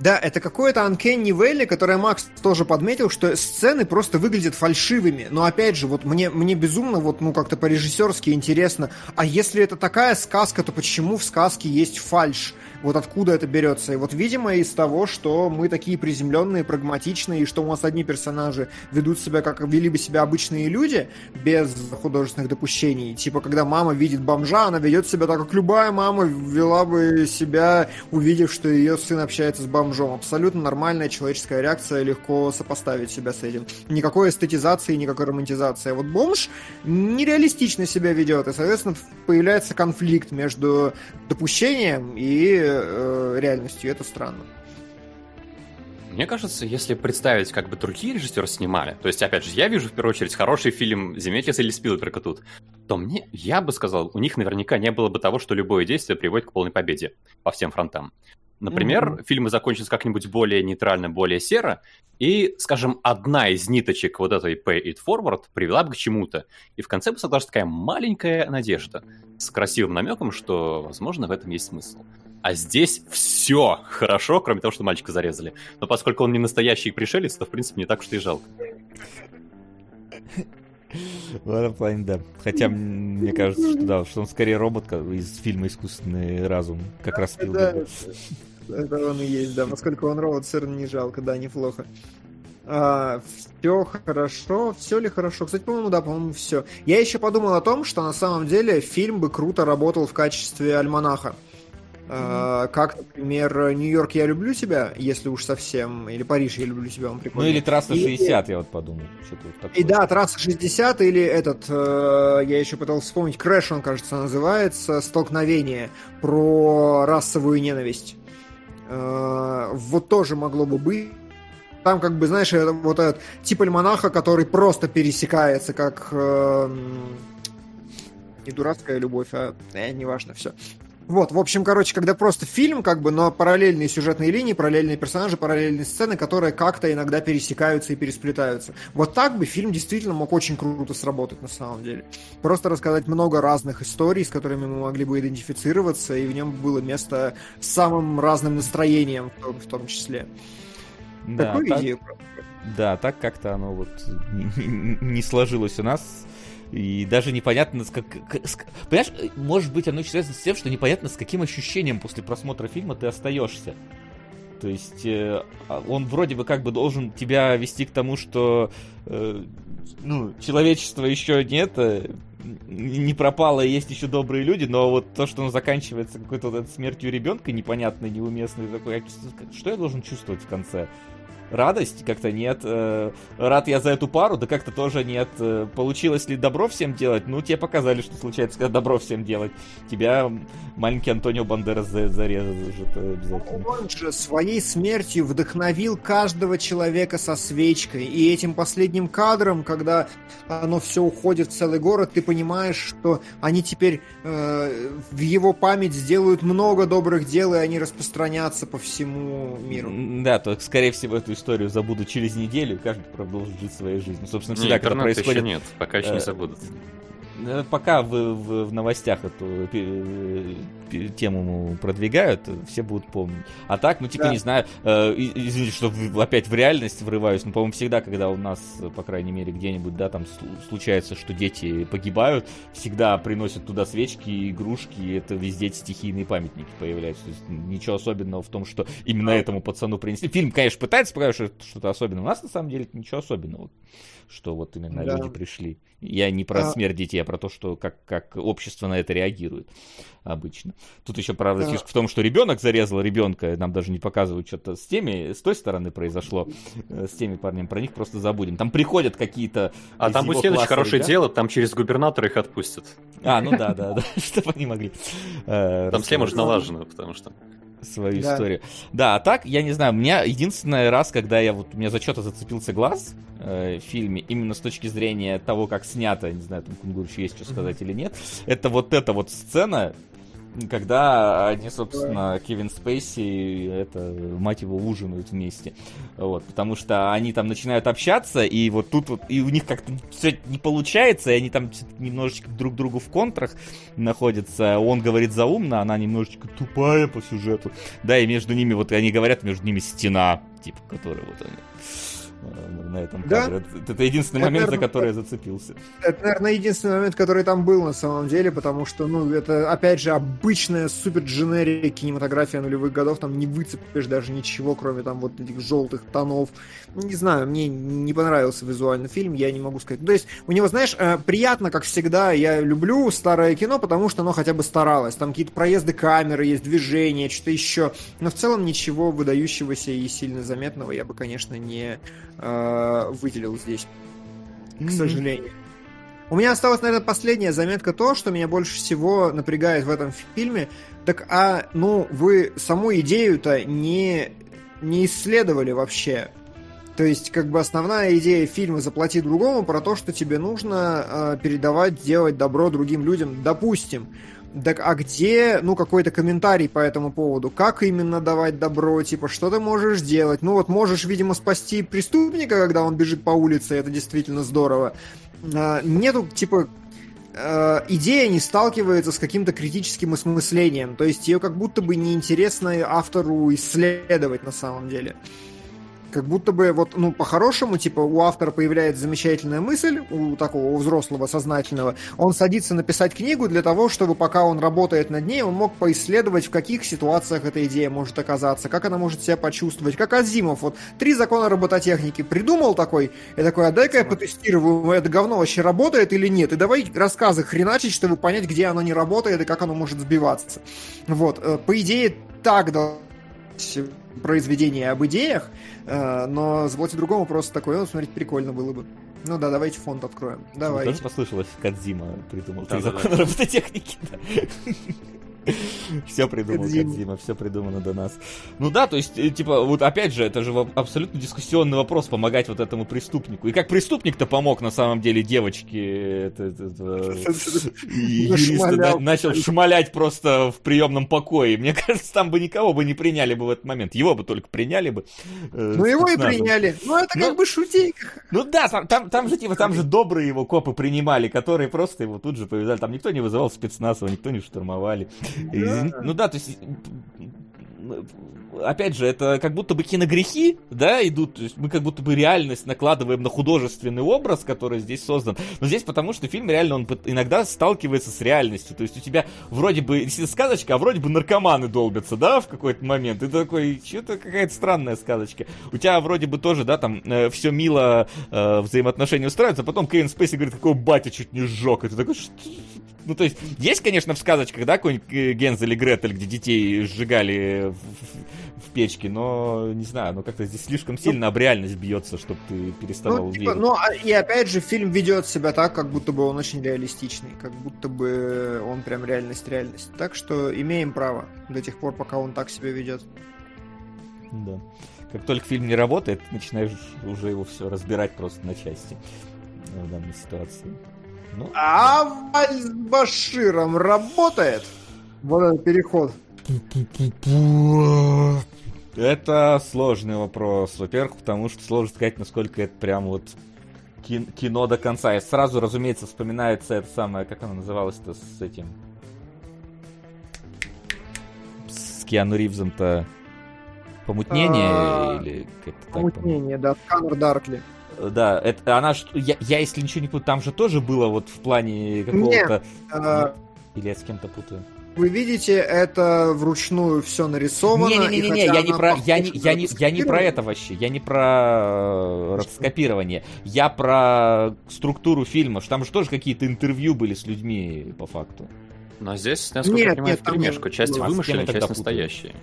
да, это какое-то Uncanny Valley, которое Макс тоже подметил, что сцены просто выглядят фальшивыми. Но опять же, вот мне, мне безумно, вот, ну, как-то по-режиссерски интересно, а если это такая сказка, то почему в сказке есть фальш? Вот откуда это берется. И вот, видимо, из того, что мы такие приземленные, прагматичные, и что у нас одни персонажи ведут себя, как вели бы себя обычные люди, без художественных допущений. Типа, когда мама видит бомжа, она ведет себя так, как любая мама вела бы себя, увидев, что ее сын общается с бомжом. Абсолютно нормальная человеческая реакция, легко сопоставить себя с этим. Никакой эстетизации, никакой романтизации. Вот бомж нереалистично себя ведет, и, соответственно, появляется конфликт между допущением и э, реальностью. Это странно. Мне кажется, если представить, как бы другие режиссеры снимали, то есть, опять же, я вижу в первую очередь хороший фильм Земекис или Спилберга тут, то мне, я бы сказал, у них наверняка не было бы того, что любое действие приводит к полной победе по всем фронтам. Например, mm-hmm. фильмы закончатся как-нибудь более нейтрально, более серо, и, скажем, одна из ниточек вот этой pay it forward привела бы к чему-то. И в конце бы создалась такая маленькая надежда с красивым намеком, что, возможно, в этом есть смысл. А здесь все хорошо, кроме того, что мальчика зарезали. Но поскольку он не настоящий пришелец, то, в принципе, не так уж и жалко. В этом плане, да. Хотя мне кажется, что да, что он скорее робот из фильма «Искусственный разум», как раз Да, это он и есть, да. Насколько он робот, равно не жалко, да, неплохо. А, все хорошо, все ли хорошо? Кстати, по-моему, да, по-моему, все. Я еще подумал о том, что на самом деле фильм бы круто работал в качестве альманаха. Uh, как, например, Нью-Йорк я люблю тебя, если уж совсем, или Париж я люблю тебя, он прикольный. Ну или Трасса 60, и... я вот подумал. Вот и да, Трасса 60, или этот, э, я еще пытался вспомнить, Crash он, кажется, называется, Столкновение, про расовую ненависть. Э, вот тоже могло бы быть. Там, как бы, знаешь, вот этот тип альманаха, который просто пересекается, как э, не дурацкая любовь, а э, неважно, все. Вот, в общем, короче, когда просто фильм, как бы, но параллельные сюжетные линии, параллельные персонажи, параллельные сцены, которые как-то иногда пересекаются и пересплетаются. Вот так бы фильм действительно мог очень круто сработать на самом деле. Просто рассказать много разных историй, с которыми мы могли бы идентифицироваться, и в нем было место самым разным настроением в том числе. Да, Такую так, идею. Да, так как-то оно вот не сложилось у нас и даже непонятно, с как... С... Понимаешь, может быть, оно связано с тем, что непонятно, с каким ощущением после просмотра фильма ты остаешься. То есть э, а, он вроде бы как бы должен тебя вести к тому, что э, ну, человечества еще нет, э, не пропало, есть еще добрые люди, но вот то, что он заканчивается какой-то вот смертью ребенка непонятной, неуместной, такой, а что я должен чувствовать в конце? Радость, как-то нет. Э, рад я за эту пару, да как-то тоже нет. Э, получилось ли добро всем делать? Ну, тебе показали, что случается, когда добро всем делать. Тебя маленький Антонио Бандерас зарезал уже обязательно. Он же своей смертью вдохновил каждого человека со свечкой. И этим последним кадром, когда оно все уходит в целый город, ты понимаешь, что они теперь э, в его память сделают много добрых дел, и они распространятся по всему миру. Да, то, скорее всего, эту историю забудут через неделю, каждый продолжит жить своей жизнью. Собственно, всегда, не, когда происходит... нет, пока еще не э, забудут. Э, пока в, в, в новостях эту тему продвигают, все будут помнить. А так, ну, типа, да. не знаю, э, извините, что опять в реальность врываюсь, но, по-моему, всегда, когда у нас, по крайней мере, где-нибудь, да, там случается, что дети погибают, всегда приносят туда свечки, игрушки, и это везде стихийные памятники появляются. То есть ничего особенного в том, что именно этому пацану принесли. Фильм, конечно, пытается показать что-то особенное. У нас, на самом деле, ничего особенного, что вот именно да. люди пришли. Я не про а... смерть детей, а про то, что как, как общество на это реагирует обычно. Тут еще, правда, фишка в том, что ребенок зарезал ребенка, нам даже не показывают что-то с теми, с той стороны произошло, э, с теми парнями, про них просто забудем. Там приходят какие-то... А там будет следующее хорошее да? дело, там через губернатора их отпустят. А, ну да, да, да, чтобы они могли. Э, там схема уже налажена, потому что свою да. историю. Да, а так, я не знаю, у меня единственный раз, когда я вот, у меня за что-то зацепился глаз э, в фильме, именно с точки зрения того, как снято, не знаю, там Кунгур еще есть что сказать mm-hmm. или нет, это вот эта вот сцена, когда они, собственно, Кевин Спейси, это, мать его, ужинают вместе. Вот, потому что они там начинают общаться, и вот тут вот, и у них как-то все не получается, и они там немножечко друг другу в контрах находятся. Он говорит заумно, она немножечко тупая по сюжету. Да, и между ними, вот они говорят, между ними стена, типа, которая вот они на этом кадре. Да? Это единственный это, момент, наверное, за который я зацепился. Это, наверное, единственный момент, который там был на самом деле, потому что, ну, это, опять же, обычная супер дженерия кинематография нулевых годов, там не выцепишь даже ничего, кроме там вот этих желтых тонов. Не знаю, мне не понравился визуальный фильм, я не могу сказать. То есть, у него, знаешь, э, приятно, как всегда, я люблю старое кино, потому что оно хотя бы старалось. Там какие-то проезды камеры, есть движение, что-то еще. Но в целом ничего выдающегося и сильно заметного я бы, конечно, не э, выделил здесь, к сожалению. У меня осталась, наверное, последняя заметка то, что меня больше всего напрягает в этом фильме. Так, а, ну, вы саму идею-то не, не исследовали вообще. То есть, как бы основная идея фильма «Заплати другому» про то, что тебе нужно э, передавать, делать добро другим людям. Допустим, так, а где, ну, какой-то комментарий по этому поводу? Как именно давать добро? Типа, что ты можешь делать? Ну, вот можешь, видимо, спасти преступника, когда он бежит по улице, это действительно здорово. А, нету, типа, э, идея не сталкивается с каким-то критическим осмыслением. То есть ее как будто бы неинтересно автору исследовать на самом деле как будто бы вот, ну, по-хорошему, типа, у автора появляется замечательная мысль, у такого у взрослого, сознательного, он садится написать книгу для того, чтобы пока он работает над ней, он мог поисследовать, в каких ситуациях эта идея может оказаться, как она может себя почувствовать, как Азимов, вот, три закона робототехники придумал такой, и такой, а дай-ка я потестирую, это говно вообще работает или нет, и давай рассказы хреначить, чтобы понять, где оно не работает и как оно может сбиваться. Вот, э, по идее, так должно произведение об идеях, э, но «Заплати другому» просто такое, ну, смотреть прикольно было бы. Ну да, давайте фонд откроем. Давай. Тоже послышалось, Кадзима придумал да, три да, закона да. робототехники. Все придумал Кадзима, все придумано до нас. Ну да, то есть, э, типа, вот опять же, это же абсолютно дискуссионный вопрос, помогать вот этому преступнику. И как преступник-то помог на самом деле девочке, юрист начал шмалять просто в приемном покое. Мне кажется, там бы никого бы не приняли бы в этот момент. Его бы только приняли бы. Э, ну его и приняли. Ну это как ну, бы шутейка. Ну да, там же типа, там же добрые его копы принимали, которые просто его тут же повязали. Там никто не вызывал спецназа, никто не штурмовали. Ну да, то есть опять же, это как будто бы киногрехи, да, идут, то есть мы как будто бы реальность накладываем на художественный образ, который здесь создан, но здесь потому, что фильм реально, он иногда сталкивается с реальностью, то есть у тебя вроде бы сказочка, а вроде бы наркоманы долбятся, да, в какой-то момент, и ты такой, что-то какая-то странная сказочка, у тебя вроде бы тоже, да, там, э, все мило, э, взаимоотношения устраиваются, а потом Кейн Спейси говорит, какой батя чуть не сжег, и ты такой, что ну, то есть, есть, конечно, в сказочках, да, какой-нибудь э, Гензель и Гретель, где детей сжигали в, в печке, но, не знаю, ну, как-то здесь слишком ну, сильно об реальность бьется, чтобы ты переставал ну, типа, верить. Ну, а, и опять же, фильм ведет себя так, как будто бы он очень реалистичный, как будто бы он прям реальность-реальность. Так что имеем право до тех пор, пока он так себя ведет. Да. Как только фильм не работает, начинаешь уже его все разбирать просто на части в данной ситуации. Ну, а с Баширом работает? Вот этот переход. Это сложный вопрос. Во-первых, потому что сложно сказать, насколько это прям вот кино до конца. И сразу, разумеется, вспоминается это самое, как оно называлось-то с этим... С Киану Ривзом-то помутнение а, или как-то так? Помутнение, да, Сканер Даркли. Да, это она я, я если ничего не путаю, там же тоже было вот в плане какого-то. А, Или я с кем-то путаю. Вы видите, это вручную все нарисовано. Не-не-не, я не про, я не, я не, я не про это вообще, я не про ротоскопирование, я про структуру фильма, что там же тоже какие-то интервью были с людьми по факту. Но здесь, насколько нет, я понимаю, нет, в перемешку. Часть вымышленная, часть настоящая.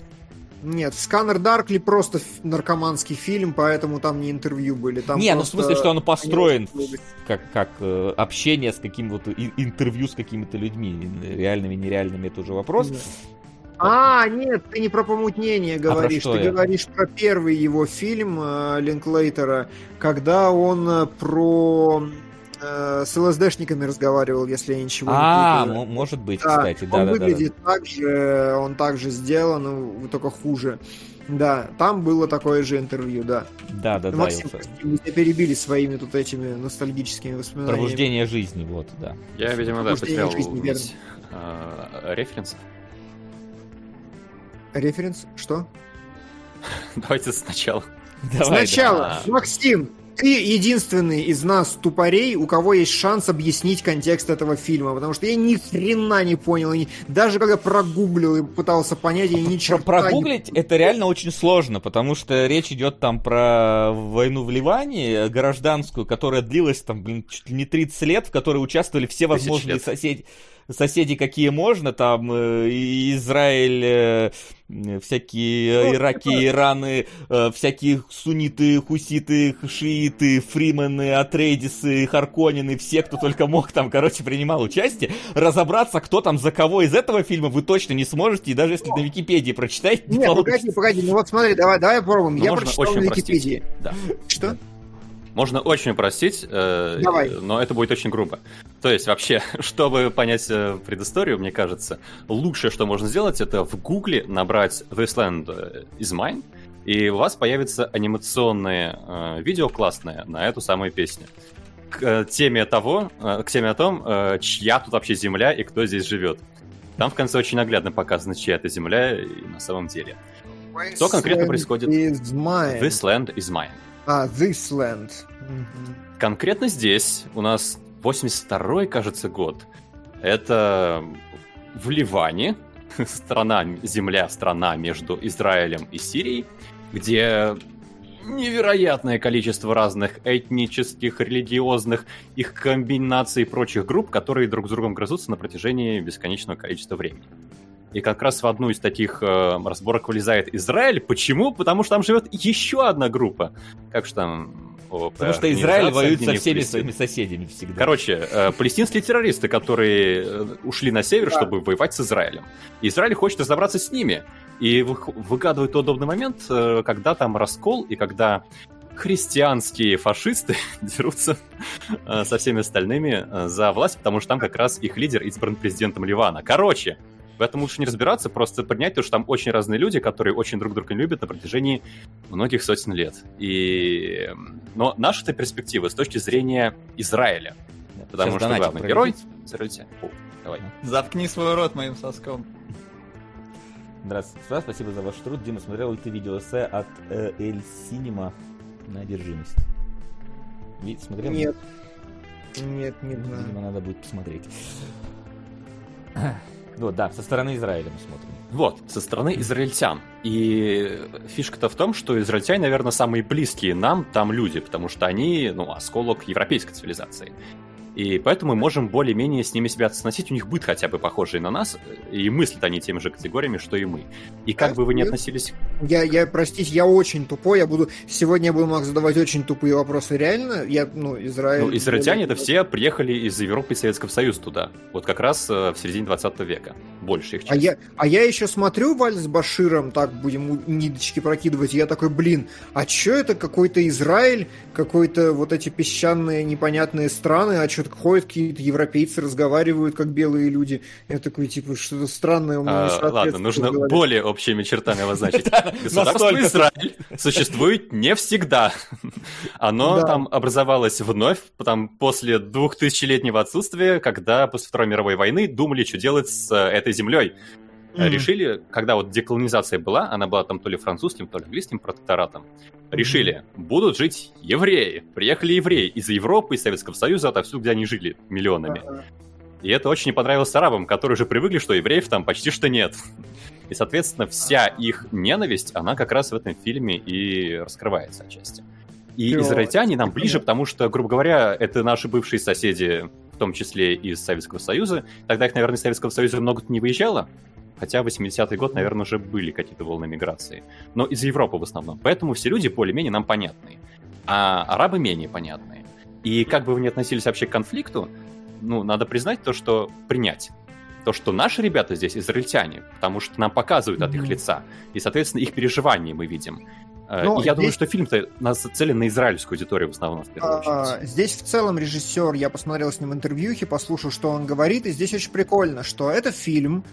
Нет, Сканер Даркли просто наркоманский фильм, поэтому там не интервью были. Там не, ну в смысле, что он построен как, как э, общение с каким вот интервью с какими-то людьми, реальными, нереальными, это уже вопрос. Нет. А, нет, ты не про помутнение говоришь, а про ты я? говоришь про первый его фильм э, Линклейтера, когда он э, про э, с ЛСДшниками разговаривал, если я ничего а, не путаю. А, может быть, да, кстати, да. Он да, выглядит да, да. так же, он также сделан, ну, только хуже. Да, там было такое же интервью, да. Да, да, да. Максим, мы тебя перебили своими тут этими ностальгическими воспоминаниями. Пробуждение жизни, вот, да. Я, видимо, да, потерял жизни, э, референс. Референс? Что? Давайте сначала. Давай, Сначала, да. Максим, ты единственный из нас тупорей, у кого есть шанс объяснить контекст этого фильма, потому что я ни хрена не понял, и даже когда прогуглил и пытался понять, я ничего про Прогуглить не... это реально очень сложно, потому что речь идет там про войну в Ливане, гражданскую, которая длилась там, блин, чуть ли не 30 лет, в которой участвовали все возможные соседи соседи какие можно, там э, Израиль, э, всякие ну, Ираки. Ираны, э, всякие сунниты, хуситы, шииты, фримены, атрейдисы, харконины, все, кто только мог там, короче, принимал участие. Разобраться, кто там за кого из этого фильма, вы точно не сможете, и даже если на Википедии прочитаете, не Нет, погоди, погоди, ну вот смотри, давай, давай попробуем. Но Я прочитал на Википедии. Да. Что? Можно очень упростить, э, но это будет очень грубо. То есть, вообще, чтобы понять э, предысторию, мне кажется, лучшее, что можно сделать, это в Гугле набрать This Land is Mine, и у вас появится анимационное э, видео классное на эту самую песню. К э, теме того, э, к теме о том, э, чья тут вообще земля и кто здесь живет. Там в конце очень наглядно показано, чья это земля и на самом деле. Что конкретно происходит? This land is mine. А, This Land. Конкретно здесь у нас 82-й, кажется, год. Это в Ливане, страна, земля, страна между Израилем и Сирией, где невероятное количество разных этнических, религиозных, их комбинаций и прочих групп, которые друг с другом грызутся на протяжении бесконечного количества времени. И как раз в одну из таких э, разборок вылезает Израиль. Почему? Потому что там живет еще одна группа. Как же там... Потому что Израиль воюет со всеми своими соседями всегда. Короче, э, палестинские террористы, которые э, ушли на север, да. чтобы воевать с Израилем. Израиль хочет разобраться с ними. И выгадывает удобный момент, э, когда там раскол, и когда христианские фашисты дерутся э, со всеми остальными э, за власть, потому что там как раз их лидер избран президентом Ливана. Короче, в этом лучше не разбираться, просто поднять то, что там очень разные люди, которые очень друг друга любят на протяжении многих сотен лет. И... Но наша-то перспектива с точки зрения Израиля. Потому Сейчас что главный герой... Израильтяне. Давай. Заткни свой рот моим соском. Здравствуйте, спасибо за ваш труд. Дима, смотрел ли ты видео эссе от э, Эль Синема на одержимость. Смотрел? Нет. Нет, не знаю. Видимо, надо будет посмотреть. Вот, да, со стороны Израиля мы смотрим. Вот, со стороны израильтян. И фишка-то в том, что израильтяне, наверное, самые близкие нам там люди, потому что они, ну, осколок европейской цивилизации. И поэтому мы можем более-менее с ними себя относить. У них быт хотя бы похожий на нас, и мыслят они теми же категориями, что и мы. И как а, бы вы ни относились... Я, я, простите, я очень тупой, я буду... Сегодня я буду мог задавать очень тупые вопросы. Реально? Я, ну, Израиль... Ну, израильтяне это все приехали из Европы и Советского Союза туда. Вот как раз э, в середине 20 века. Больше их часть. А я, а я еще смотрю Валь с Баширом, так будем ниточки прокидывать, и я такой, блин, а чё это какой-то Израиль, какой-то вот эти песчаные непонятные страны, а что что ходят какие-то европейцы, разговаривают как белые люди. Я такой, типа, что-то странное у меня а, Ладно, нужно более общими чертами обозначить. Государство Израиль существует не всегда. Оно там образовалось вновь, там, после двухтысячелетнего отсутствия, когда после Второй мировой войны думали, что делать с э, этой землей. Mm-hmm. Решили, когда вот деколонизация была, она была там то ли французским, то ли английским протекторатом, решили, будут жить евреи. Приехали евреи из Европы, из Советского Союза, отовсюду, где они жили миллионами. И это очень не понравилось арабам, которые уже привыкли, что евреев там почти что нет. И, соответственно, вся их ненависть, она как раз в этом фильме и раскрывается отчасти. И израильтяне нам ближе, потому что, грубо говоря, это наши бывшие соседи, в том числе из Советского Союза. Тогда их, наверное, из Советского Союза много не выезжало, Хотя 80-й год, наверное, уже были какие-то волны миграции. Но из Европы в основном. Поэтому все люди более-менее нам понятные. А арабы менее понятные. И как бы вы ни относились вообще к конфликту, ну, надо признать то, что принять. То, что наши ребята здесь израильтяне, потому что нам показывают от их лица. И, соответственно, их переживания мы видим. Э, Но и я здесь... думаю, что фильм-то нацелен на израильскую аудиторию в основном, в первую а, очередь. Здесь в целом режиссер, я посмотрел с ним интервьюхи, послушал, что он говорит, и здесь очень прикольно, что это фильм,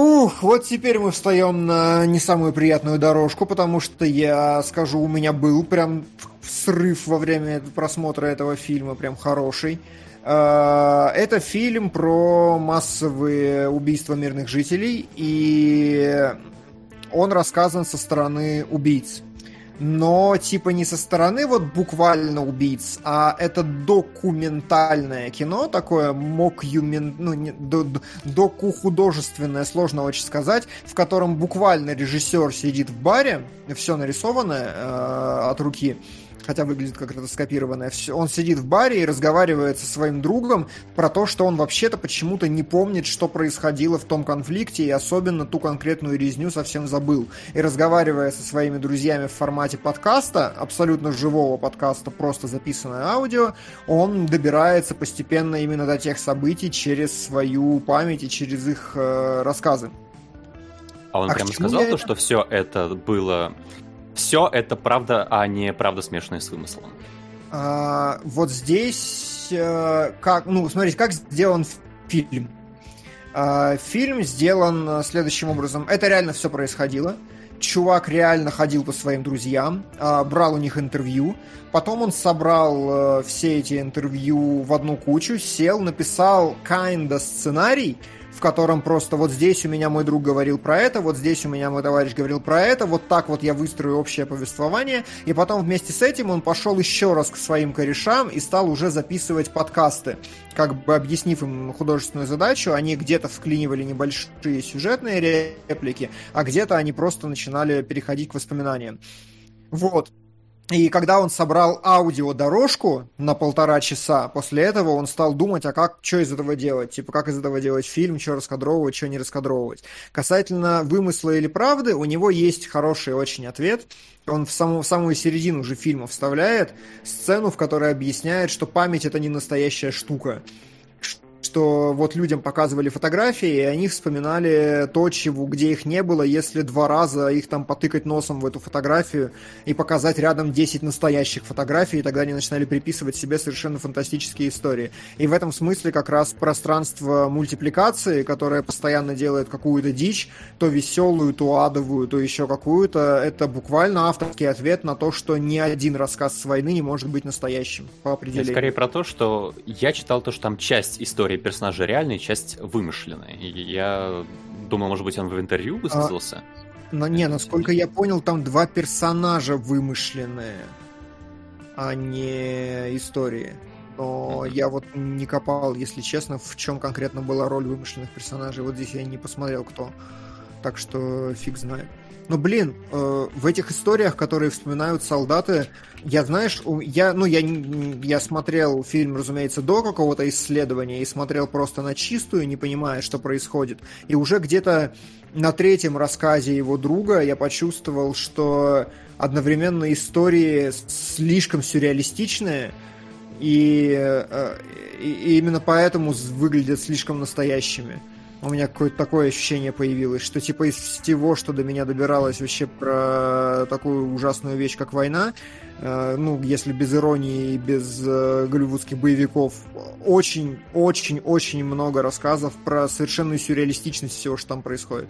Ух, вот теперь мы встаем на не самую приятную дорожку, потому что я скажу, у меня был прям срыв во время просмотра этого фильма, прям хороший. А, это фильм про массовые убийства мирных жителей, и он рассказан со стороны убийц но типа не со стороны вот буквально убийц, а это документальное кино, такое мокюмен, ну, не, до, доку художественное, сложно очень сказать, в котором буквально режиссер сидит в баре, все нарисованное э, от руки, хотя выглядит как ротоскопированное. Он сидит в баре и разговаривает со своим другом про то, что он вообще-то почему-то не помнит, что происходило в том конфликте, и особенно ту конкретную резню совсем забыл. И разговаривая со своими друзьями в формате подкаста, абсолютно живого подкаста, просто записанное аудио, он добирается постепенно именно до тех событий через свою память и через их э, рассказы. А он а прямо сказал то, что все это было все это правда, а не правда смешанная с вымыслом. А, вот здесь э, как, ну, смотрите, как сделан фильм. А, фильм сделан следующим образом. Это реально все происходило. Чувак реально ходил по своим друзьям, а, брал у них интервью. Потом он собрал э, все эти интервью в одну кучу, сел, написал kinda сценарий, в котором просто вот здесь у меня мой друг говорил про это, вот здесь у меня мой товарищ говорил про это, вот так вот я выстрою общее повествование, и потом вместе с этим он пошел еще раз к своим корешам и стал уже записывать подкасты, как бы объяснив им художественную задачу, они где-то вклинивали небольшие сюжетные реплики, а где-то они просто начинали переходить к воспоминаниям. Вот. И когда он собрал аудиодорожку на полтора часа, после этого он стал думать, а как, что из этого делать? Типа, как из этого делать фильм, что раскадровывать, что не раскадровывать. Касательно вымысла или правды, у него есть хороший очень ответ. Он в, саму, в самую середину уже фильма вставляет сцену, в которой объясняет, что память это не настоящая штука что вот людям показывали фотографии, и они вспоминали то, чего, где их не было, если два раза их там потыкать носом в эту фотографию и показать рядом 10 настоящих фотографий, и тогда они начинали приписывать себе совершенно фантастические истории. И в этом смысле как раз пространство мультипликации, которое постоянно делает какую-то дичь, то веселую, то адовую, то еще какую-то, это буквально авторский ответ на то, что ни один рассказ с войны не может быть настоящим по определению. Я скорее про то, что я читал то, что там часть истории истории персонажа реальная, часть вымышленная. Я думал, может быть, он в интервью высказался. А, но не, насколько я понял, там два персонажа вымышленные, а не истории. Но mm-hmm. я вот не копал, если честно, в чем конкретно была роль вымышленных персонажей. Вот здесь я не посмотрел, кто. Так что фиг знает. Но, блин, э, в этих историях, которые вспоминают солдаты, я, знаешь, я, ну, я, я смотрел фильм, разумеется, до какого-то исследования и смотрел просто на чистую, не понимая, что происходит. И уже где-то на третьем рассказе его друга я почувствовал, что одновременно истории слишком сюрреалистичные, и, э, и именно поэтому выглядят слишком настоящими у меня какое-то такое ощущение появилось, что типа из всего, что до меня добиралось вообще про такую ужасную вещь, как война, э, ну, если без иронии и без э, голливудских боевиков, очень-очень-очень много рассказов про совершенную сюрреалистичность всего, что там происходит.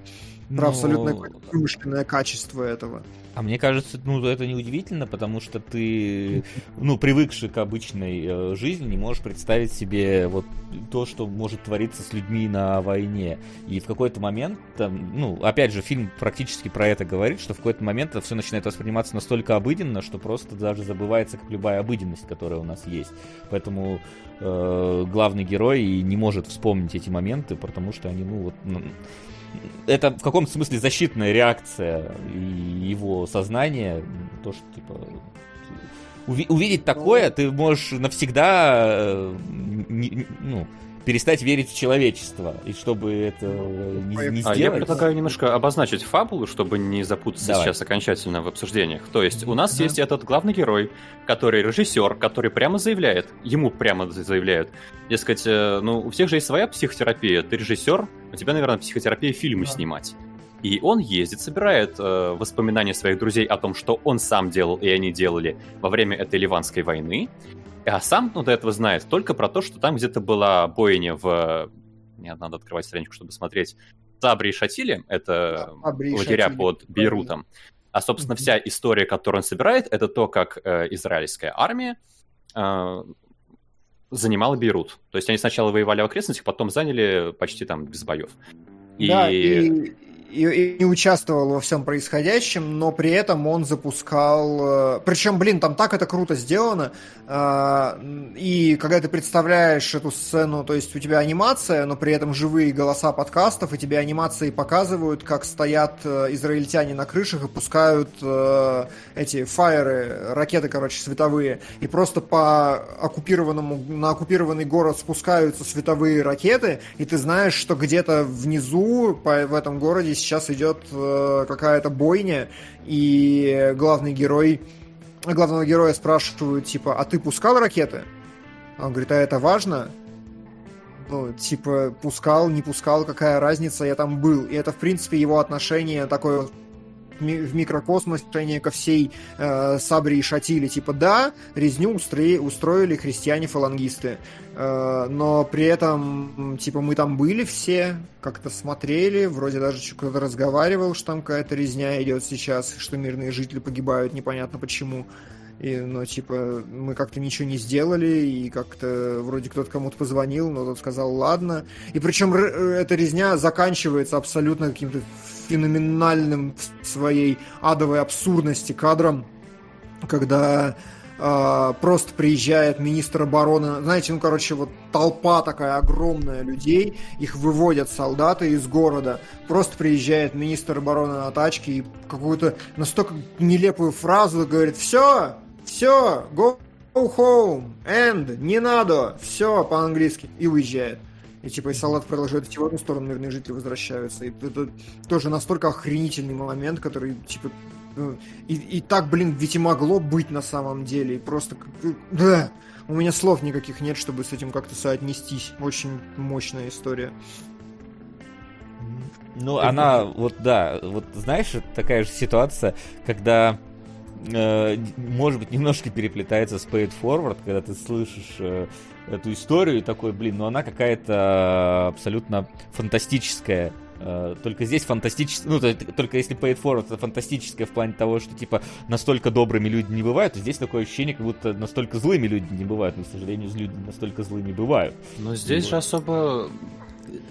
Про Но... абсолютно вымышленное качество этого. А мне кажется, ну, это неудивительно, потому что ты, ну, привыкший к обычной э, жизни, не можешь представить себе вот то, что может твориться с людьми на войне. И в какой-то момент, там, ну, опять же, фильм практически про это говорит, что в какой-то момент это все начинает восприниматься настолько обыденно, что просто даже забывается как любая обыденность, которая у нас есть. Поэтому э, главный герой не может вспомнить эти моменты, потому что они, ну, вот, это в каком-то смысле защитная реакция его сознания. То, что, типа, увидеть такое, ты можешь навсегда э, не, ну, перестать верить в человечество, и чтобы это не, не сделать... А я предлагаю немножко обозначить фабулу, чтобы не запутаться Давай. сейчас окончательно в обсуждениях. То есть у нас да. есть этот главный герой, который режиссер, который прямо заявляет, ему прямо заявляют, дескать, э, ну, у всех же есть своя психотерапия, ты режиссер, у тебя, наверное, психотерапия фильмы да. снимать. И он ездит, собирает э, воспоминания своих друзей о том, что он сам делал и они делали во время этой Ливанской войны. А сам ну, до этого знает только про то, что там где-то была бойня в... Мне надо открывать страничку, чтобы смотреть. Сабри и Шатили, это Сабри лагеря Шатили. под Бейрутом. А, собственно, вся история, которую он собирает, это то, как э, израильская армия э, занимала Бейрут. То есть они сначала воевали в окрестностях, потом заняли почти там без боев. И... Да, и и, и не участвовал во всем происходящем, но при этом он запускал... Э, Причем, блин, там так это круто сделано. Э, и когда ты представляешь эту сцену, то есть у тебя анимация, но при этом живые голоса подкастов, и тебе анимации показывают, как стоят э, израильтяне на крышах и пускают эти фаеры, ракеты, короче, световые, и просто по оккупированному, на оккупированный город спускаются световые ракеты, и ты знаешь, что где-то внизу по, в этом городе сейчас идет э, какая-то бойня, и главный герой, главного героя спрашивают, типа, а ты пускал ракеты? Он говорит, а это важно? Ну, типа, пускал, не пускал, какая разница, я там был. И это, в принципе, его отношение такое в микрокосмос отношение ко всей э, Сабре и Шатиле. Типа, да, резню устроили, устроили христиане-фалангисты, э, но при этом, типа, мы там были все, как-то смотрели, вроде даже кто-то разговаривал, что там какая-то резня идет сейчас, что мирные жители погибают, непонятно почему. И, ну, типа, мы как-то ничего не сделали, и как-то вроде кто-то кому-то позвонил, но тот сказал, ладно. И причем эта резня заканчивается абсолютно каким-то феноменальным в своей адовой абсурдности кадром, когда э, просто приезжает министр обороны, знаете, ну, короче, вот толпа такая огромная людей, их выводят солдаты из города, просто приезжает министр обороны на тачке и какую-то настолько нелепую фразу говорит, все, все, go home, and, не надо, все по-английски, и уезжает. И типа и салат продолжает идти в одну сторону, мирные жители возвращаются. И это тоже настолько охренительный момент, который, типа, ну, и, и так, блин, ведь и могло быть на самом деле. И просто... Да! У меня слов никаких нет, чтобы с этим как-то соотнестись. Очень мощная история. Ну, она, вот да, вот знаешь, такая же ситуация, когда э, может быть, немножко переплетается с Paid Forward, когда ты слышишь э, эту историю и такой, блин, ну она какая-то абсолютно фантастическая. Э, только здесь фантастическое, ну, только если Paid Forward это фантастическое в плане того, что, типа, настолько добрыми люди не бывают, то здесь такое ощущение, как будто настолько злыми люди не бывают, но, к сожалению, люди настолько злыми бывают. Но здесь вот. же особо,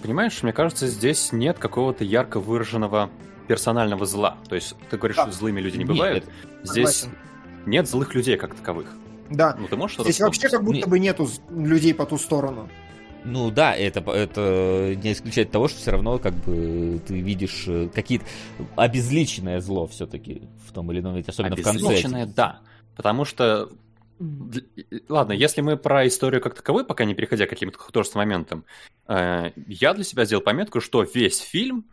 понимаешь, мне кажется, здесь нет какого-то ярко выраженного персонального зла. То есть ты говоришь, да. что злыми люди не нет, бывают. Здесь согласен. нет злых людей как таковых. Да. Ну, ты можешь Здесь вообще как будто бы нету людей по ту сторону. Ну да, это, это не исключает того, что все равно как бы ты видишь э, какие-то обезличенное зло все-таки в том или ином виде, особенно в конце. Обезличенное, да. Потому что Ладно, если мы про историю как таковой, пока не переходя к каким-то художественным моментам, э, я для себя сделал пометку, что весь фильм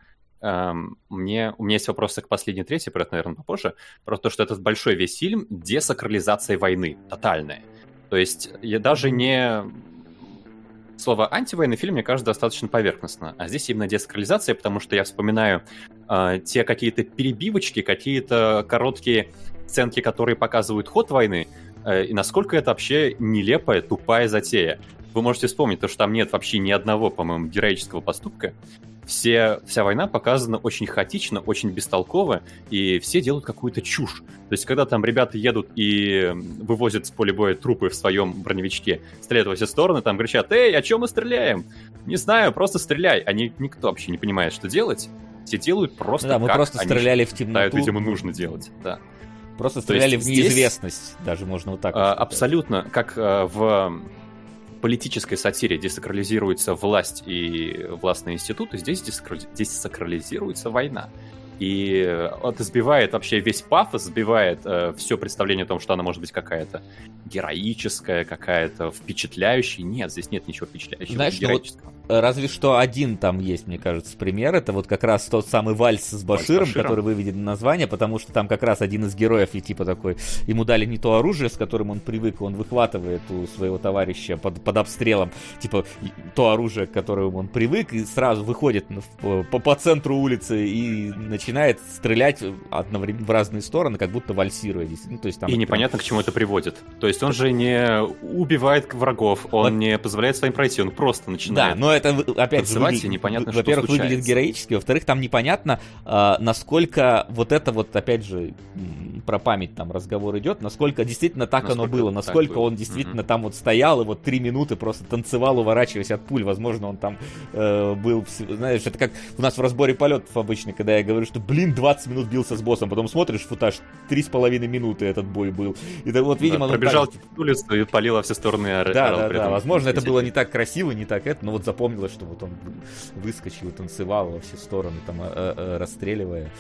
Эм, мне, у меня есть вопросы к последней трети, про это, наверное, попозже, про то, что этот большой весь фильм десакрализация войны, тотальная. То есть я даже не... Слово антивоенный фильм, мне кажется, достаточно поверхностно. А здесь именно десакрализация, потому что я вспоминаю э, те какие-то перебивочки, какие-то короткие сценки, которые показывают ход войны, э, и насколько это вообще нелепая, тупая затея. Вы можете вспомнить, то, что там нет вообще ни одного, по-моему, героического поступка все, вся война показана очень хаотично, очень бестолково, и все делают какую-то чушь. То есть, когда там ребята едут и вывозят с поля боя трупы в своем броневичке, стреляют во все стороны, там кричат, «Эй, о чем мы стреляем?» Не знаю, просто стреляй. Они никто вообще не понимает, что делать. Все делают просто Да, мы как просто стреляли в темноту. Считают, видимо, нужно делать, да. Просто стреляли в неизвестность, здесь, даже можно вот так. А, абсолютно, как а, в политической сатире десакрализируется власть и властные институты, здесь десакрализируется война. И это сбивает вообще весь пафос, сбивает э, все представление о том, что она может быть какая-то героическая, какая-то впечатляющая. Нет, здесь нет ничего впечатляющего. Знаешь, ну вот разве что один там есть, мне кажется, пример. Это вот как раз тот самый вальс с Баширом, Баширом. который выведен на название, потому что там как раз один из героев и типа такой, ему дали не то оружие, с которым он привык, он выхватывает у своего товарища под, под обстрелом, типа то оружие, к которому он привык, и сразу выходит по, по, по центру улицы и начинает стрелять одновременно в разные стороны, как будто вальсируя. Ну, то есть, там и непонятно, прям... к чему это приводит. То есть он же не убивает врагов, он вот. не позволяет своим пройти, он просто начинает. Да, но это опять же выглядит, непонятно, во-первых, выглядит героически, во-вторых, там непонятно, э, насколько вот это вот, опять же, про память там разговор идет, насколько действительно так насколько оно было, насколько он действительно mm-hmm. там вот стоял и вот три минуты просто танцевал, уворачиваясь от пуль, возможно, он там э, был, знаешь, это как у нас в разборе полетов обычно, когда я говорю, что, блин, 20 минут бился с боссом, потом смотришь футаж, три с половиной минуты этот бой был. И так вот, видимо, да, пробежал так... улицу и палил во все стороны. Да, да, да, возможно, это было не так красиво, не так это, но вот запомнил запомнилось, что вот он выскочил, танцевал во все стороны, там, э, э, расстреливая.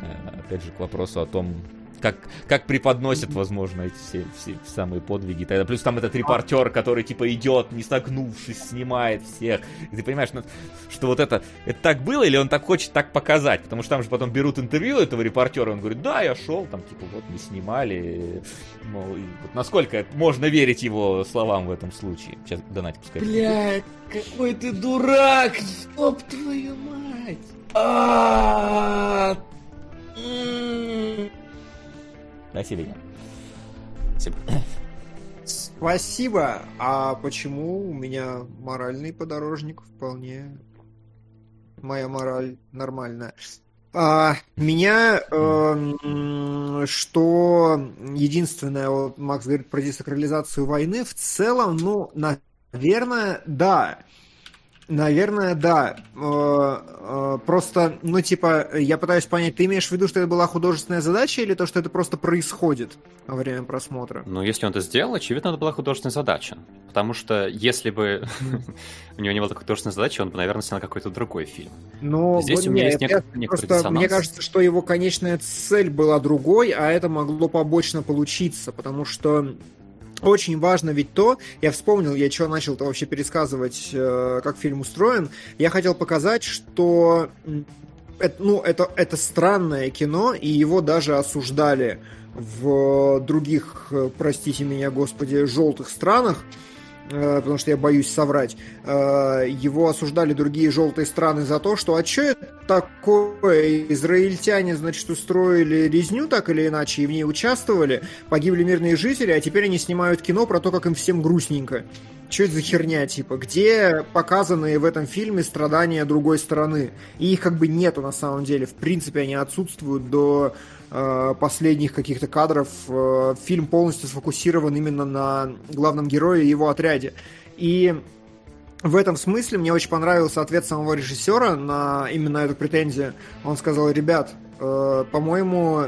Э, опять же, к вопросу о том, как, как преподносят, возможно, эти все, все самые подвиги. Тогда плюс там этот репортер, который типа идет, не согнувшись, снимает всех. И ты понимаешь, ну, что вот это, это так было, или он так хочет так показать? Потому что там же потом берут интервью этого репортера, он говорит, да, я шел, там, типа, вот мы снимали. Мол, и, вот насколько можно верить его словам в этом случае? Сейчас донать пускай. Блядь, какой ты дурак, ёб твою мать! А Спасибо. Спасибо. Спасибо. А почему у меня моральный подорожник вполне моя мораль нормальная? А, меня э, что единственное, вот Макс говорит про десакрализацию войны, в целом, ну, наверное, да. Наверное, да. Э, э, просто, ну, типа, я пытаюсь понять, ты имеешь в виду, что это была художественная задача или то, что это просто происходит во время просмотра? Ну, если он это сделал, очевидно, это была художественная задача. Потому что если бы у него не было такой точной задачи, он бы, наверное, снял какой-то другой фильм. Но Здесь вот у меня есть нек- некоторый просто. Мне кажется, что его конечная цель была другой, а это могло побочно получиться, потому что очень важно ведь то, я вспомнил, я что начал-то вообще пересказывать, э, как фильм устроен. Я хотел показать, что это, ну, это, это странное кино, и его даже осуждали в других, э, простите меня, господи, желтых странах, потому что я боюсь соврать, э, его осуждали другие желтые страны за то, что а что это такое? Израильтяне, значит, устроили резню так или иначе и в ней участвовали, погибли мирные жители, а теперь они снимают кино про то, как им всем грустненько. Что это за херня, типа? Где показаны в этом фильме страдания другой стороны? И их как бы нету на самом деле. В принципе, они отсутствуют до Э, последних каких-то кадров. Э, фильм полностью сфокусирован именно на главном герое и его отряде. И в этом смысле мне очень понравился ответ самого режиссера на именно эту претензию. Он сказал, ребят, э, по-моему,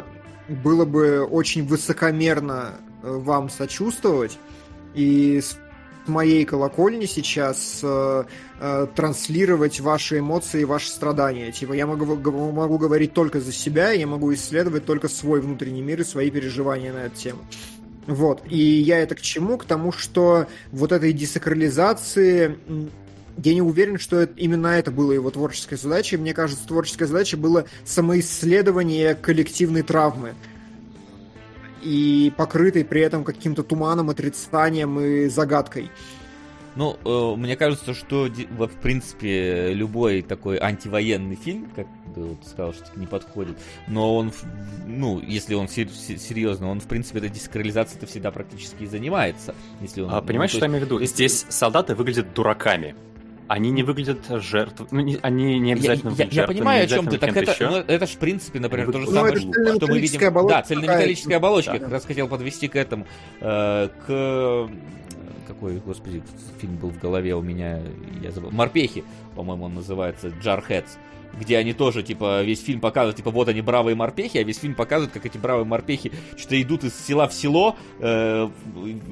было бы очень высокомерно вам сочувствовать и моей колокольни сейчас э, э, транслировать ваши эмоции, ваши страдания. Типа я могу, могу говорить только за себя, я могу исследовать только свой внутренний мир и свои переживания на эту тему. Вот. И я это к чему? К тому, что вот этой десакрализации я не уверен, что это, именно это было его творческой задачей. Мне кажется, творческая задача была самоисследование коллективной травмы и покрытый при этом каким-то туманом, отрицанием и загадкой. Ну, э, мне кажется, что в принципе любой такой антивоенный фильм, как ты вот сказал, что не подходит, но он, ну, если он серьезно, он в принципе этой десакрализацией-то всегда практически и занимается. Если он, а, понимаешь, ну, что я имею в виду? Здесь солдаты выглядят дураками. Они не выглядят жертв, ну, не, они не обязательно я, я, я понимаю, о чем ты. Так это, ну, это же, в принципе, например, то же ну, самое, что, что мы видим. Оболочка, да, цельнометаллическая оболочка. Да. Как раз хотел подвести к этому. Э, к какой, господи, фильм был в голове у меня, я забыл. Морпехи, по-моему, он называется, Jarheads где они тоже, типа, весь фильм показывают, типа, вот они бравые морпехи, а весь фильм показывает, как эти бравые морпехи что-то идут из села в село э,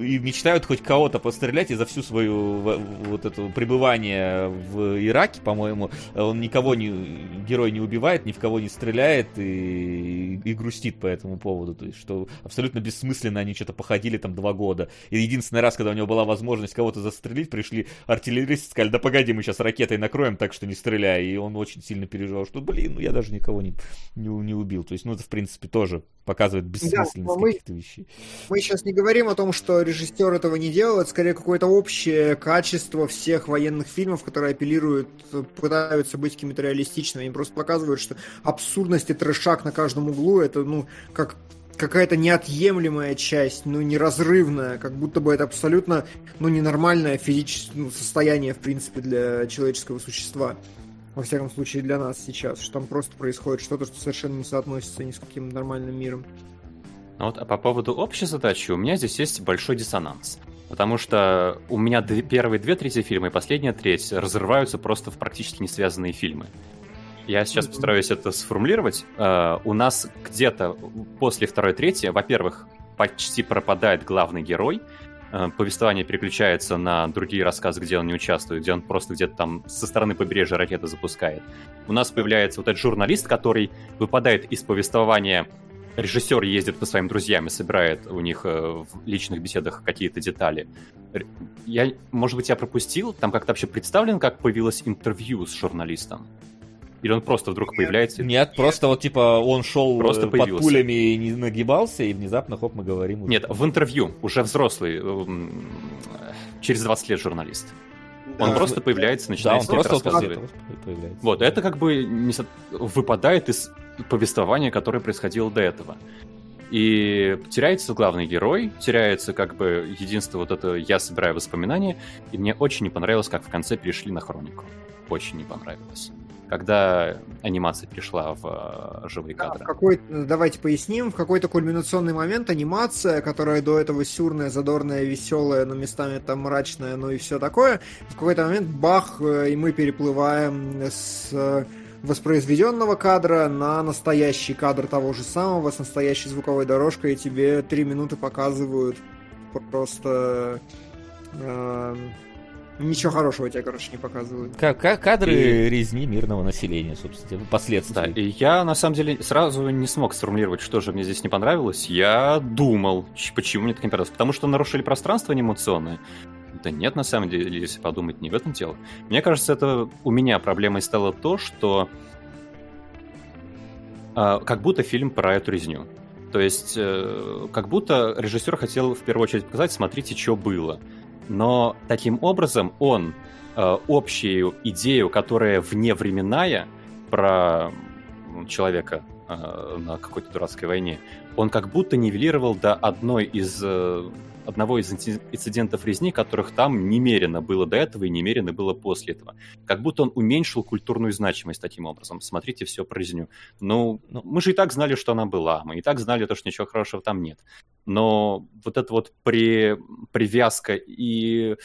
и мечтают хоть кого-то пострелять, и за всю свою вот это пребывание в Ираке, по-моему, он никого не, герой не убивает, ни в кого не стреляет и, и грустит по этому поводу, то есть, что абсолютно бессмысленно они что-то походили там два года. И единственный раз, когда у него была возможность кого-то застрелить, пришли артиллеристы, сказали, да погоди, мы сейчас ракетой накроем, так что не стреляй, и он очень сильно переживал, что, блин, ну я даже никого не, не, не убил. То есть, ну это, в принципе, тоже показывает бессмысленность да, мы, каких-то вещей. Мы сейчас не говорим о том, что режиссер этого не делал, это скорее какое-то общее качество всех военных фильмов, которые апеллируют, пытаются быть какими-то реалистичными. Они просто показывают, что абсурдность и трешак на каждом углу, это, ну, как какая-то неотъемлемая часть, ну, неразрывная, как будто бы это абсолютно, ну, ненормальное физическое ну, состояние, в принципе, для человеческого существа во всяком случае для нас сейчас, что там просто происходит что-то, что совершенно не соотносится ни с каким нормальным миром. Ну вот, а по поводу общей задачи у меня здесь есть большой диссонанс. Потому что у меня две, первые две трети фильма и последняя треть разрываются просто в практически не связанные фильмы. Я сейчас постараюсь это сформулировать. Uh, у нас где-то после второй трети, во-первых, почти пропадает главный герой, повествование переключается на другие рассказы, где он не участвует, где он просто где-то там со стороны побережья ракеты запускает. У нас появляется вот этот журналист, который выпадает из повествования режиссер ездит по своим друзьям и собирает у них э, в личных беседах какие-то детали. Я, может быть, я пропустил, там как-то вообще представлен, как появилось интервью с журналистом? Или он просто вдруг появляется? Нет, просто вот типа он шел просто под появился. пулями и не нагибался, и внезапно, хоп, мы говорим. Нет, в интервью, уже взрослый, через 20 лет журналист. Он да, просто появляется, начинает да, он просто рассказывать. Появляется. Вот, это как бы не со... выпадает из повествования, которое происходило до этого. И теряется главный герой, теряется как бы единство вот это «я собираю воспоминания», и мне очень не понравилось, как в конце перешли на хронику. Очень не понравилось когда анимация перешла в э, живые кадры. Да, какой, давайте поясним, в какой-то кульминационный момент анимация, которая до этого сюрная, задорная, веселая, но местами там мрачная, ну и все такое, в какой-то момент бах, э, и мы переплываем с э, воспроизведенного кадра на настоящий кадр того же самого с настоящей звуковой дорожкой, и тебе три минуты показывают просто Эм, ничего хорошего тебе, короче, не показывают. Как, как кадры и... резни мирного населения, собственно, последствия. Да, и я, на самом деле, сразу не смог сформулировать, что же мне здесь не понравилось. Я думал, почему мне так не понравилось. Потому что нарушили пространство анимационное. Да нет, на самом деле, если подумать, не в этом дело. Мне кажется, это у меня проблемой стало то, что э, как будто фильм про эту резню. То есть, э, как будто режиссер хотел в первую очередь показать, смотрите, что было. Но таким образом он э, общую идею, которая вневременная, про человека э, на какой-то дурацкой войне, он как будто нивелировал до одной из э, одного из инцидентов резни, которых там немерено было до этого и немерено было после этого. Как будто он уменьшил культурную значимость таким образом. Смотрите все про резню. Ну, ну, мы же и так знали, что она была. Мы и так знали то, что ничего хорошего там нет. Но вот эта вот при... привязка и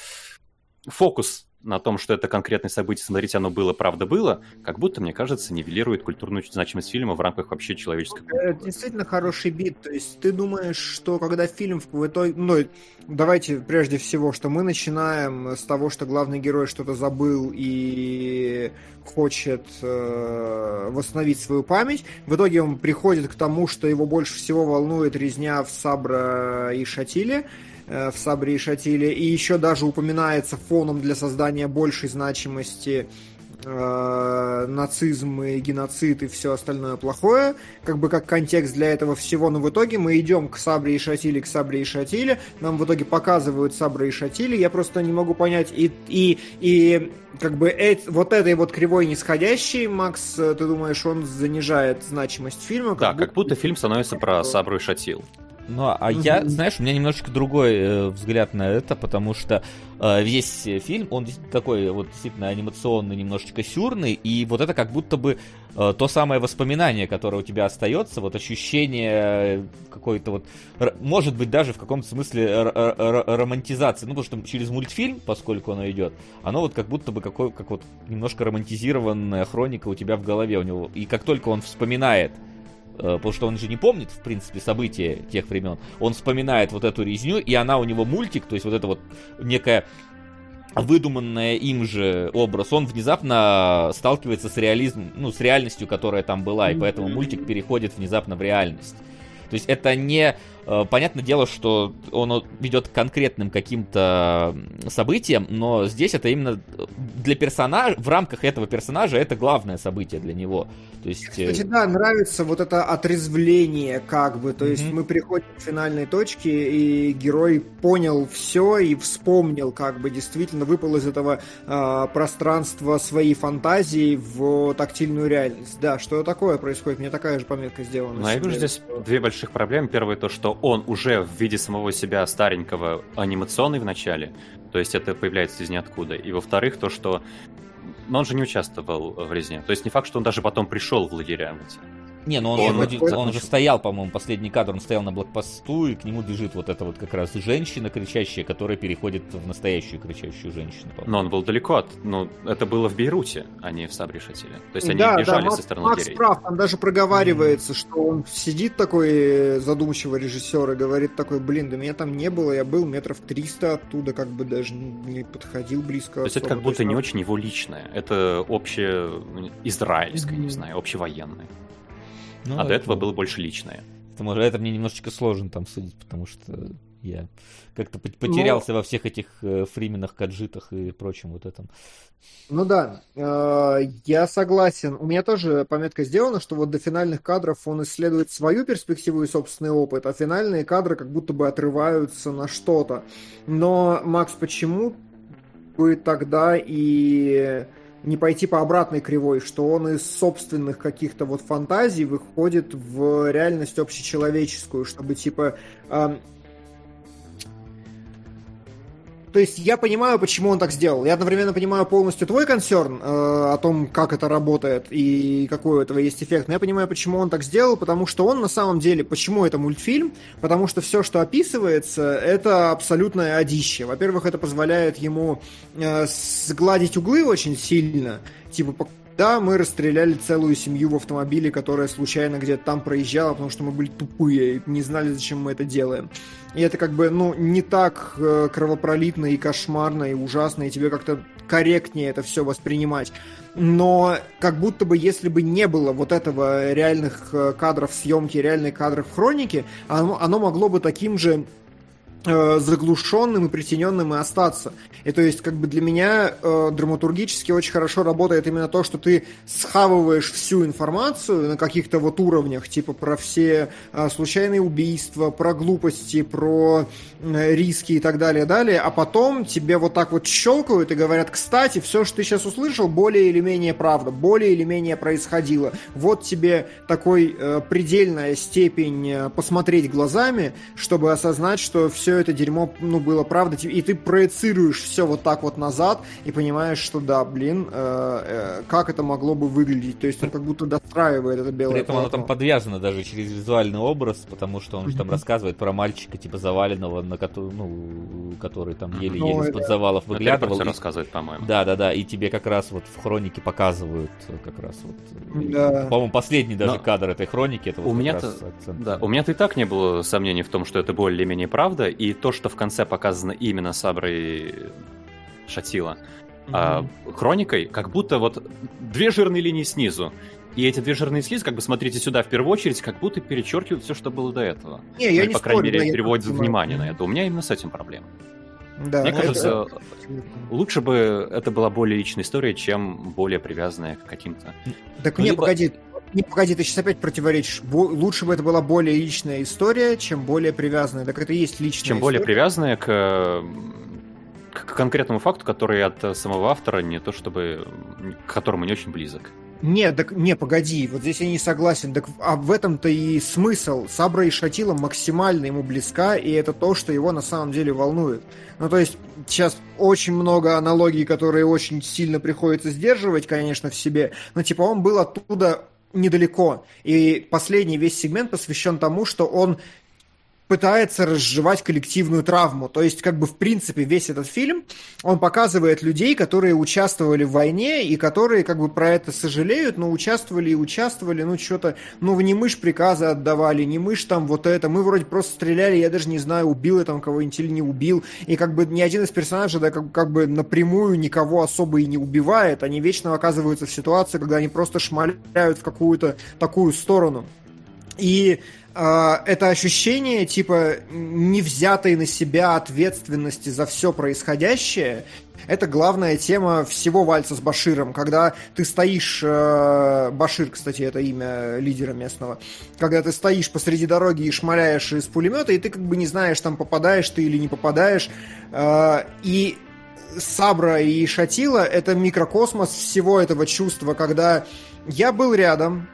фокус на том, что это конкретное событие, смотрите, оно было, правда было, как будто, мне кажется, нивелирует культурную значимость фильма в рамках вообще человеческой культуры. Это действительно хороший бит. То есть ты думаешь, что когда фильм в итоге... Ну, давайте прежде всего, что мы начинаем с того, что главный герой что-то забыл и хочет э, восстановить свою память. В итоге он приходит к тому, что его больше всего волнует резня в Сабра и Шатиле. Э, в Сабре и Шатиле, и еще даже упоминается фоном для создания большей значимости э, нацизм и геноцид и все остальное плохое, как бы как контекст для этого всего, но в итоге мы идем к Сабре и Шатиле, к Сабре и Шатиле, нам в итоге показывают Сабре и Шатиле, я просто не могу понять, и, и, и как бы эт, вот этой вот кривой нисходящей, Макс, ты думаешь, он занижает значимость фильма? Как да, будто... как будто фильм становится про Сабру и Шатил. Ну, а угу. я, знаешь, у меня немножечко другой э, взгляд на это, потому что э, весь фильм, он такой вот действительно анимационный, немножечко сюрный, и вот это как будто бы э, то самое воспоминание, которое у тебя остается, вот ощущение какой-то вот, может быть, даже в каком-то смысле романтизации, ну, потому что через мультфильм, поскольку оно идет, оно вот как будто бы какой, как вот немножко романтизированная хроника у тебя в голове у него, и как только он вспоминает Э, потому что он же не помнит, в принципе, события тех времен. Он вспоминает вот эту резню, и она у него мультик, то есть вот это вот некая выдуманная им же образ, он внезапно сталкивается с реализмом, ну, с реальностью, которая там была, и поэтому мультик переходит внезапно в реальность. То есть это не... Э, понятное дело, что он ведет к конкретным каким-то событиям, но здесь это именно для персонажа, в рамках этого персонажа это главное событие для него. То есть... Кстати, да, нравится вот это отрезвление, как бы. То есть mm-hmm. мы приходим к финальной точке, и герой понял все и вспомнил, как бы действительно выпал из этого э, пространства своей фантазии в тактильную реальность. Да, что такое происходит? Мне такая же пометка сделана. Ну, я вижу здесь две больших проблемы. Первое то, что он уже в виде самого себя старенького анимационный в начале, то есть это появляется из ниоткуда. И во-вторых, то, что но он же не участвовал в резне. То есть не факт, что он даже потом пришел в лагеря. Не, ну он, он, вроде, он же стоял, по-моему, последний кадр, он стоял на блокпосту, и к нему бежит вот эта вот как раз женщина кричащая, которая переходит в настоящую кричащую женщину. По-моему. Но он был далеко от... Ну, это было в Бейруте, а не в Сабре Шатиле. То есть они да, бежали да, со стороны Макс прав, там даже проговаривается, mm-hmm. что он сидит такой задумчивый режиссер и говорит такой, блин, да меня там не было, я был метров 300 оттуда, как бы даже не подходил близко. То есть это как будто не очень его личное, это общее израильское, mm-hmm. не знаю, общевоенное. Ну, а это... до этого было больше личное. Потому что это мне немножечко сложно там судить, потому что я как-то потерялся ну, во всех этих э, фрименах, каджитах и прочем вот этом. Ну да, э, я согласен. У меня тоже пометка сделана, что вот до финальных кадров он исследует свою перспективу и собственный опыт, а финальные кадры как будто бы отрываются на что-то. Но, Макс, почему бы тогда и не пойти по обратной кривой, что он из собственных каких-то вот фантазий выходит в реальность общечеловеческую, чтобы типа э, то есть я понимаю, почему он так сделал. Я одновременно понимаю полностью твой консерн э, о том, как это работает и какой у этого есть эффект. Но я понимаю, почему он так сделал, потому что он на самом деле, почему это мультфильм? Потому что все, что описывается, это абсолютное одище. Во-первых, это позволяет ему э, сгладить углы очень сильно, типа да, мы расстреляли целую семью в автомобиле, которая случайно где-то там проезжала, потому что мы были тупые и не знали, зачем мы это делаем. И это как бы, ну, не так э, кровопролитно и кошмарно и ужасно, и тебе как-то корректнее это все воспринимать. Но как будто бы, если бы не было вот этого реальных э, кадров съемки, реальных кадров хроники, оно, оно могло бы таким же Э, заглушенным и притененным и остаться. И то есть, как бы для меня э, драматургически очень хорошо работает именно то, что ты схавываешь всю информацию на каких-то вот уровнях, типа про все э, случайные убийства, про глупости, про э, риски и так далее, далее, а потом тебе вот так вот щелкают и говорят, кстати, все, что ты сейчас услышал, более или менее правда, более или менее происходило. Вот тебе такой э, предельная степень э, посмотреть глазами, чтобы осознать, что все это дерьмо, ну, было правда, и ты проецируешь все вот так вот назад и понимаешь, что да, блин, э, э, как это могло бы выглядеть, то есть он как будто достраивает это белое При этом оно там подвязано даже через визуальный образ, потому что он же там рассказывает про мальчика, типа, заваленного, на который, ну, который там еле-еле ну, из-под завалов выглядывал. Это рассказывает, по-моему. Да, да, да, и тебе как раз вот в хронике показывают как раз вот, да. по-моему, последний даже Но... кадр этой хроники, это вот у меня-то, да, у меня-то и так не было сомнений в том, что это более-менее правда, и то, что в конце показано именно Саброй Шатила, mm-hmm. а, хроникой, как будто вот две жирные линии снизу. И эти две жирные слизы, как бы смотрите сюда в первую очередь, как будто перечеркивают все, что было до этого. Не, я ну, не по крайней мере, переводят внимание на это. У меня именно с этим проблема. Да, Мне кажется, это... лучше бы это была более личная история, чем более привязанная к каким-то. Так ну, не, либо... погоди, не, погоди, ты сейчас опять противоречишь. Бо- лучше бы это была более личная история, чем более привязанная. Так это и есть личная Чем история. более привязанная к, к конкретному факту, который от самого автора не то чтобы... к которому не очень близок. Не, так, не, погоди, вот здесь я не согласен. Так, а в этом-то и смысл. Сабра и Шатила максимально ему близка, и это то, что его на самом деле волнует. Ну, то есть, сейчас очень много аналогий, которые очень сильно приходится сдерживать, конечно, в себе, но, типа, он был оттуда недалеко. И последний весь сегмент посвящен тому, что он пытается разжевать коллективную травму. То есть, как бы, в принципе, весь этот фильм, он показывает людей, которые участвовали в войне и которые, как бы, про это сожалеют, но участвовали и участвовали, ну, что-то, ну, не мы ж приказы отдавали, не мы ж там вот это, мы вроде просто стреляли, я даже не знаю, убил я там кого-нибудь или не убил, и, как бы, ни один из персонажей, да, как, как бы, напрямую никого особо и не убивает, они вечно оказываются в ситуации, когда они просто шмаляют в какую-то такую сторону. И это ощущение, типа, не взятой на себя ответственности за все происходящее, это главная тема всего вальса с Баширом, когда ты стоишь, э, Башир, кстати, это имя лидера местного, когда ты стоишь посреди дороги и шмаляешь из пулемета, и ты как бы не знаешь, там попадаешь ты или не попадаешь, э, и Сабра и Шатила — это микрокосмос всего этого чувства, когда я был рядом,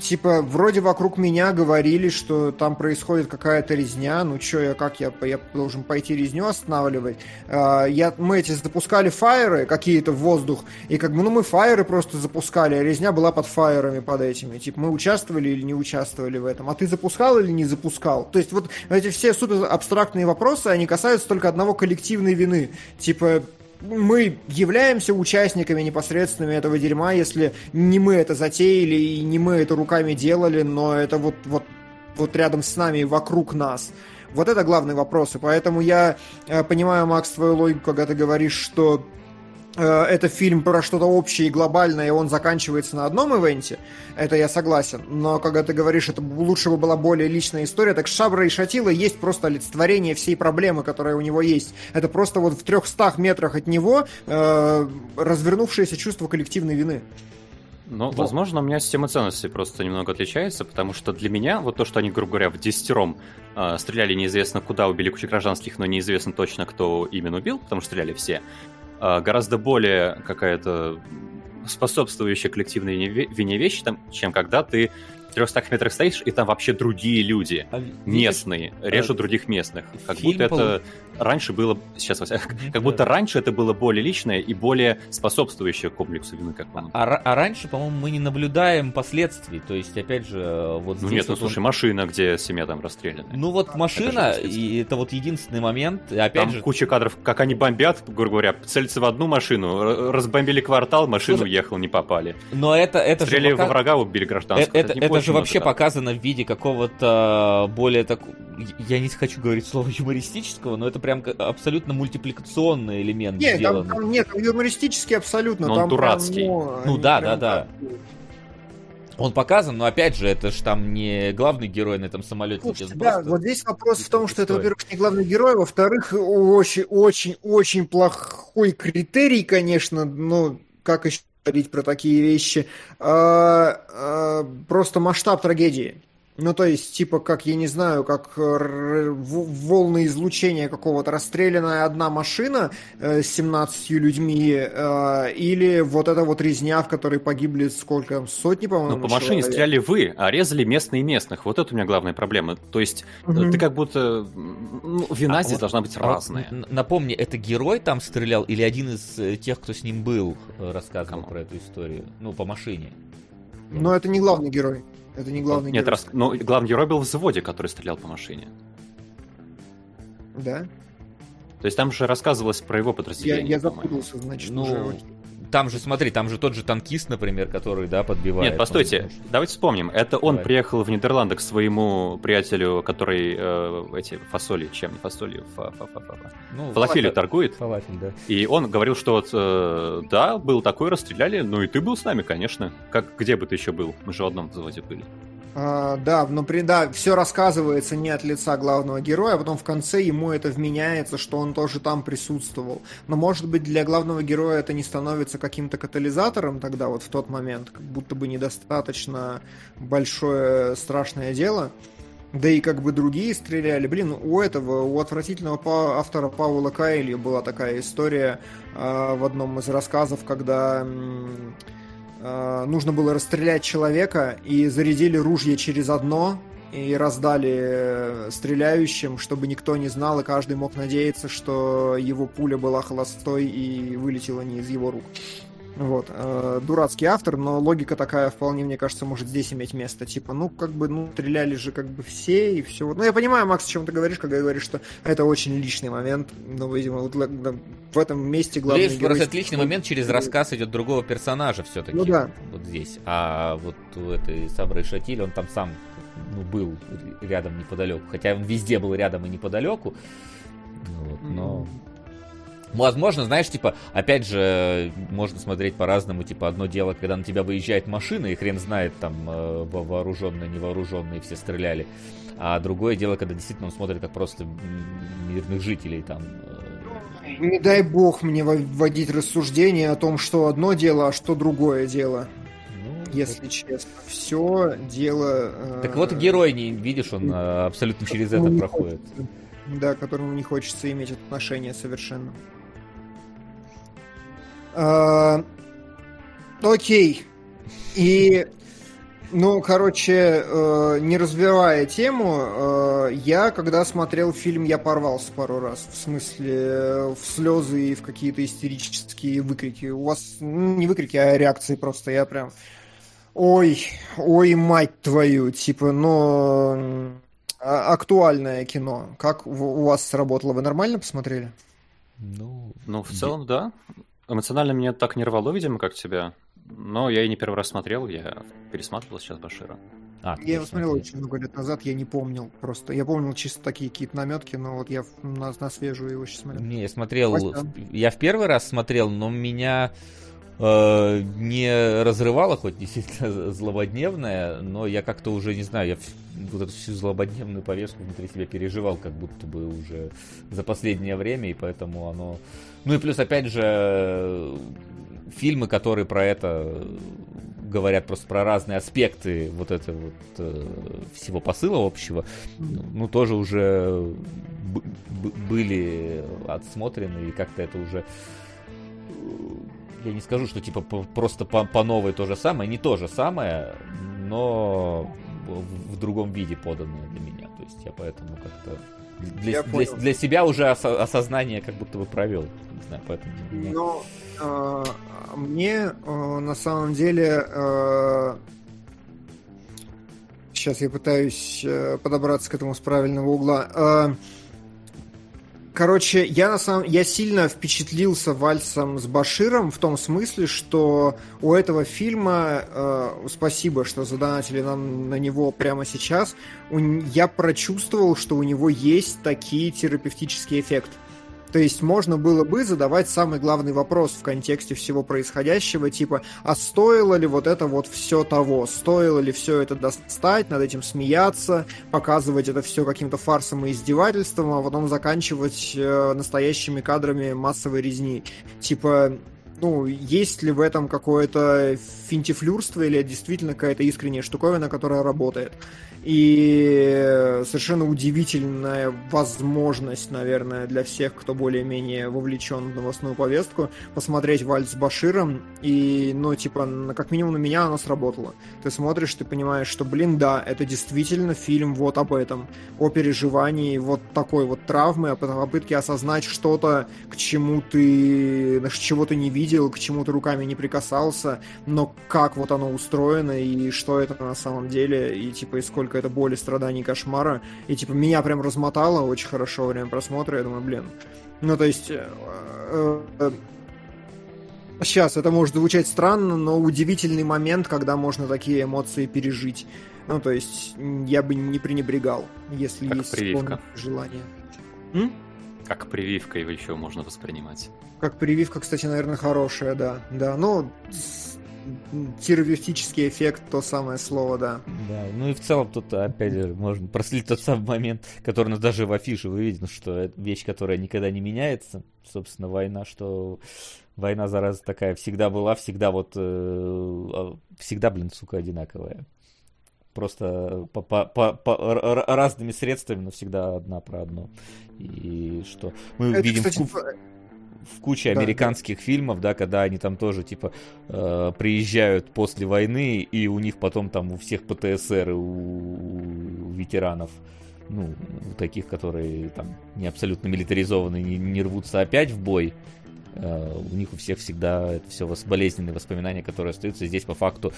типа, вроде вокруг меня говорили, что там происходит какая-то резня, ну чё, я как, я, я должен пойти резню останавливать? А, я, мы эти запускали фаеры какие-то в воздух, и как бы, ну мы фаеры просто запускали, а резня была под фаерами, под этими, типа, мы участвовали или не участвовали в этом, а ты запускал или не запускал? То есть вот эти все супер абстрактные вопросы, они касаются только одного коллективной вины, типа, мы являемся участниками непосредственными этого дерьма, если не мы это затеяли и не мы это руками делали, но это вот, вот, вот рядом с нами и вокруг нас. Вот это главный вопрос. И поэтому я э, понимаю, Макс, твою логику, когда ты говоришь, что это фильм про что-то общее и глобальное, и он заканчивается на одном ивенте, это я согласен. Но когда ты говоришь, это лучше бы была более личная история, так Шабра и Шатила есть просто олицетворение всей проблемы, которая у него есть. Это просто вот в 300 метрах от него э, развернувшееся чувство коллективной вины. Ну, вот. возможно, у меня система ценностей просто немного отличается, потому что для меня вот то, что они, грубо говоря, в десятером э, стреляли неизвестно куда, убили кучу гражданских, но неизвестно точно, кто именно убил, потому что стреляли все, гораздо более какая-то способствующая коллективной вине вещь, там, чем когда ты в 300 метрах стоишь, и там вообще другие люди, а, местные, видишь, режут а, других местных. Как будто это раньше было, сейчас, как будто раньше это было более личное и более способствующее комплексу вины, как по а, а раньше, по-моему, мы не наблюдаем последствий, то есть, опять же, вот Ну нет, ну слушай, он... машина, где семья там расстреляна. Ну вот машина, и это вот единственный момент, и опять там же... куча кадров, как они бомбят, грубо говоря, целятся в одну машину, разбомбили квартал, машину слушай, уехал, не попали. Но это, это Стреляли же... Пока... во врага, убили гражданского. Это, это, это же вообще показано в виде какого-то более так... Я не хочу говорить слово юмористического, но это прям абсолютно мультипликационный элемент нет, сделан. Там, там, нет, юмористический абсолютно. Но он там дурацкий. Прям, ну, ну да, да, да. Он показан, но опять же, это же там не главный герой на этом самолете. Слушайте, да, вот здесь вопрос в том, что это, во-первых, не главный герой, во-вторых, очень-очень-очень плохой критерий, конечно, но как еще говорить про такие вещи, а, а, просто масштаб трагедии. Ну, то есть, типа, как, я не знаю, как волны излучения какого-то расстрелянная одна машина э, с 17 людьми, э, или вот эта вот резня, в которой погибли сколько, сотни, по-моему, Ну, по машине человек. стреляли вы, а резали местные местных. Вот это у меня главная проблема. То есть, угу. ты как будто... Ну, вина а здесь вот, должна быть а разная. Напомни, это герой там стрелял или один из э, тех, кто с ним был, рассказывал Кому? про эту историю? Ну, по машине. Но это не главный герой. Это не главный Нет, герой. Раз... но главный герой был в взводе, который стрелял по машине. Да? То есть там же рассказывалось про его подразделение. Я, я запутался, значит, ну, уже там же, смотри, там же тот же танкист, например, который, да, подбивает. Нет, постойте, он, давайте вспомним. Это он Давай. приехал в Нидерланды к своему приятелю, который э, эти фасоли, чем не фасоли, фа -фа -фа -фа -фа. Ну, фалафелью торгует. Фалафель, да. И он говорил, что вот, э, да, был такой, расстреляли, ну и ты был с нами, конечно. Как, где бы ты еще был? Мы же в одном взводе были. А, да, но при, да, все рассказывается не от лица главного героя, а потом в конце ему это вменяется, что он тоже там присутствовал. Но может быть для главного героя это не становится каким-то катализатором тогда вот в тот момент, как будто бы недостаточно большое страшное дело. Да и как бы другие стреляли. Блин, у этого, у отвратительного автора Паула Кайли была такая история э, в одном из рассказов, когда... М- нужно было расстрелять человека, и зарядили ружье через одно, и раздали э, стреляющим, чтобы никто не знал, и каждый мог надеяться, что его пуля была холостой и вылетела не из его рук. Вот. Э, дурацкий автор, но логика такая вполне, мне кажется, может здесь иметь место. Типа, ну, как бы, ну, стреляли же как бы все, и все. Ну, я понимаю, Макс, о чем ты говоришь, когда говоришь, что это очень личный момент. Но, видимо, вот в этом месте главный Здесь герой... просто личный момент через рассказ идет другого персонажа все-таки. Ну да. Вот здесь. А вот у этой Сабры Шатиль, он там сам ну, был рядом неподалеку. Хотя он везде был рядом и неподалеку. Вот, но... Mm-hmm. Возможно, знаешь, типа, опять же, можно смотреть по-разному, типа, одно дело, когда на тебя выезжает машина, и хрен знает, там, э, вооруженные, невооруженные все стреляли, а другое дело, когда действительно он смотрит как просто мирных жителей, там, э. не дай бог мне вводить рассуждение о том, что одно дело, а что другое дело. Ну, если вот. честно, все дело. Э, так вот герой не видишь, он абсолютно через это проходит. Хочется, да, которому не хочется иметь отношения совершенно. А, окей. И, ну, короче, э, не развивая тему, э, я, когда смотрел фильм, я порвался пару раз. В смысле, в слезы и в какие-то истерические выкрики. У вас ну, не выкрики, а реакции просто. Я прям... Ой, ой, мать твою, типа, ну, актуальное кино. Как у вас сработало? Вы нормально посмотрели? Ну, ну в целом, да. Эмоционально меня так не рвало, видимо, как тебя. Но я и не первый раз смотрел, я пересматривал сейчас Башира. А, я его смотрел очень много лет назад, я не помнил просто. Я помнил чисто такие какие-то наметки, но вот я на, на свежую его сейчас смотрел. Не, я смотрел, Вася. я в первый раз смотрел, но меня э, не разрывало, хоть действительно злободневное, но я как-то уже, не знаю, я вот эту всю злободневную повестку внутри себя переживал, как будто бы уже за последнее время, и поэтому оно ну и плюс, опять же, фильмы, которые про это говорят просто про разные аспекты вот этого вот э, всего посыла общего, ну тоже уже были отсмотрены и как-то это уже я не скажу, что типа просто по, по новой то же самое, не то же самое, но в, в другом виде поданное для меня. То есть я поэтому как-то для, для, для себя уже ос- осознание как будто бы провел. Не знаю, поэтому... Но э, мне э, на самом деле э, сейчас я пытаюсь э, подобраться к этому с правильного угла. Э, Короче, я на самом я сильно впечатлился вальсом с Баширом в том смысле, что у этого фильма э, спасибо, что задонатили нам на него прямо сейчас. У, я прочувствовал, что у него есть такие терапевтические эффекты. То есть можно было бы задавать самый главный вопрос в контексте всего происходящего, типа, а стоило ли вот это вот все того? Стоило ли все это достать, над этим смеяться, показывать это все каким-то фарсом и издевательством, а потом заканчивать э, настоящими кадрами массовой резни? Типа, ну, есть ли в этом какое-то финтифлюрство или действительно какая-то искренняя штуковина, которая работает? И совершенно удивительная возможность, наверное, для всех, кто более-менее вовлечен в новостную повестку, посмотреть «Вальс с Баширом». И, ну, типа, как минимум на меня оно сработало. Ты смотришь, ты понимаешь, что, блин, да, это действительно фильм вот об этом. О переживании вот такой вот травмы, о попытке осознать что-то, к чему ты, чего ты не видел, к чему ты руками не прикасался, но как вот оно устроено и что это на самом деле, и, типа, и сколько сколько это боли, страданий, кошмара. И типа меня прям размотало очень хорошо во время просмотра. Я думаю, блин. Ну, то есть... Э, э, сейчас это может звучать странно, но удивительный момент, когда можно такие эмоции пережить. Ну, то есть, я бы не пренебрегал, если как есть прививка. желание. М? Как прививка его еще можно воспринимать. Как прививка, кстати, наверное, хорошая, да. Да, ну, террористический эффект, то самое слово, да. Да, ну и в целом тут, опять же, можно проследить тот самый момент, который у нас даже в афише выведен, что это вещь, которая никогда не меняется. Собственно, война, что война, зараза, такая всегда была, всегда вот, э, а, всегда, блин, сука, одинаковая. Просто по, по, по, по разными средствами, но всегда одна про одно. И что мы это, видим... Кстати, в куче да, американских да. фильмов, да, когда они там тоже, типа, э, приезжают после войны, и у них потом там у всех ПТСР, у, у ветеранов, ну, у таких, которые там не абсолютно милитаризованы, не, не рвутся опять в бой, у них у всех всегда это все болезненные воспоминания, которые остаются. Здесь по факту,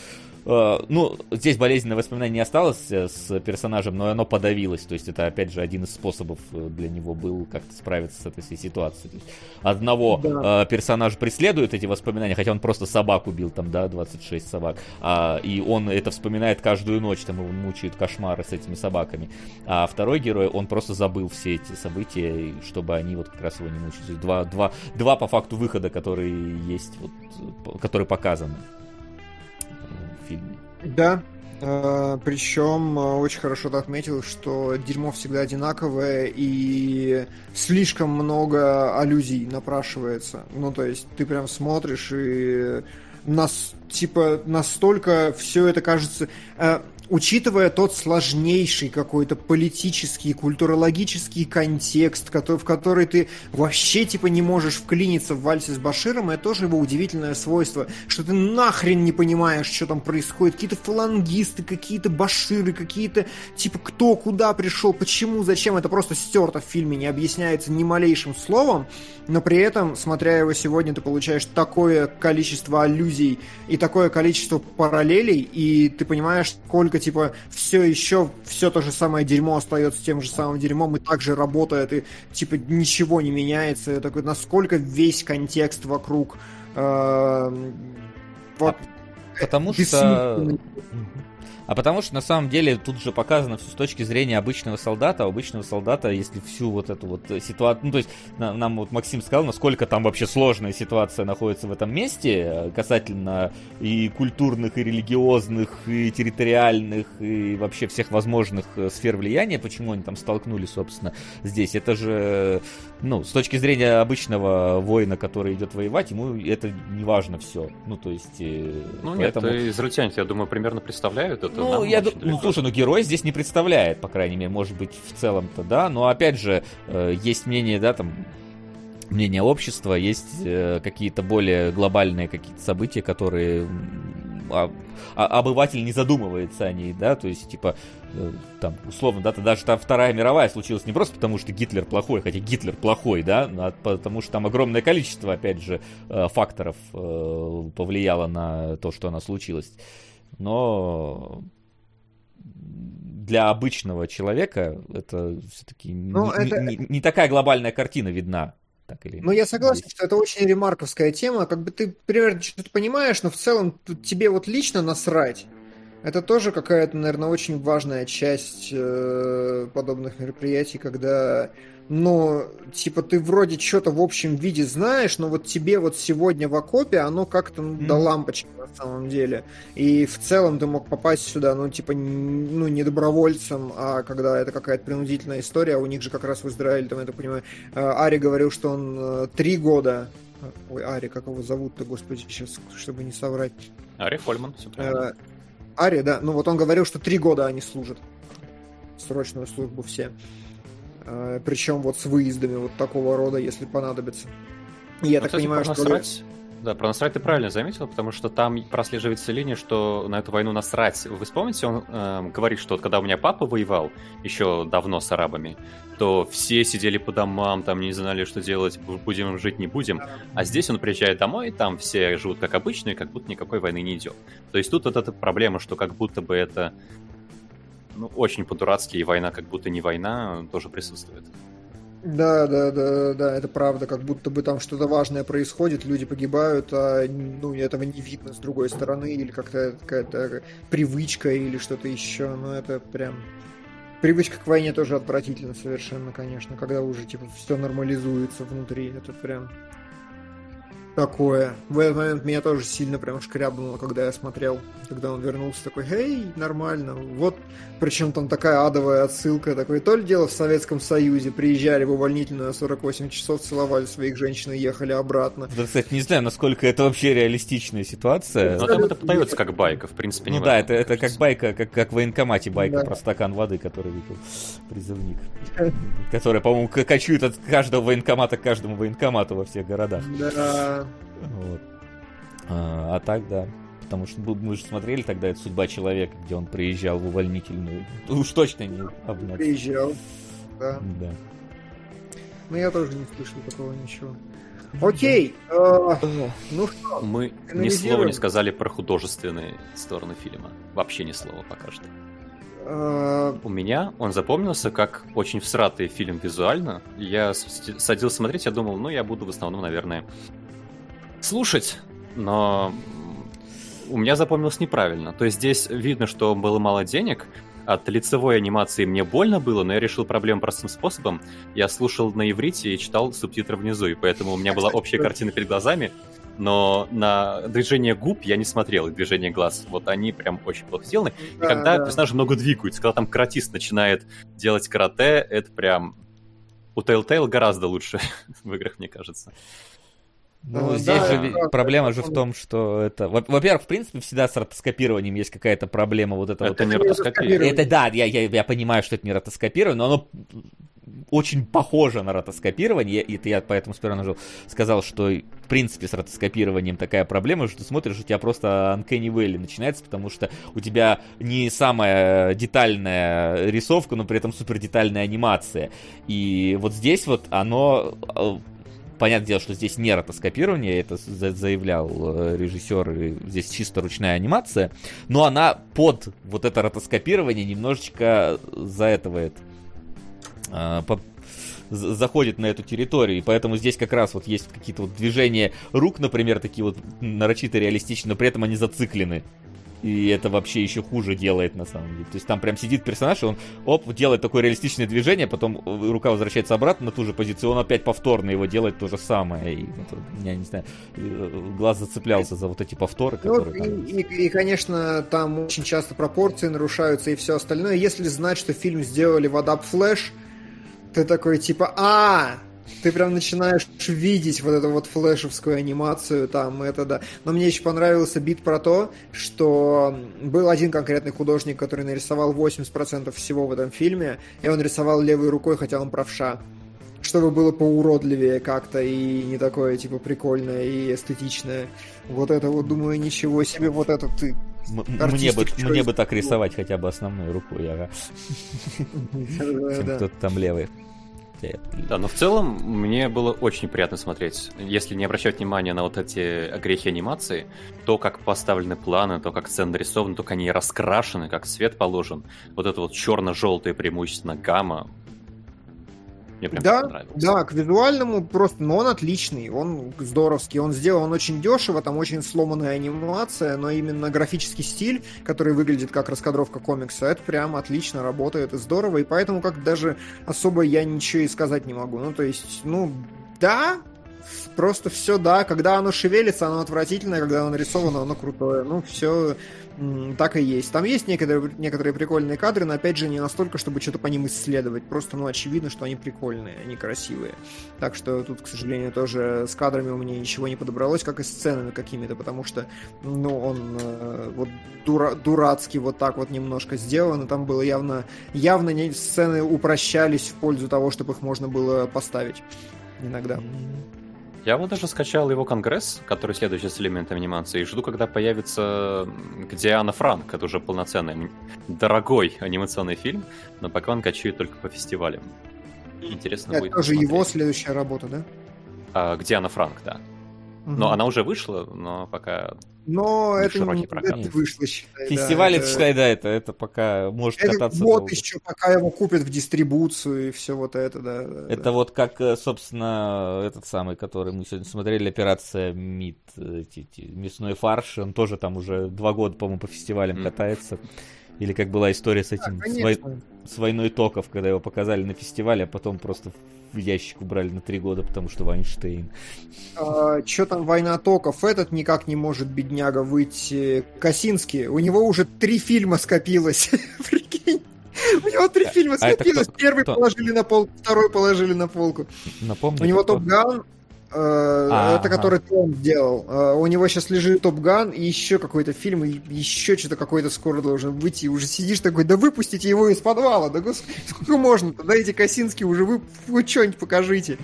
э, ну, здесь болезненное воспоминание не осталось э, с персонажем, но оно подавилось. То есть это, опять же, один из способов для него был как-то справиться с этой всей ситуацией. Одного да. персонажа преследуют эти воспоминания, хотя он просто собак убил, там, да, 26 собак. А, и он это вспоминает каждую ночь, там его мучают кошмары с этими собаками. А второй герой, он просто забыл все эти события, чтобы они вот как раз его не мучили. Два, два, два по факту факту выхода, который есть, вот, который показан в фильме. Да, Uh, причем uh, очень хорошо ты отметил, что дерьмо всегда одинаковое и слишком много аллюзий напрашивается. Ну, то есть ты прям смотришь и нас типа настолько все это кажется. Учитывая тот сложнейший какой-то политический, культурологический контекст, который, в который ты вообще типа не можешь вклиниться в вальсе с Баширом, это тоже его удивительное свойство, что ты нахрен не понимаешь, что там происходит, какие-то фалангисты, какие-то Баширы, какие-то типа кто, куда пришел, почему, зачем, это просто стерто в фильме, не объясняется ни малейшим словом, но при этом, смотря его сегодня, ты получаешь такое количество аллюзий и такое количество параллелей, и ты понимаешь, сколько типа, все еще, все то же самое дерьмо остается тем же самым дерьмом и также работает, и, типа, ничего не меняется. Такой, насколько весь контекст вокруг э, вот, а, потому что а потому что на самом деле тут же показано все с точки зрения обычного солдата. У обычного солдата, если всю вот эту вот ситуацию... Ну, то есть на, нам вот Максим сказал, насколько там вообще сложная ситуация находится в этом месте э, касательно и культурных, и религиозных, и территориальных, и вообще всех возможных э, сфер влияния, почему они там столкнулись, собственно, здесь. Это же, ну, с точки зрения обычного воина, который идет воевать, ему это не важно все. Ну, то есть... Э, ну, поэтому... нет, израильтяне, я думаю, примерно представляют это ну, я д... ну, слушай, ну герой здесь не представляет, по крайней мере, может быть, в целом-то, да, но опять же, э, есть мнение, да, там, мнение общества, есть э, какие-то более глобальные какие-то события, которые а, а, обыватель не задумывается о ней, да, то есть, типа, э, там, условно, да, даже там Вторая мировая случилась не просто потому, что Гитлер плохой, хотя Гитлер плохой, да, а потому что там огромное количество, опять же, э, факторов э, повлияло на то, что она случилась. Но для обычного человека это все-таки ну, не, это... Не, не такая глобальная картина видна. Так или ну, я согласен, что это очень ремарковская тема. Как бы ты примерно что-то понимаешь, но в целом тебе вот лично насрать. Это тоже какая-то, наверное, очень важная часть э, подобных мероприятий, когда но, типа, ты вроде что-то в общем виде знаешь, но вот тебе вот сегодня в окопе оно как-то ну, mm. до лампочки на самом деле. И в целом ты мог попасть сюда, ну, типа, ну, не добровольцем, а когда это какая-то принудительная история, у них же как раз в Израиле, там, я так понимаю, э, Ари говорил, что он э, три года Ой, Ари, как его зовут-то, господи, сейчас, чтобы не соврать. Ари Фольман, все правильно. Э, Ари, да, ну вот он говорил, что три года они служат. Срочную службу все. Э, Причем вот с выездами вот такого рода, если понадобится. Я ну, так кстати, понимаю, что... Насрать... Да, про насрать ты правильно заметил, потому что там прослеживается линия, что на эту войну насрать. Вы вспомните, он э, говорит, что вот когда у меня папа воевал еще давно с арабами, то все сидели по домам, там не знали, что делать, будем жить, не будем. А здесь он приезжает домой, там все живут как обычно, и как будто никакой войны не идет. То есть тут вот эта проблема, что как будто бы это ну, очень по-дурацки, и война как будто не война, тоже присутствует. Да, да, да, да, это правда, как будто бы там что-то важное происходит, люди погибают, а ну, этого не видно с другой стороны, или как-то какая-то привычка или что-то еще, но ну, это прям... Привычка к войне тоже отвратительно совершенно, конечно, когда уже типа все нормализуется внутри, это прям такое. В этот момент меня тоже сильно прям шкрябнуло, когда я смотрел, когда он вернулся такой, эй, нормально. Вот, причем там такая адовая отсылка, такой, то ли дело в Советском Союзе, приезжали в увольнительную 48 часов, целовали своих женщин и ехали обратно. Да, кстати, не знаю, насколько это вообще реалистичная ситуация. Но там это подается как байка, в принципе, не Ну да, это, это как байка, как, как в военкомате байка да. про стакан воды, который выпил призывник. Который, по-моему, кочует от каждого военкомата к каждому военкомату во всех городах. Да. Вот. А, а так, да. Потому что мы же смотрели тогда «Это судьба человека», где он приезжал в увольнительную. Уж точно не обнять. Приезжал, да. Да. Но я тоже не слышал такого ничего. Окей, э, ну что? Мы ни слова не сказали про художественные стороны фильма. Вообще ни слова пока что. Э, У меня он запомнился как очень всратый фильм визуально. Я садился смотреть, я думал, ну я буду в основном, наверное, слушать, но у меня запомнилось неправильно. То есть здесь видно, что было мало денег, от лицевой анимации мне больно было, но я решил проблему простым способом. Я слушал на иврите и читал субтитры внизу, и поэтому у меня была общая картина перед глазами, но на движение губ я не смотрел, и движение глаз. Вот они прям очень плохо сделаны. И когда да. персонажи много двигаются, когда там каратист начинает делать карате, это прям... У Telltale гораздо лучше в играх, мне кажется. Ну, да, здесь же да, проблема да, же в том, что это... Во-первых, в принципе, всегда с ротоскопированием есть какая-то проблема. Вот это, это вот... не ротоскопирование. Это да, я, я, я понимаю, что это не ротоскопирование, но оно очень похоже на ротоскопирование, и это я поэтому сперва нажал, сказал, что в принципе с ротоскопированием такая проблема, что ты смотришь, у тебя просто Uncanny Valley начинается, потому что у тебя не самая детальная рисовка, но при этом супер детальная анимация. И вот здесь вот оно э, понятное дело, что здесь не ротоскопирование, это заявлял э, режиссер, здесь чисто ручная анимация, но она под вот это ротоскопирование немножечко заэтывает, а, заходит на эту территорию, и поэтому здесь как раз вот есть какие-то вот движения рук, например, такие вот нарочито реалистичные, но при этом они зациклены. И это вообще еще хуже делает на самом деле. То есть там прям сидит персонаж, и он оп, делает такое реалистичное движение, потом рука возвращается обратно на ту же позицию, он опять повторно его делает то же самое. И это, я не знаю, э, глаз зацеплялся за вот эти повторы, ну, которые. Ну, и, и, и, конечно, там очень часто пропорции нарушаются и все остальное. Если знать, что фильм сделали в Adapt Flash, ты такой типа, а, ты прям начинаешь видеть вот эту вот флешевскую анимацию там, это да. Но мне еще понравился бит про то, что был один конкретный художник, который нарисовал 80% всего в этом фильме, и он рисовал левой рукой, хотя он правша. чтобы было поуродливее как-то и не такое, типа, прикольное и эстетичное. Вот это вот, думаю, ничего себе, вот это ты мне бы, мне бы так рисовать хотя бы основной рукой, ага. Чем кто-то там левый. Да, но в целом мне было очень приятно смотреть. Если не обращать внимания на вот эти грехи анимации, то, как поставлены планы, то, как сцены нарисованы, то, как они раскрашены, как свет положен, вот это вот черно-желтое преимущественно гамма, мне прям да, понравился. Да, к визуальному просто, но он отличный, он здоровский, он сделан он очень дешево, там очень сломанная анимация, но именно графический стиль, который выглядит как раскадровка комикса, это прям отлично работает и здорово, и поэтому как даже особо я ничего и сказать не могу. Ну, то есть, ну, да, просто все, да, когда оно шевелится, оно отвратительное, когда оно нарисовано, оно крутое. Ну, все так и есть. Там есть некоторые, некоторые прикольные кадры, но опять же не настолько, чтобы что-то по ним исследовать. Просто, ну, очевидно, что они прикольные, они красивые. Так что тут, к сожалению, тоже с кадрами у меня ничего не подобралось, как и с сценами какими-то, потому что, ну, он э, вот дура, дурацкий вот так вот немножко сделан, и там было явно, явно не, сцены упрощались в пользу того, чтобы их можно было поставить иногда. Я вот даже скачал его конгресс, который следующий с элементами анимации, и жду, когда появится Диана Франк. Это уже полноценный, дорогой анимационный фильм, но пока он качает только по фестивалям. Интересно Это будет тоже посмотреть. его следующая работа, да? А, Диана Франк, да. Угу. Но она уже вышла, но пока но это не прокат. это вышло, считай. Фестиваль, да, это, считай, да, это, это пока может это кататься. Вот долго. еще пока его купят в дистрибуцию и все вот это, да. Это да. вот как, э, собственно, этот самый, который мы сегодня смотрели, операция МИД, э, мясной фарш, он тоже там уже два года, по-моему, по фестивалям mm. катается. Или как была история с этим, да, с, вой... с войной токов, когда его показали на фестивале, а потом просто в ящик убрали на три года, потому что Вайнштейн. А, что там война токов? Этот никак не может, бедняга, выйти. Косинский, у него уже три фильма скопилось. Прикинь. У него три а, фильма а скопилось. Первый положили на пол, второй положили на полку. Напомню. У него Топ Ган, а, это который он сделал. Э, у него сейчас лежит Топ Ган и еще какой-то фильм, и еще что-то какой-то скоро должен выйти. И уже сидишь такой, да выпустите его из подвала, да господи, сколько можно-то, да эти Косинские уже вы, вы что-нибудь покажите.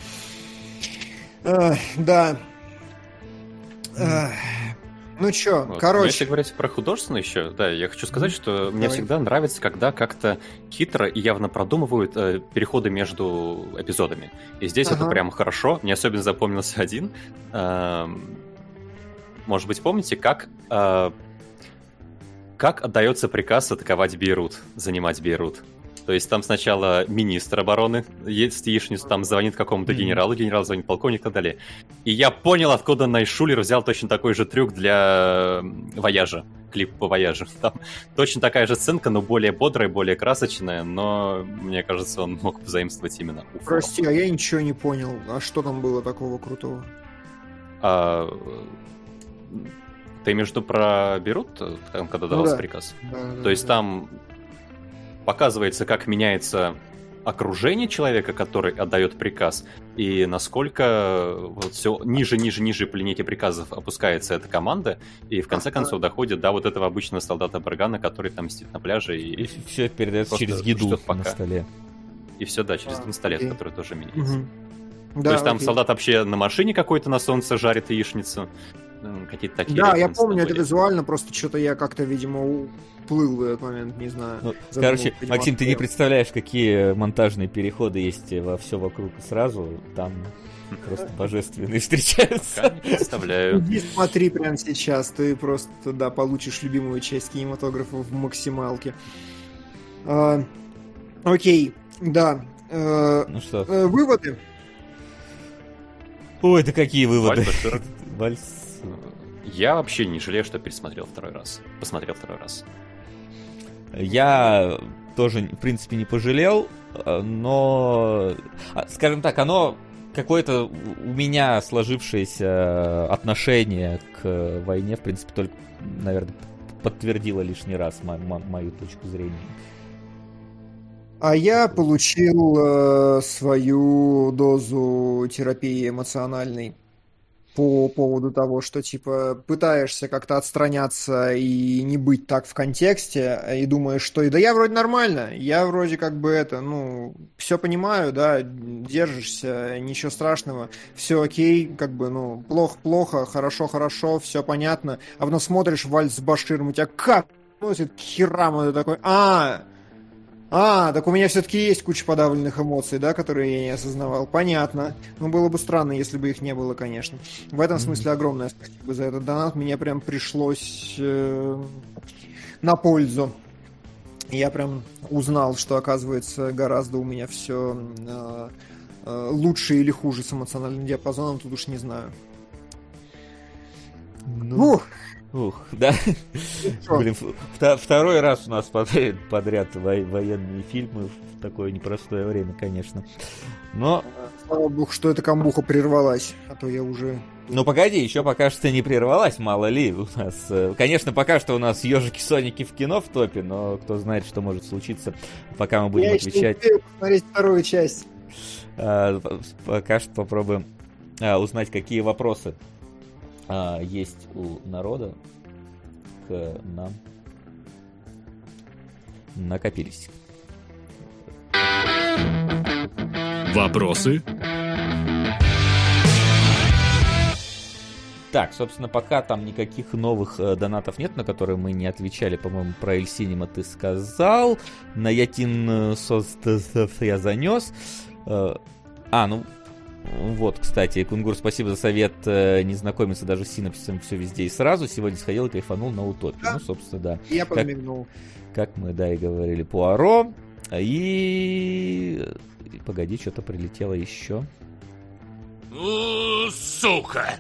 да. Ну чё, вот. короче. если говорить про художественное еще, да, я хочу сказать, что Давай. мне всегда нравится, когда как-то хитро и явно продумывают э, переходы между эпизодами. И здесь ага. это прям хорошо. Мне особенно запомнился один. Э, может быть, помните, как э, как отдается приказ атаковать Бейрут, занимать Бейрут? То есть там сначала министр обороны в яичницу, там звонит какому-то генералу, генерал звонит полковник и так далее. И я понял, откуда Найшулер взял точно такой же трюк для Вояжа, клип по Вояжу. Там точно такая же сценка, но более бодрая, более красочная, но мне кажется, он мог позаимствовать именно у Прости, а я ничего не понял. А что там было такого крутого? А, ты между про Берут, когда давался ну, да. приказ? Да, То есть да. там показывается, как меняется окружение человека, который отдает приказ, и насколько вот все ниже, ниже, ниже по линейке приказов опускается эта команда, и в конце концов доходит до вот этого обычного солдата Баргана, который там сидит на пляже и... И все передается через еду пока. на столе. И все, да, через а, окей. который тоже меняется. Угу. Да, То есть там окей. солдат вообще на машине какой-то на солнце жарит яичницу. Какие-то такие. Да, я помню это визуально, просто что-то я как-то, видимо, плыл в этот момент, не знаю. Ну, короче, видимо, Максим, ты не представляешь, какие монтажные переходы есть во все вокруг сразу. Там просто божественные встречаются. Представляю. Иди смотри прямо сейчас, ты просто, да, получишь любимую часть кинематографа в максималке. А, окей, да. А, ну что? А, выводы? Ой, да какие выводы? Вальс я вообще не жалею, что пересмотрел второй раз. Посмотрел второй раз. Я тоже, в принципе, не пожалел, но, а, скажем так, оно какое-то у меня сложившееся отношение к войне, в принципе, только, наверное, подтвердило лишний раз мо- мо- мою точку зрения. А я получил э, свою дозу терапии эмоциональной по поводу того, что, типа, пытаешься как-то отстраняться и не быть так в контексте, и думаешь, что да я вроде нормально, я вроде как бы это, ну, все понимаю, да, держишься, ничего страшного, все окей, как бы, ну, плохо-плохо, хорошо-хорошо, все понятно, а потом смотришь вальс с Баширом, у тебя как носит херам, и ты такой, а, а, так у меня все-таки есть куча подавленных эмоций, да, которые я не осознавал. Понятно. Ну, было бы странно, если бы их не было, конечно. В этом смысле огромное спасибо за этот донат. Мне прям пришлось э, на пользу. Я прям узнал, что, оказывается, гораздо у меня все э, э, лучше или хуже с эмоциональным диапазоном, тут уж не знаю. Ну, Ух! Ух, да. Блин, второй раз у нас подряд, подряд военные фильмы в такое непростое время, конечно. Но... Слава богу, что эта камбуха прервалась, а то я уже... Ну погоди, еще пока что не прервалась, мало ли у нас. Э, конечно, пока что у нас ежики Соники в кино в топе, но кто знает, что может случиться, пока мы будем я отвечать. Я посмотреть вторую часть. А, пока что попробуем а, узнать, какие вопросы а, есть у народа к нам накопились. Вопросы? Так, собственно, пока там никаких новых э, донатов нет, на которые мы не отвечали, по-моему, про Эль Синема ты сказал. На Ятин э, я занес. Э, а, ну, вот, кстати, Кунгур, спасибо за совет э, не знакомиться даже с синапсисом все везде и сразу. Сегодня сходил и кайфанул на утопию. Да. Ну, собственно, да. Я подмигнул. Как, как мы, да, и говорили, Пуаро. И... и погоди, что-то прилетело еще. Сука!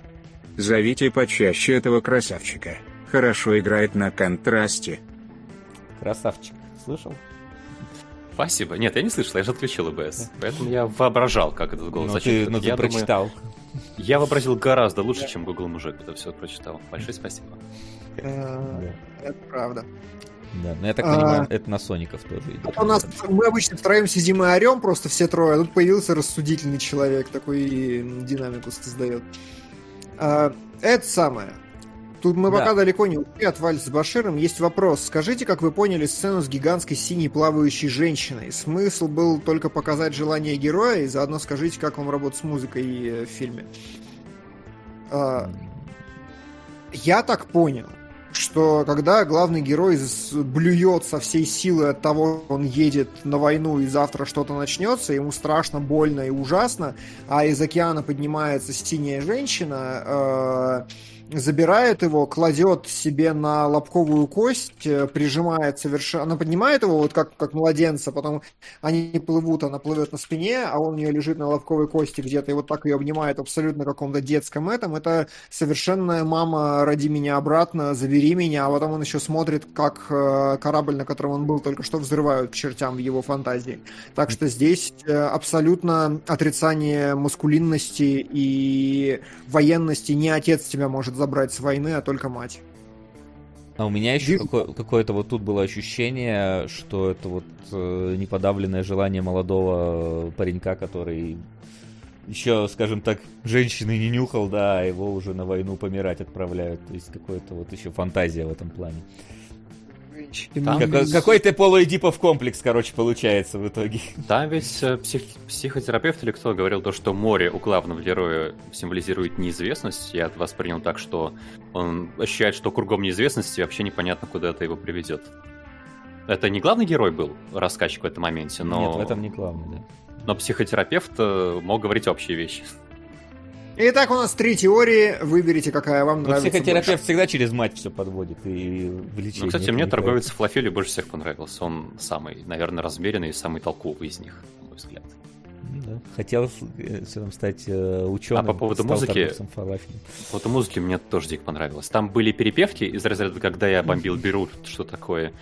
Зовите почаще этого красавчика. Хорошо играет на контрасте. Красавчик, слышал? Спасибо. Нет, я не слышал, я же отключил ОБС. Поэтому я воображал, как этот голос ну, ты, ну, ты я прочитал. Думаю, я вообразил гораздо лучше, чем Google Мужик это все прочитал. Большое спасибо. Э, это правда. Да, но я так понимаю, а, это на Соников тоже идет. У нас мы обычно втроем сидим и орем просто все трое, а тут появился рассудительный человек, такой динамику создает. А, это самое. Тут мы да. пока далеко не ушли от Вальс с Баширом. Есть вопрос. Скажите, как вы поняли сцену с гигантской синей плавающей женщиной? Смысл был только показать желание героя, и заодно скажите, как вам работать с музыкой э, в фильме. А, я так понял, что когда главный герой блюет со всей силы от того, что он едет на войну и завтра что-то начнется, ему страшно, больно и ужасно, а из океана поднимается синяя женщина, э, забирает его, кладет себе на лобковую кость, э, прижимает совершенно... Она поднимает его вот как, как младенца, потом они плывут, она плывет на спине, а он у нее лежит на лобковой кости где-то, и вот так ее обнимает абсолютно каком-то детском этом. Это совершенная мама, роди меня обратно, забери меня, а потом он еще смотрит, как э, корабль, на котором он был, только что взрывают чертям в его фантазии. Так что здесь э, абсолютно отрицание маскулинности и военности. Не отец тебя может забрать с войны, а только мать. А у меня еще какое- какое-то вот тут было ощущение, что это вот э, неподавленное желание молодого паренька, который еще, скажем так, женщины не нюхал, да, а его уже на войну помирать отправляют. То есть какое-то вот еще фантазия в этом плане. Там как, ведь... Какой-то полуэдипов комплекс, короче, получается в итоге. Там ведь э, псих... психотерапевт или кто говорил то, что море у главного героя символизирует неизвестность. Я воспринял так, что он ощущает, что кругом неизвестности вообще непонятно, куда это его приведет. Это не главный герой был, рассказчик в этом моменте, но... Нет, в этом не главный, да. Но психотерапевт э, мог говорить общие вещи. Итак, у нас три теории. Выберите, какая вам ну, нравится. Психотерапевт больше. всегда через мать все подводит и влечение. Ну, кстати, мне торговец Флофели больше всех понравился. Он самый, наверное, размеренный и самый толковый из них, на мой взгляд. Да. Хотел э, стать э, ученым. А по поводу музыки, по поводу музыки мне тоже дико понравилось. Там были перепевки из разряда, когда я бомбил Берут, что такое.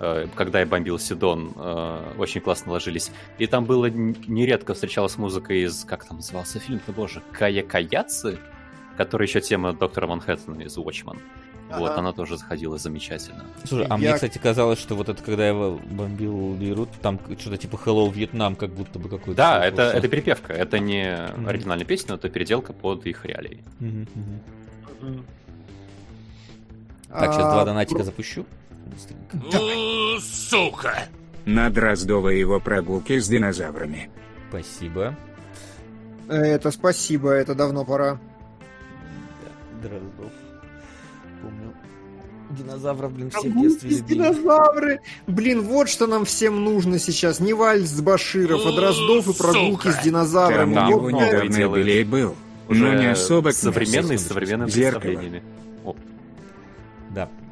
Э, когда я бомбил Сидон, э, очень классно ложились. И там было нередко встречалась музыка из, как там назывался фильм-то, боже, Кая Каяцы, который еще тема доктора Манхэттена из Watchmen. Ага. Вот, она тоже заходила замечательно. Слушай, а я... мне, кстати, казалось, что вот это, когда я бомбил Бейрут, там что-то типа Hello Vietnam, как будто бы какой-то... Да, это, это перепевка, это не mm-hmm. оригинальная песня, но это переделка под их реалии. Mm-hmm. Mm-hmm. Так, сейчас а... два донатика запущу. Сука! На Дроздова его прогулки с динозаврами. Спасибо. Это спасибо, это давно пора. Да, Дроздов. Помню. Динозавров, блин, все в детстве любили. Динозавры! Блин, вот что нам всем нужно сейчас. Не вальс с Баширов, а Дроздов и прогулки с динозаврами. Там вот, недавно Белей был. Но не особо современный с современными представлениями.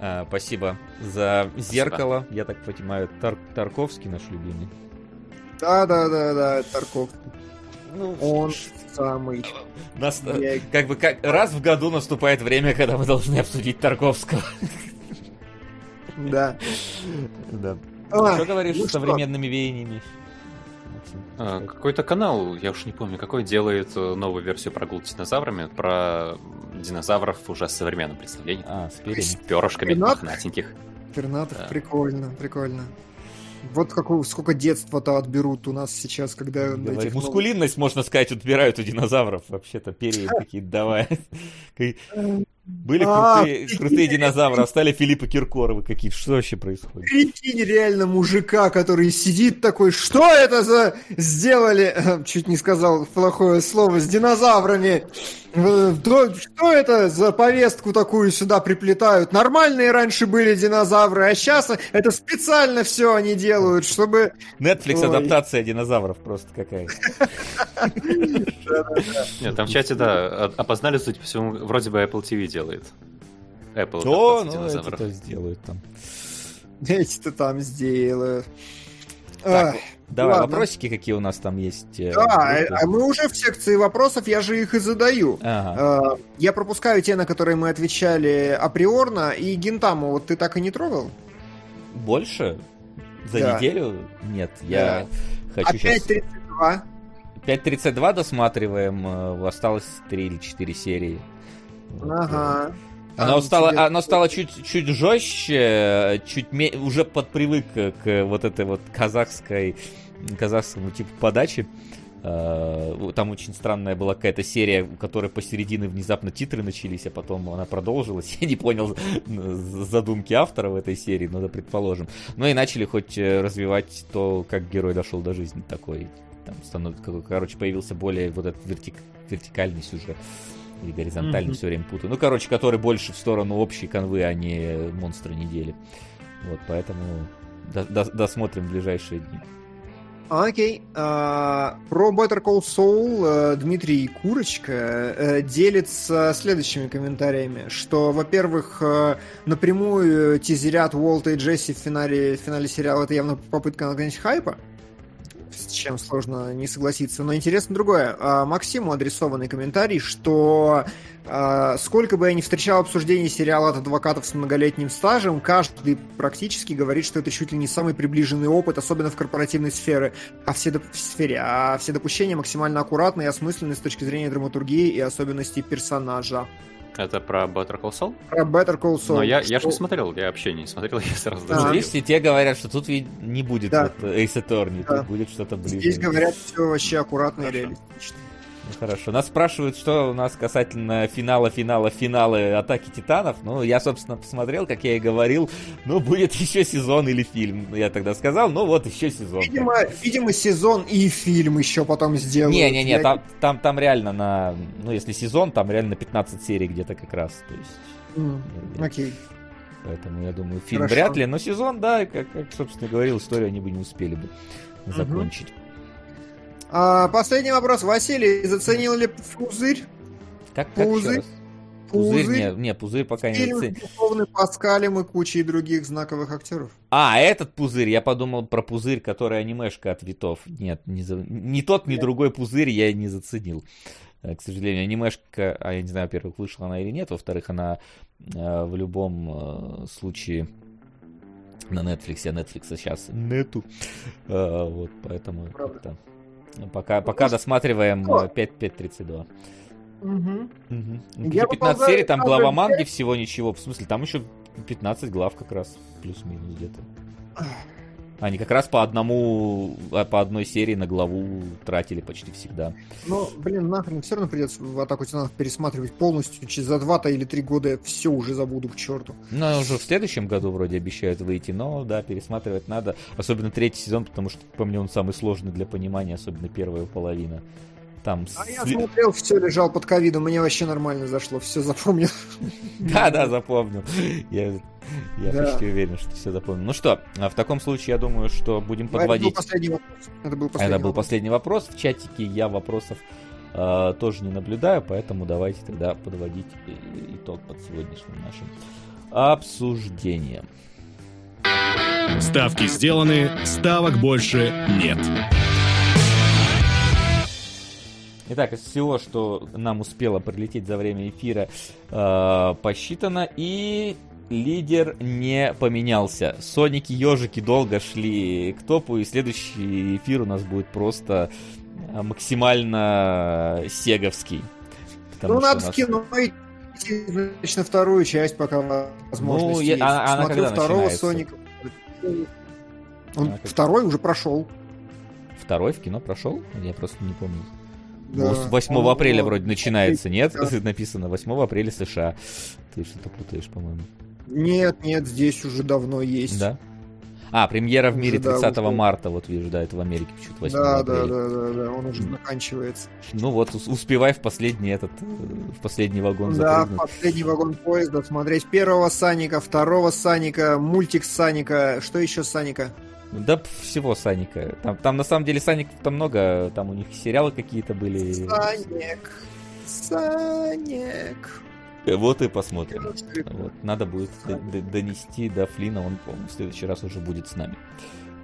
А, спасибо за спасибо. зеркало. Я так понимаю, Тар Тарковский наш любимый. Да, да, да, да, Тарковский. Ну, Он самый. Нас, Я... Как бы как раз в году наступает время, когда мы должны обсудить Тарковского. Да. Да. А, что говоришь ну с современными веяниями? А, какой-то канал, я уж не помню, какой делает э, новую версию прогулки с динозаврами про динозавров уже с современным представлением. А, с перышками мохнатеньких. Пернатых, да. прикольно, прикольно. Вот какого, сколько детства-то отберут у нас сейчас, когда... Давай, мускулинность, новых... можно сказать, отбирают у динозавров. Вообще-то перья какие-то давай. Были а, крутые, крутые динозавры, а стали Филиппа Киркоровы какие-то. Что вообще происходит? Прикинь реально мужика, который сидит такой, что это за сделали, чуть не сказал плохое слово, с динозаврами. Что это за повестку такую сюда приплетают? Нормальные раньше были динозавры, а сейчас это специально все они делают, чтобы... Netflix адаптация динозавров просто какая-то. Нет, там в чате, да, опознали, судя по всему, вроде бы Apple TV делает. Apple О, ну эти-то сделают там. Эти-то там сделают. Так, давай, ладно. вопросики какие у нас там есть. Э, да, а мы уже в секции вопросов, я же их и задаю. Ага. Э, я пропускаю те, на которые мы отвечали априорно, и Гентаму вот ты так и не трогал? Больше? За да. неделю? Нет, я да. хочу Опять сейчас... 32? 5.32 досматриваем, э, осталось 3 или 4 серии. Ага. Оно стало, тебе... оно стало чуть, чуть жестче, чуть ме... уже подпривык к вот этой вот казахской, казахскому типу подачи. А, там очень странная была какая-то серия, у которой посередине внезапно титры начались, а потом она продолжилась. Я не понял задумки автора в этой серии, но да, предположим. Ну и начали хоть э, развивать то, как герой дошел до жизни такой. Там становится, короче, появился более вот этот вертик, вертикальный сюжет или горизонтальный, mm-hmm. все время путаю. Ну, короче, который больше в сторону общей конвы, а не монстры недели. Вот, поэтому до- до- досмотрим в ближайшие дни. Окей. Okay. Uh, про Better Call Saul uh, Дмитрий Курочка uh, делится следующими комментариями, что, во-первых, uh, напрямую тизерят Уолта и Джесси в финале, в финале сериала это явно попытка нагнать хайпа с чем сложно не согласиться. Но интересно другое. А, Максиму адресованный комментарий, что а, сколько бы я ни встречал обсуждений сериала от адвокатов с многолетним стажем, каждый практически говорит, что это чуть ли не самый приближенный опыт, особенно в корпоративной сфере, а все, доп... сфере, а все допущения максимально аккуратны и осмысленны с точки зрения драматургии и особенностей персонажа. Это про Better Call Saul? Про Better Call Saul. Но я, я же не смотрел, я вообще не смотрел, я сразу а. Здесь все те говорят, что тут не будет да. вот Ace Attorney, да. тут будет что-то ближе. Здесь говорят все вообще аккуратно и реалистично. Ну, хорошо. Нас спрашивают, что у нас касательно финала, финала, финала Атаки Титанов. Ну, я, собственно, посмотрел, как я и говорил. Ну, будет еще сезон или фильм. Я тогда сказал, ну вот еще сезон. Видимо, видимо сезон и фильм еще потом сделают. Не-не-не, я... там, там, там реально на... Ну, если сезон, там реально на 15 серий где-то как раз. То есть... Mm, окей. Okay. Поэтому я думаю, фильм Хорошо. вряд ли, но сезон, да, как, как собственно говорил, историю они бы не успели бы закончить. Угу. А, последний вопрос. Василий, заценил ли пузырь? Как, как пузырь? Пузырь, пузырь не, не, пузырь пока Фильм не заценил. Паскалем и кучей других знаковых актеров. А, этот пузырь, я подумал про пузырь, который анимешка от Витов. Нет, не за... ни тот, ни другой пузырь я не заценил. Э, к сожалению, анимешка, а я не знаю, во-первых, вышла она или нет, во-вторых, она э, в любом э, случае на Netflix, а Netflix сейчас нету. Э, вот, поэтому как-то Пока, пока досматриваем 5.5.32. Угу. Угу. Я 15 серий, там глава манги всего ничего. В смысле, там еще 15 глав как раз. Плюс-минус где-то. Они как раз по одному, а, по одной серии на главу тратили почти всегда. Ну, блин, нахрен все равно придется в атаку титанов пересматривать полностью. Через за два-то или три года я все уже забуду к черту. Ну, уже в следующем году вроде обещают выйти, но да, пересматривать надо. Особенно третий сезон, потому что, по мне, он самый сложный для понимания, особенно первая половина. Там а с... я смотрел, все лежал под ковидом, мне вообще нормально зашло, все запомнил. Да, да, запомнил. Я, я да. почти уверен, что все запомнил. Ну что, а в таком случае, я думаю, что будем подводить. Это был последний вопрос. Это был последний, Это был последний вопрос. В чатике я вопросов э, тоже не наблюдаю, поэтому давайте тогда подводить итог под сегодняшним нашим обсуждением. Ставки сделаны, ставок больше нет. Итак, из всего, что нам успело прилететь за время эфира, э, посчитано, и лидер не поменялся. Соники ежики долго шли к топу, и следующий эфир у нас будет просто э, максимально сеговский. Ну, надо нас... в кино идти, значит, на вторую часть, пока возможно. Ну, я, она, она когда второго начинается? Соника. Он а, второй уже прошел. Второй в кино прошел? Я просто не помню. Да. 8 он, апреля он, вроде начинается, нет? Да. Написано 8 апреля США. Ты что-то путаешь, по-моему. Нет, нет, здесь уже давно есть. Да? А, премьера в мире 30 да, марта, вот вижу, да, это в Америке почему-то 8 да, апреля. Да, да, да, да, он уже заканчивается. Ну вот, успевай в последний этот, в последний вагон Да, запрыгнуть. в последний вагон поезда смотреть первого Саника, второго Саника, мультик Саника, что еще Саника? Да всего Саника. Там, там на самом деле Саник там много, там у них сериалы какие-то были. Саник, Саник. Вот и посмотрим. Вот. Надо будет донести до Флина, он, в следующий раз уже будет с нами.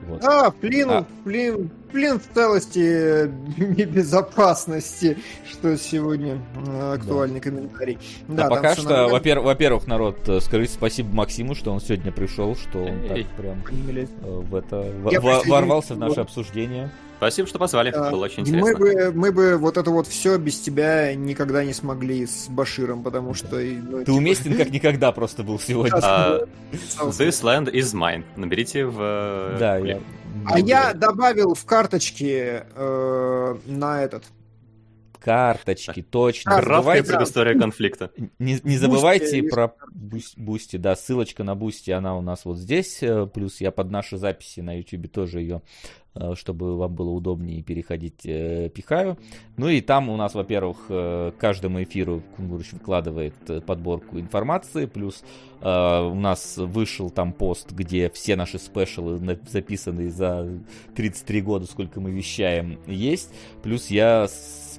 Вот. А, Флин, а... Флин, Флин в целости и безопасности, что сегодня э, актуальный да. комментарий. Да, а пока что, нормально. во-первых, во-первых, народ, э, скажите спасибо Максиму, что он сегодня пришел, что он так прям э, в это в, ворвался в наше обсуждение. Спасибо, что позвали. Да. Было очень интересно. Мы бы, мы бы вот это вот все без тебя никогда не смогли с Баширом, потому что... Ну, Ты типа... уместен как никогда просто был сегодня. Э, this land is mine. Наберите в... Э, да, я... А я добавил в карточки э, на этот карточки, точно. Краткая предыстория конфликта. Не, не забывайте про Boosty, да, ссылочка на Boosty, она у нас вот здесь, э, плюс я под наши записи на YouTube тоже ее чтобы вам было удобнее переходить, э, пихаю. Ну и там у нас, во-первых, э, каждому эфиру Кунгурыч выкладывает подборку информации, плюс у нас вышел там пост, где все наши спешалы, записанные за 33 года, сколько мы вещаем, есть. Плюс я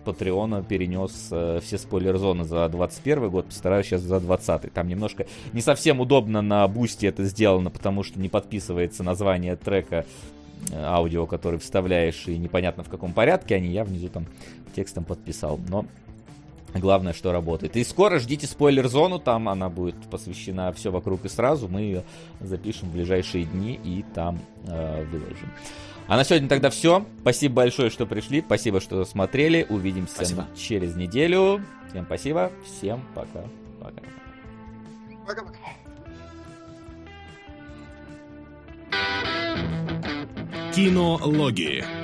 Патреона перенес э, все спойлер-зоны за 21 год, постараюсь сейчас за 20 Там немножко не совсем удобно на бусте это сделано, потому что не подписывается название трека э, аудио, который вставляешь, и непонятно в каком порядке они, я внизу там текстом подписал, но главное, что работает. И скоро ждите спойлер-зону, там она будет посвящена все вокруг и сразу, мы ее запишем в ближайшие дни и там э, выложим. А на сегодня тогда все. Спасибо большое, что пришли. Спасибо, что смотрели. Увидимся спасибо. через неделю. Всем спасибо. Всем пока. Пока. Пока-пока. Кинологии.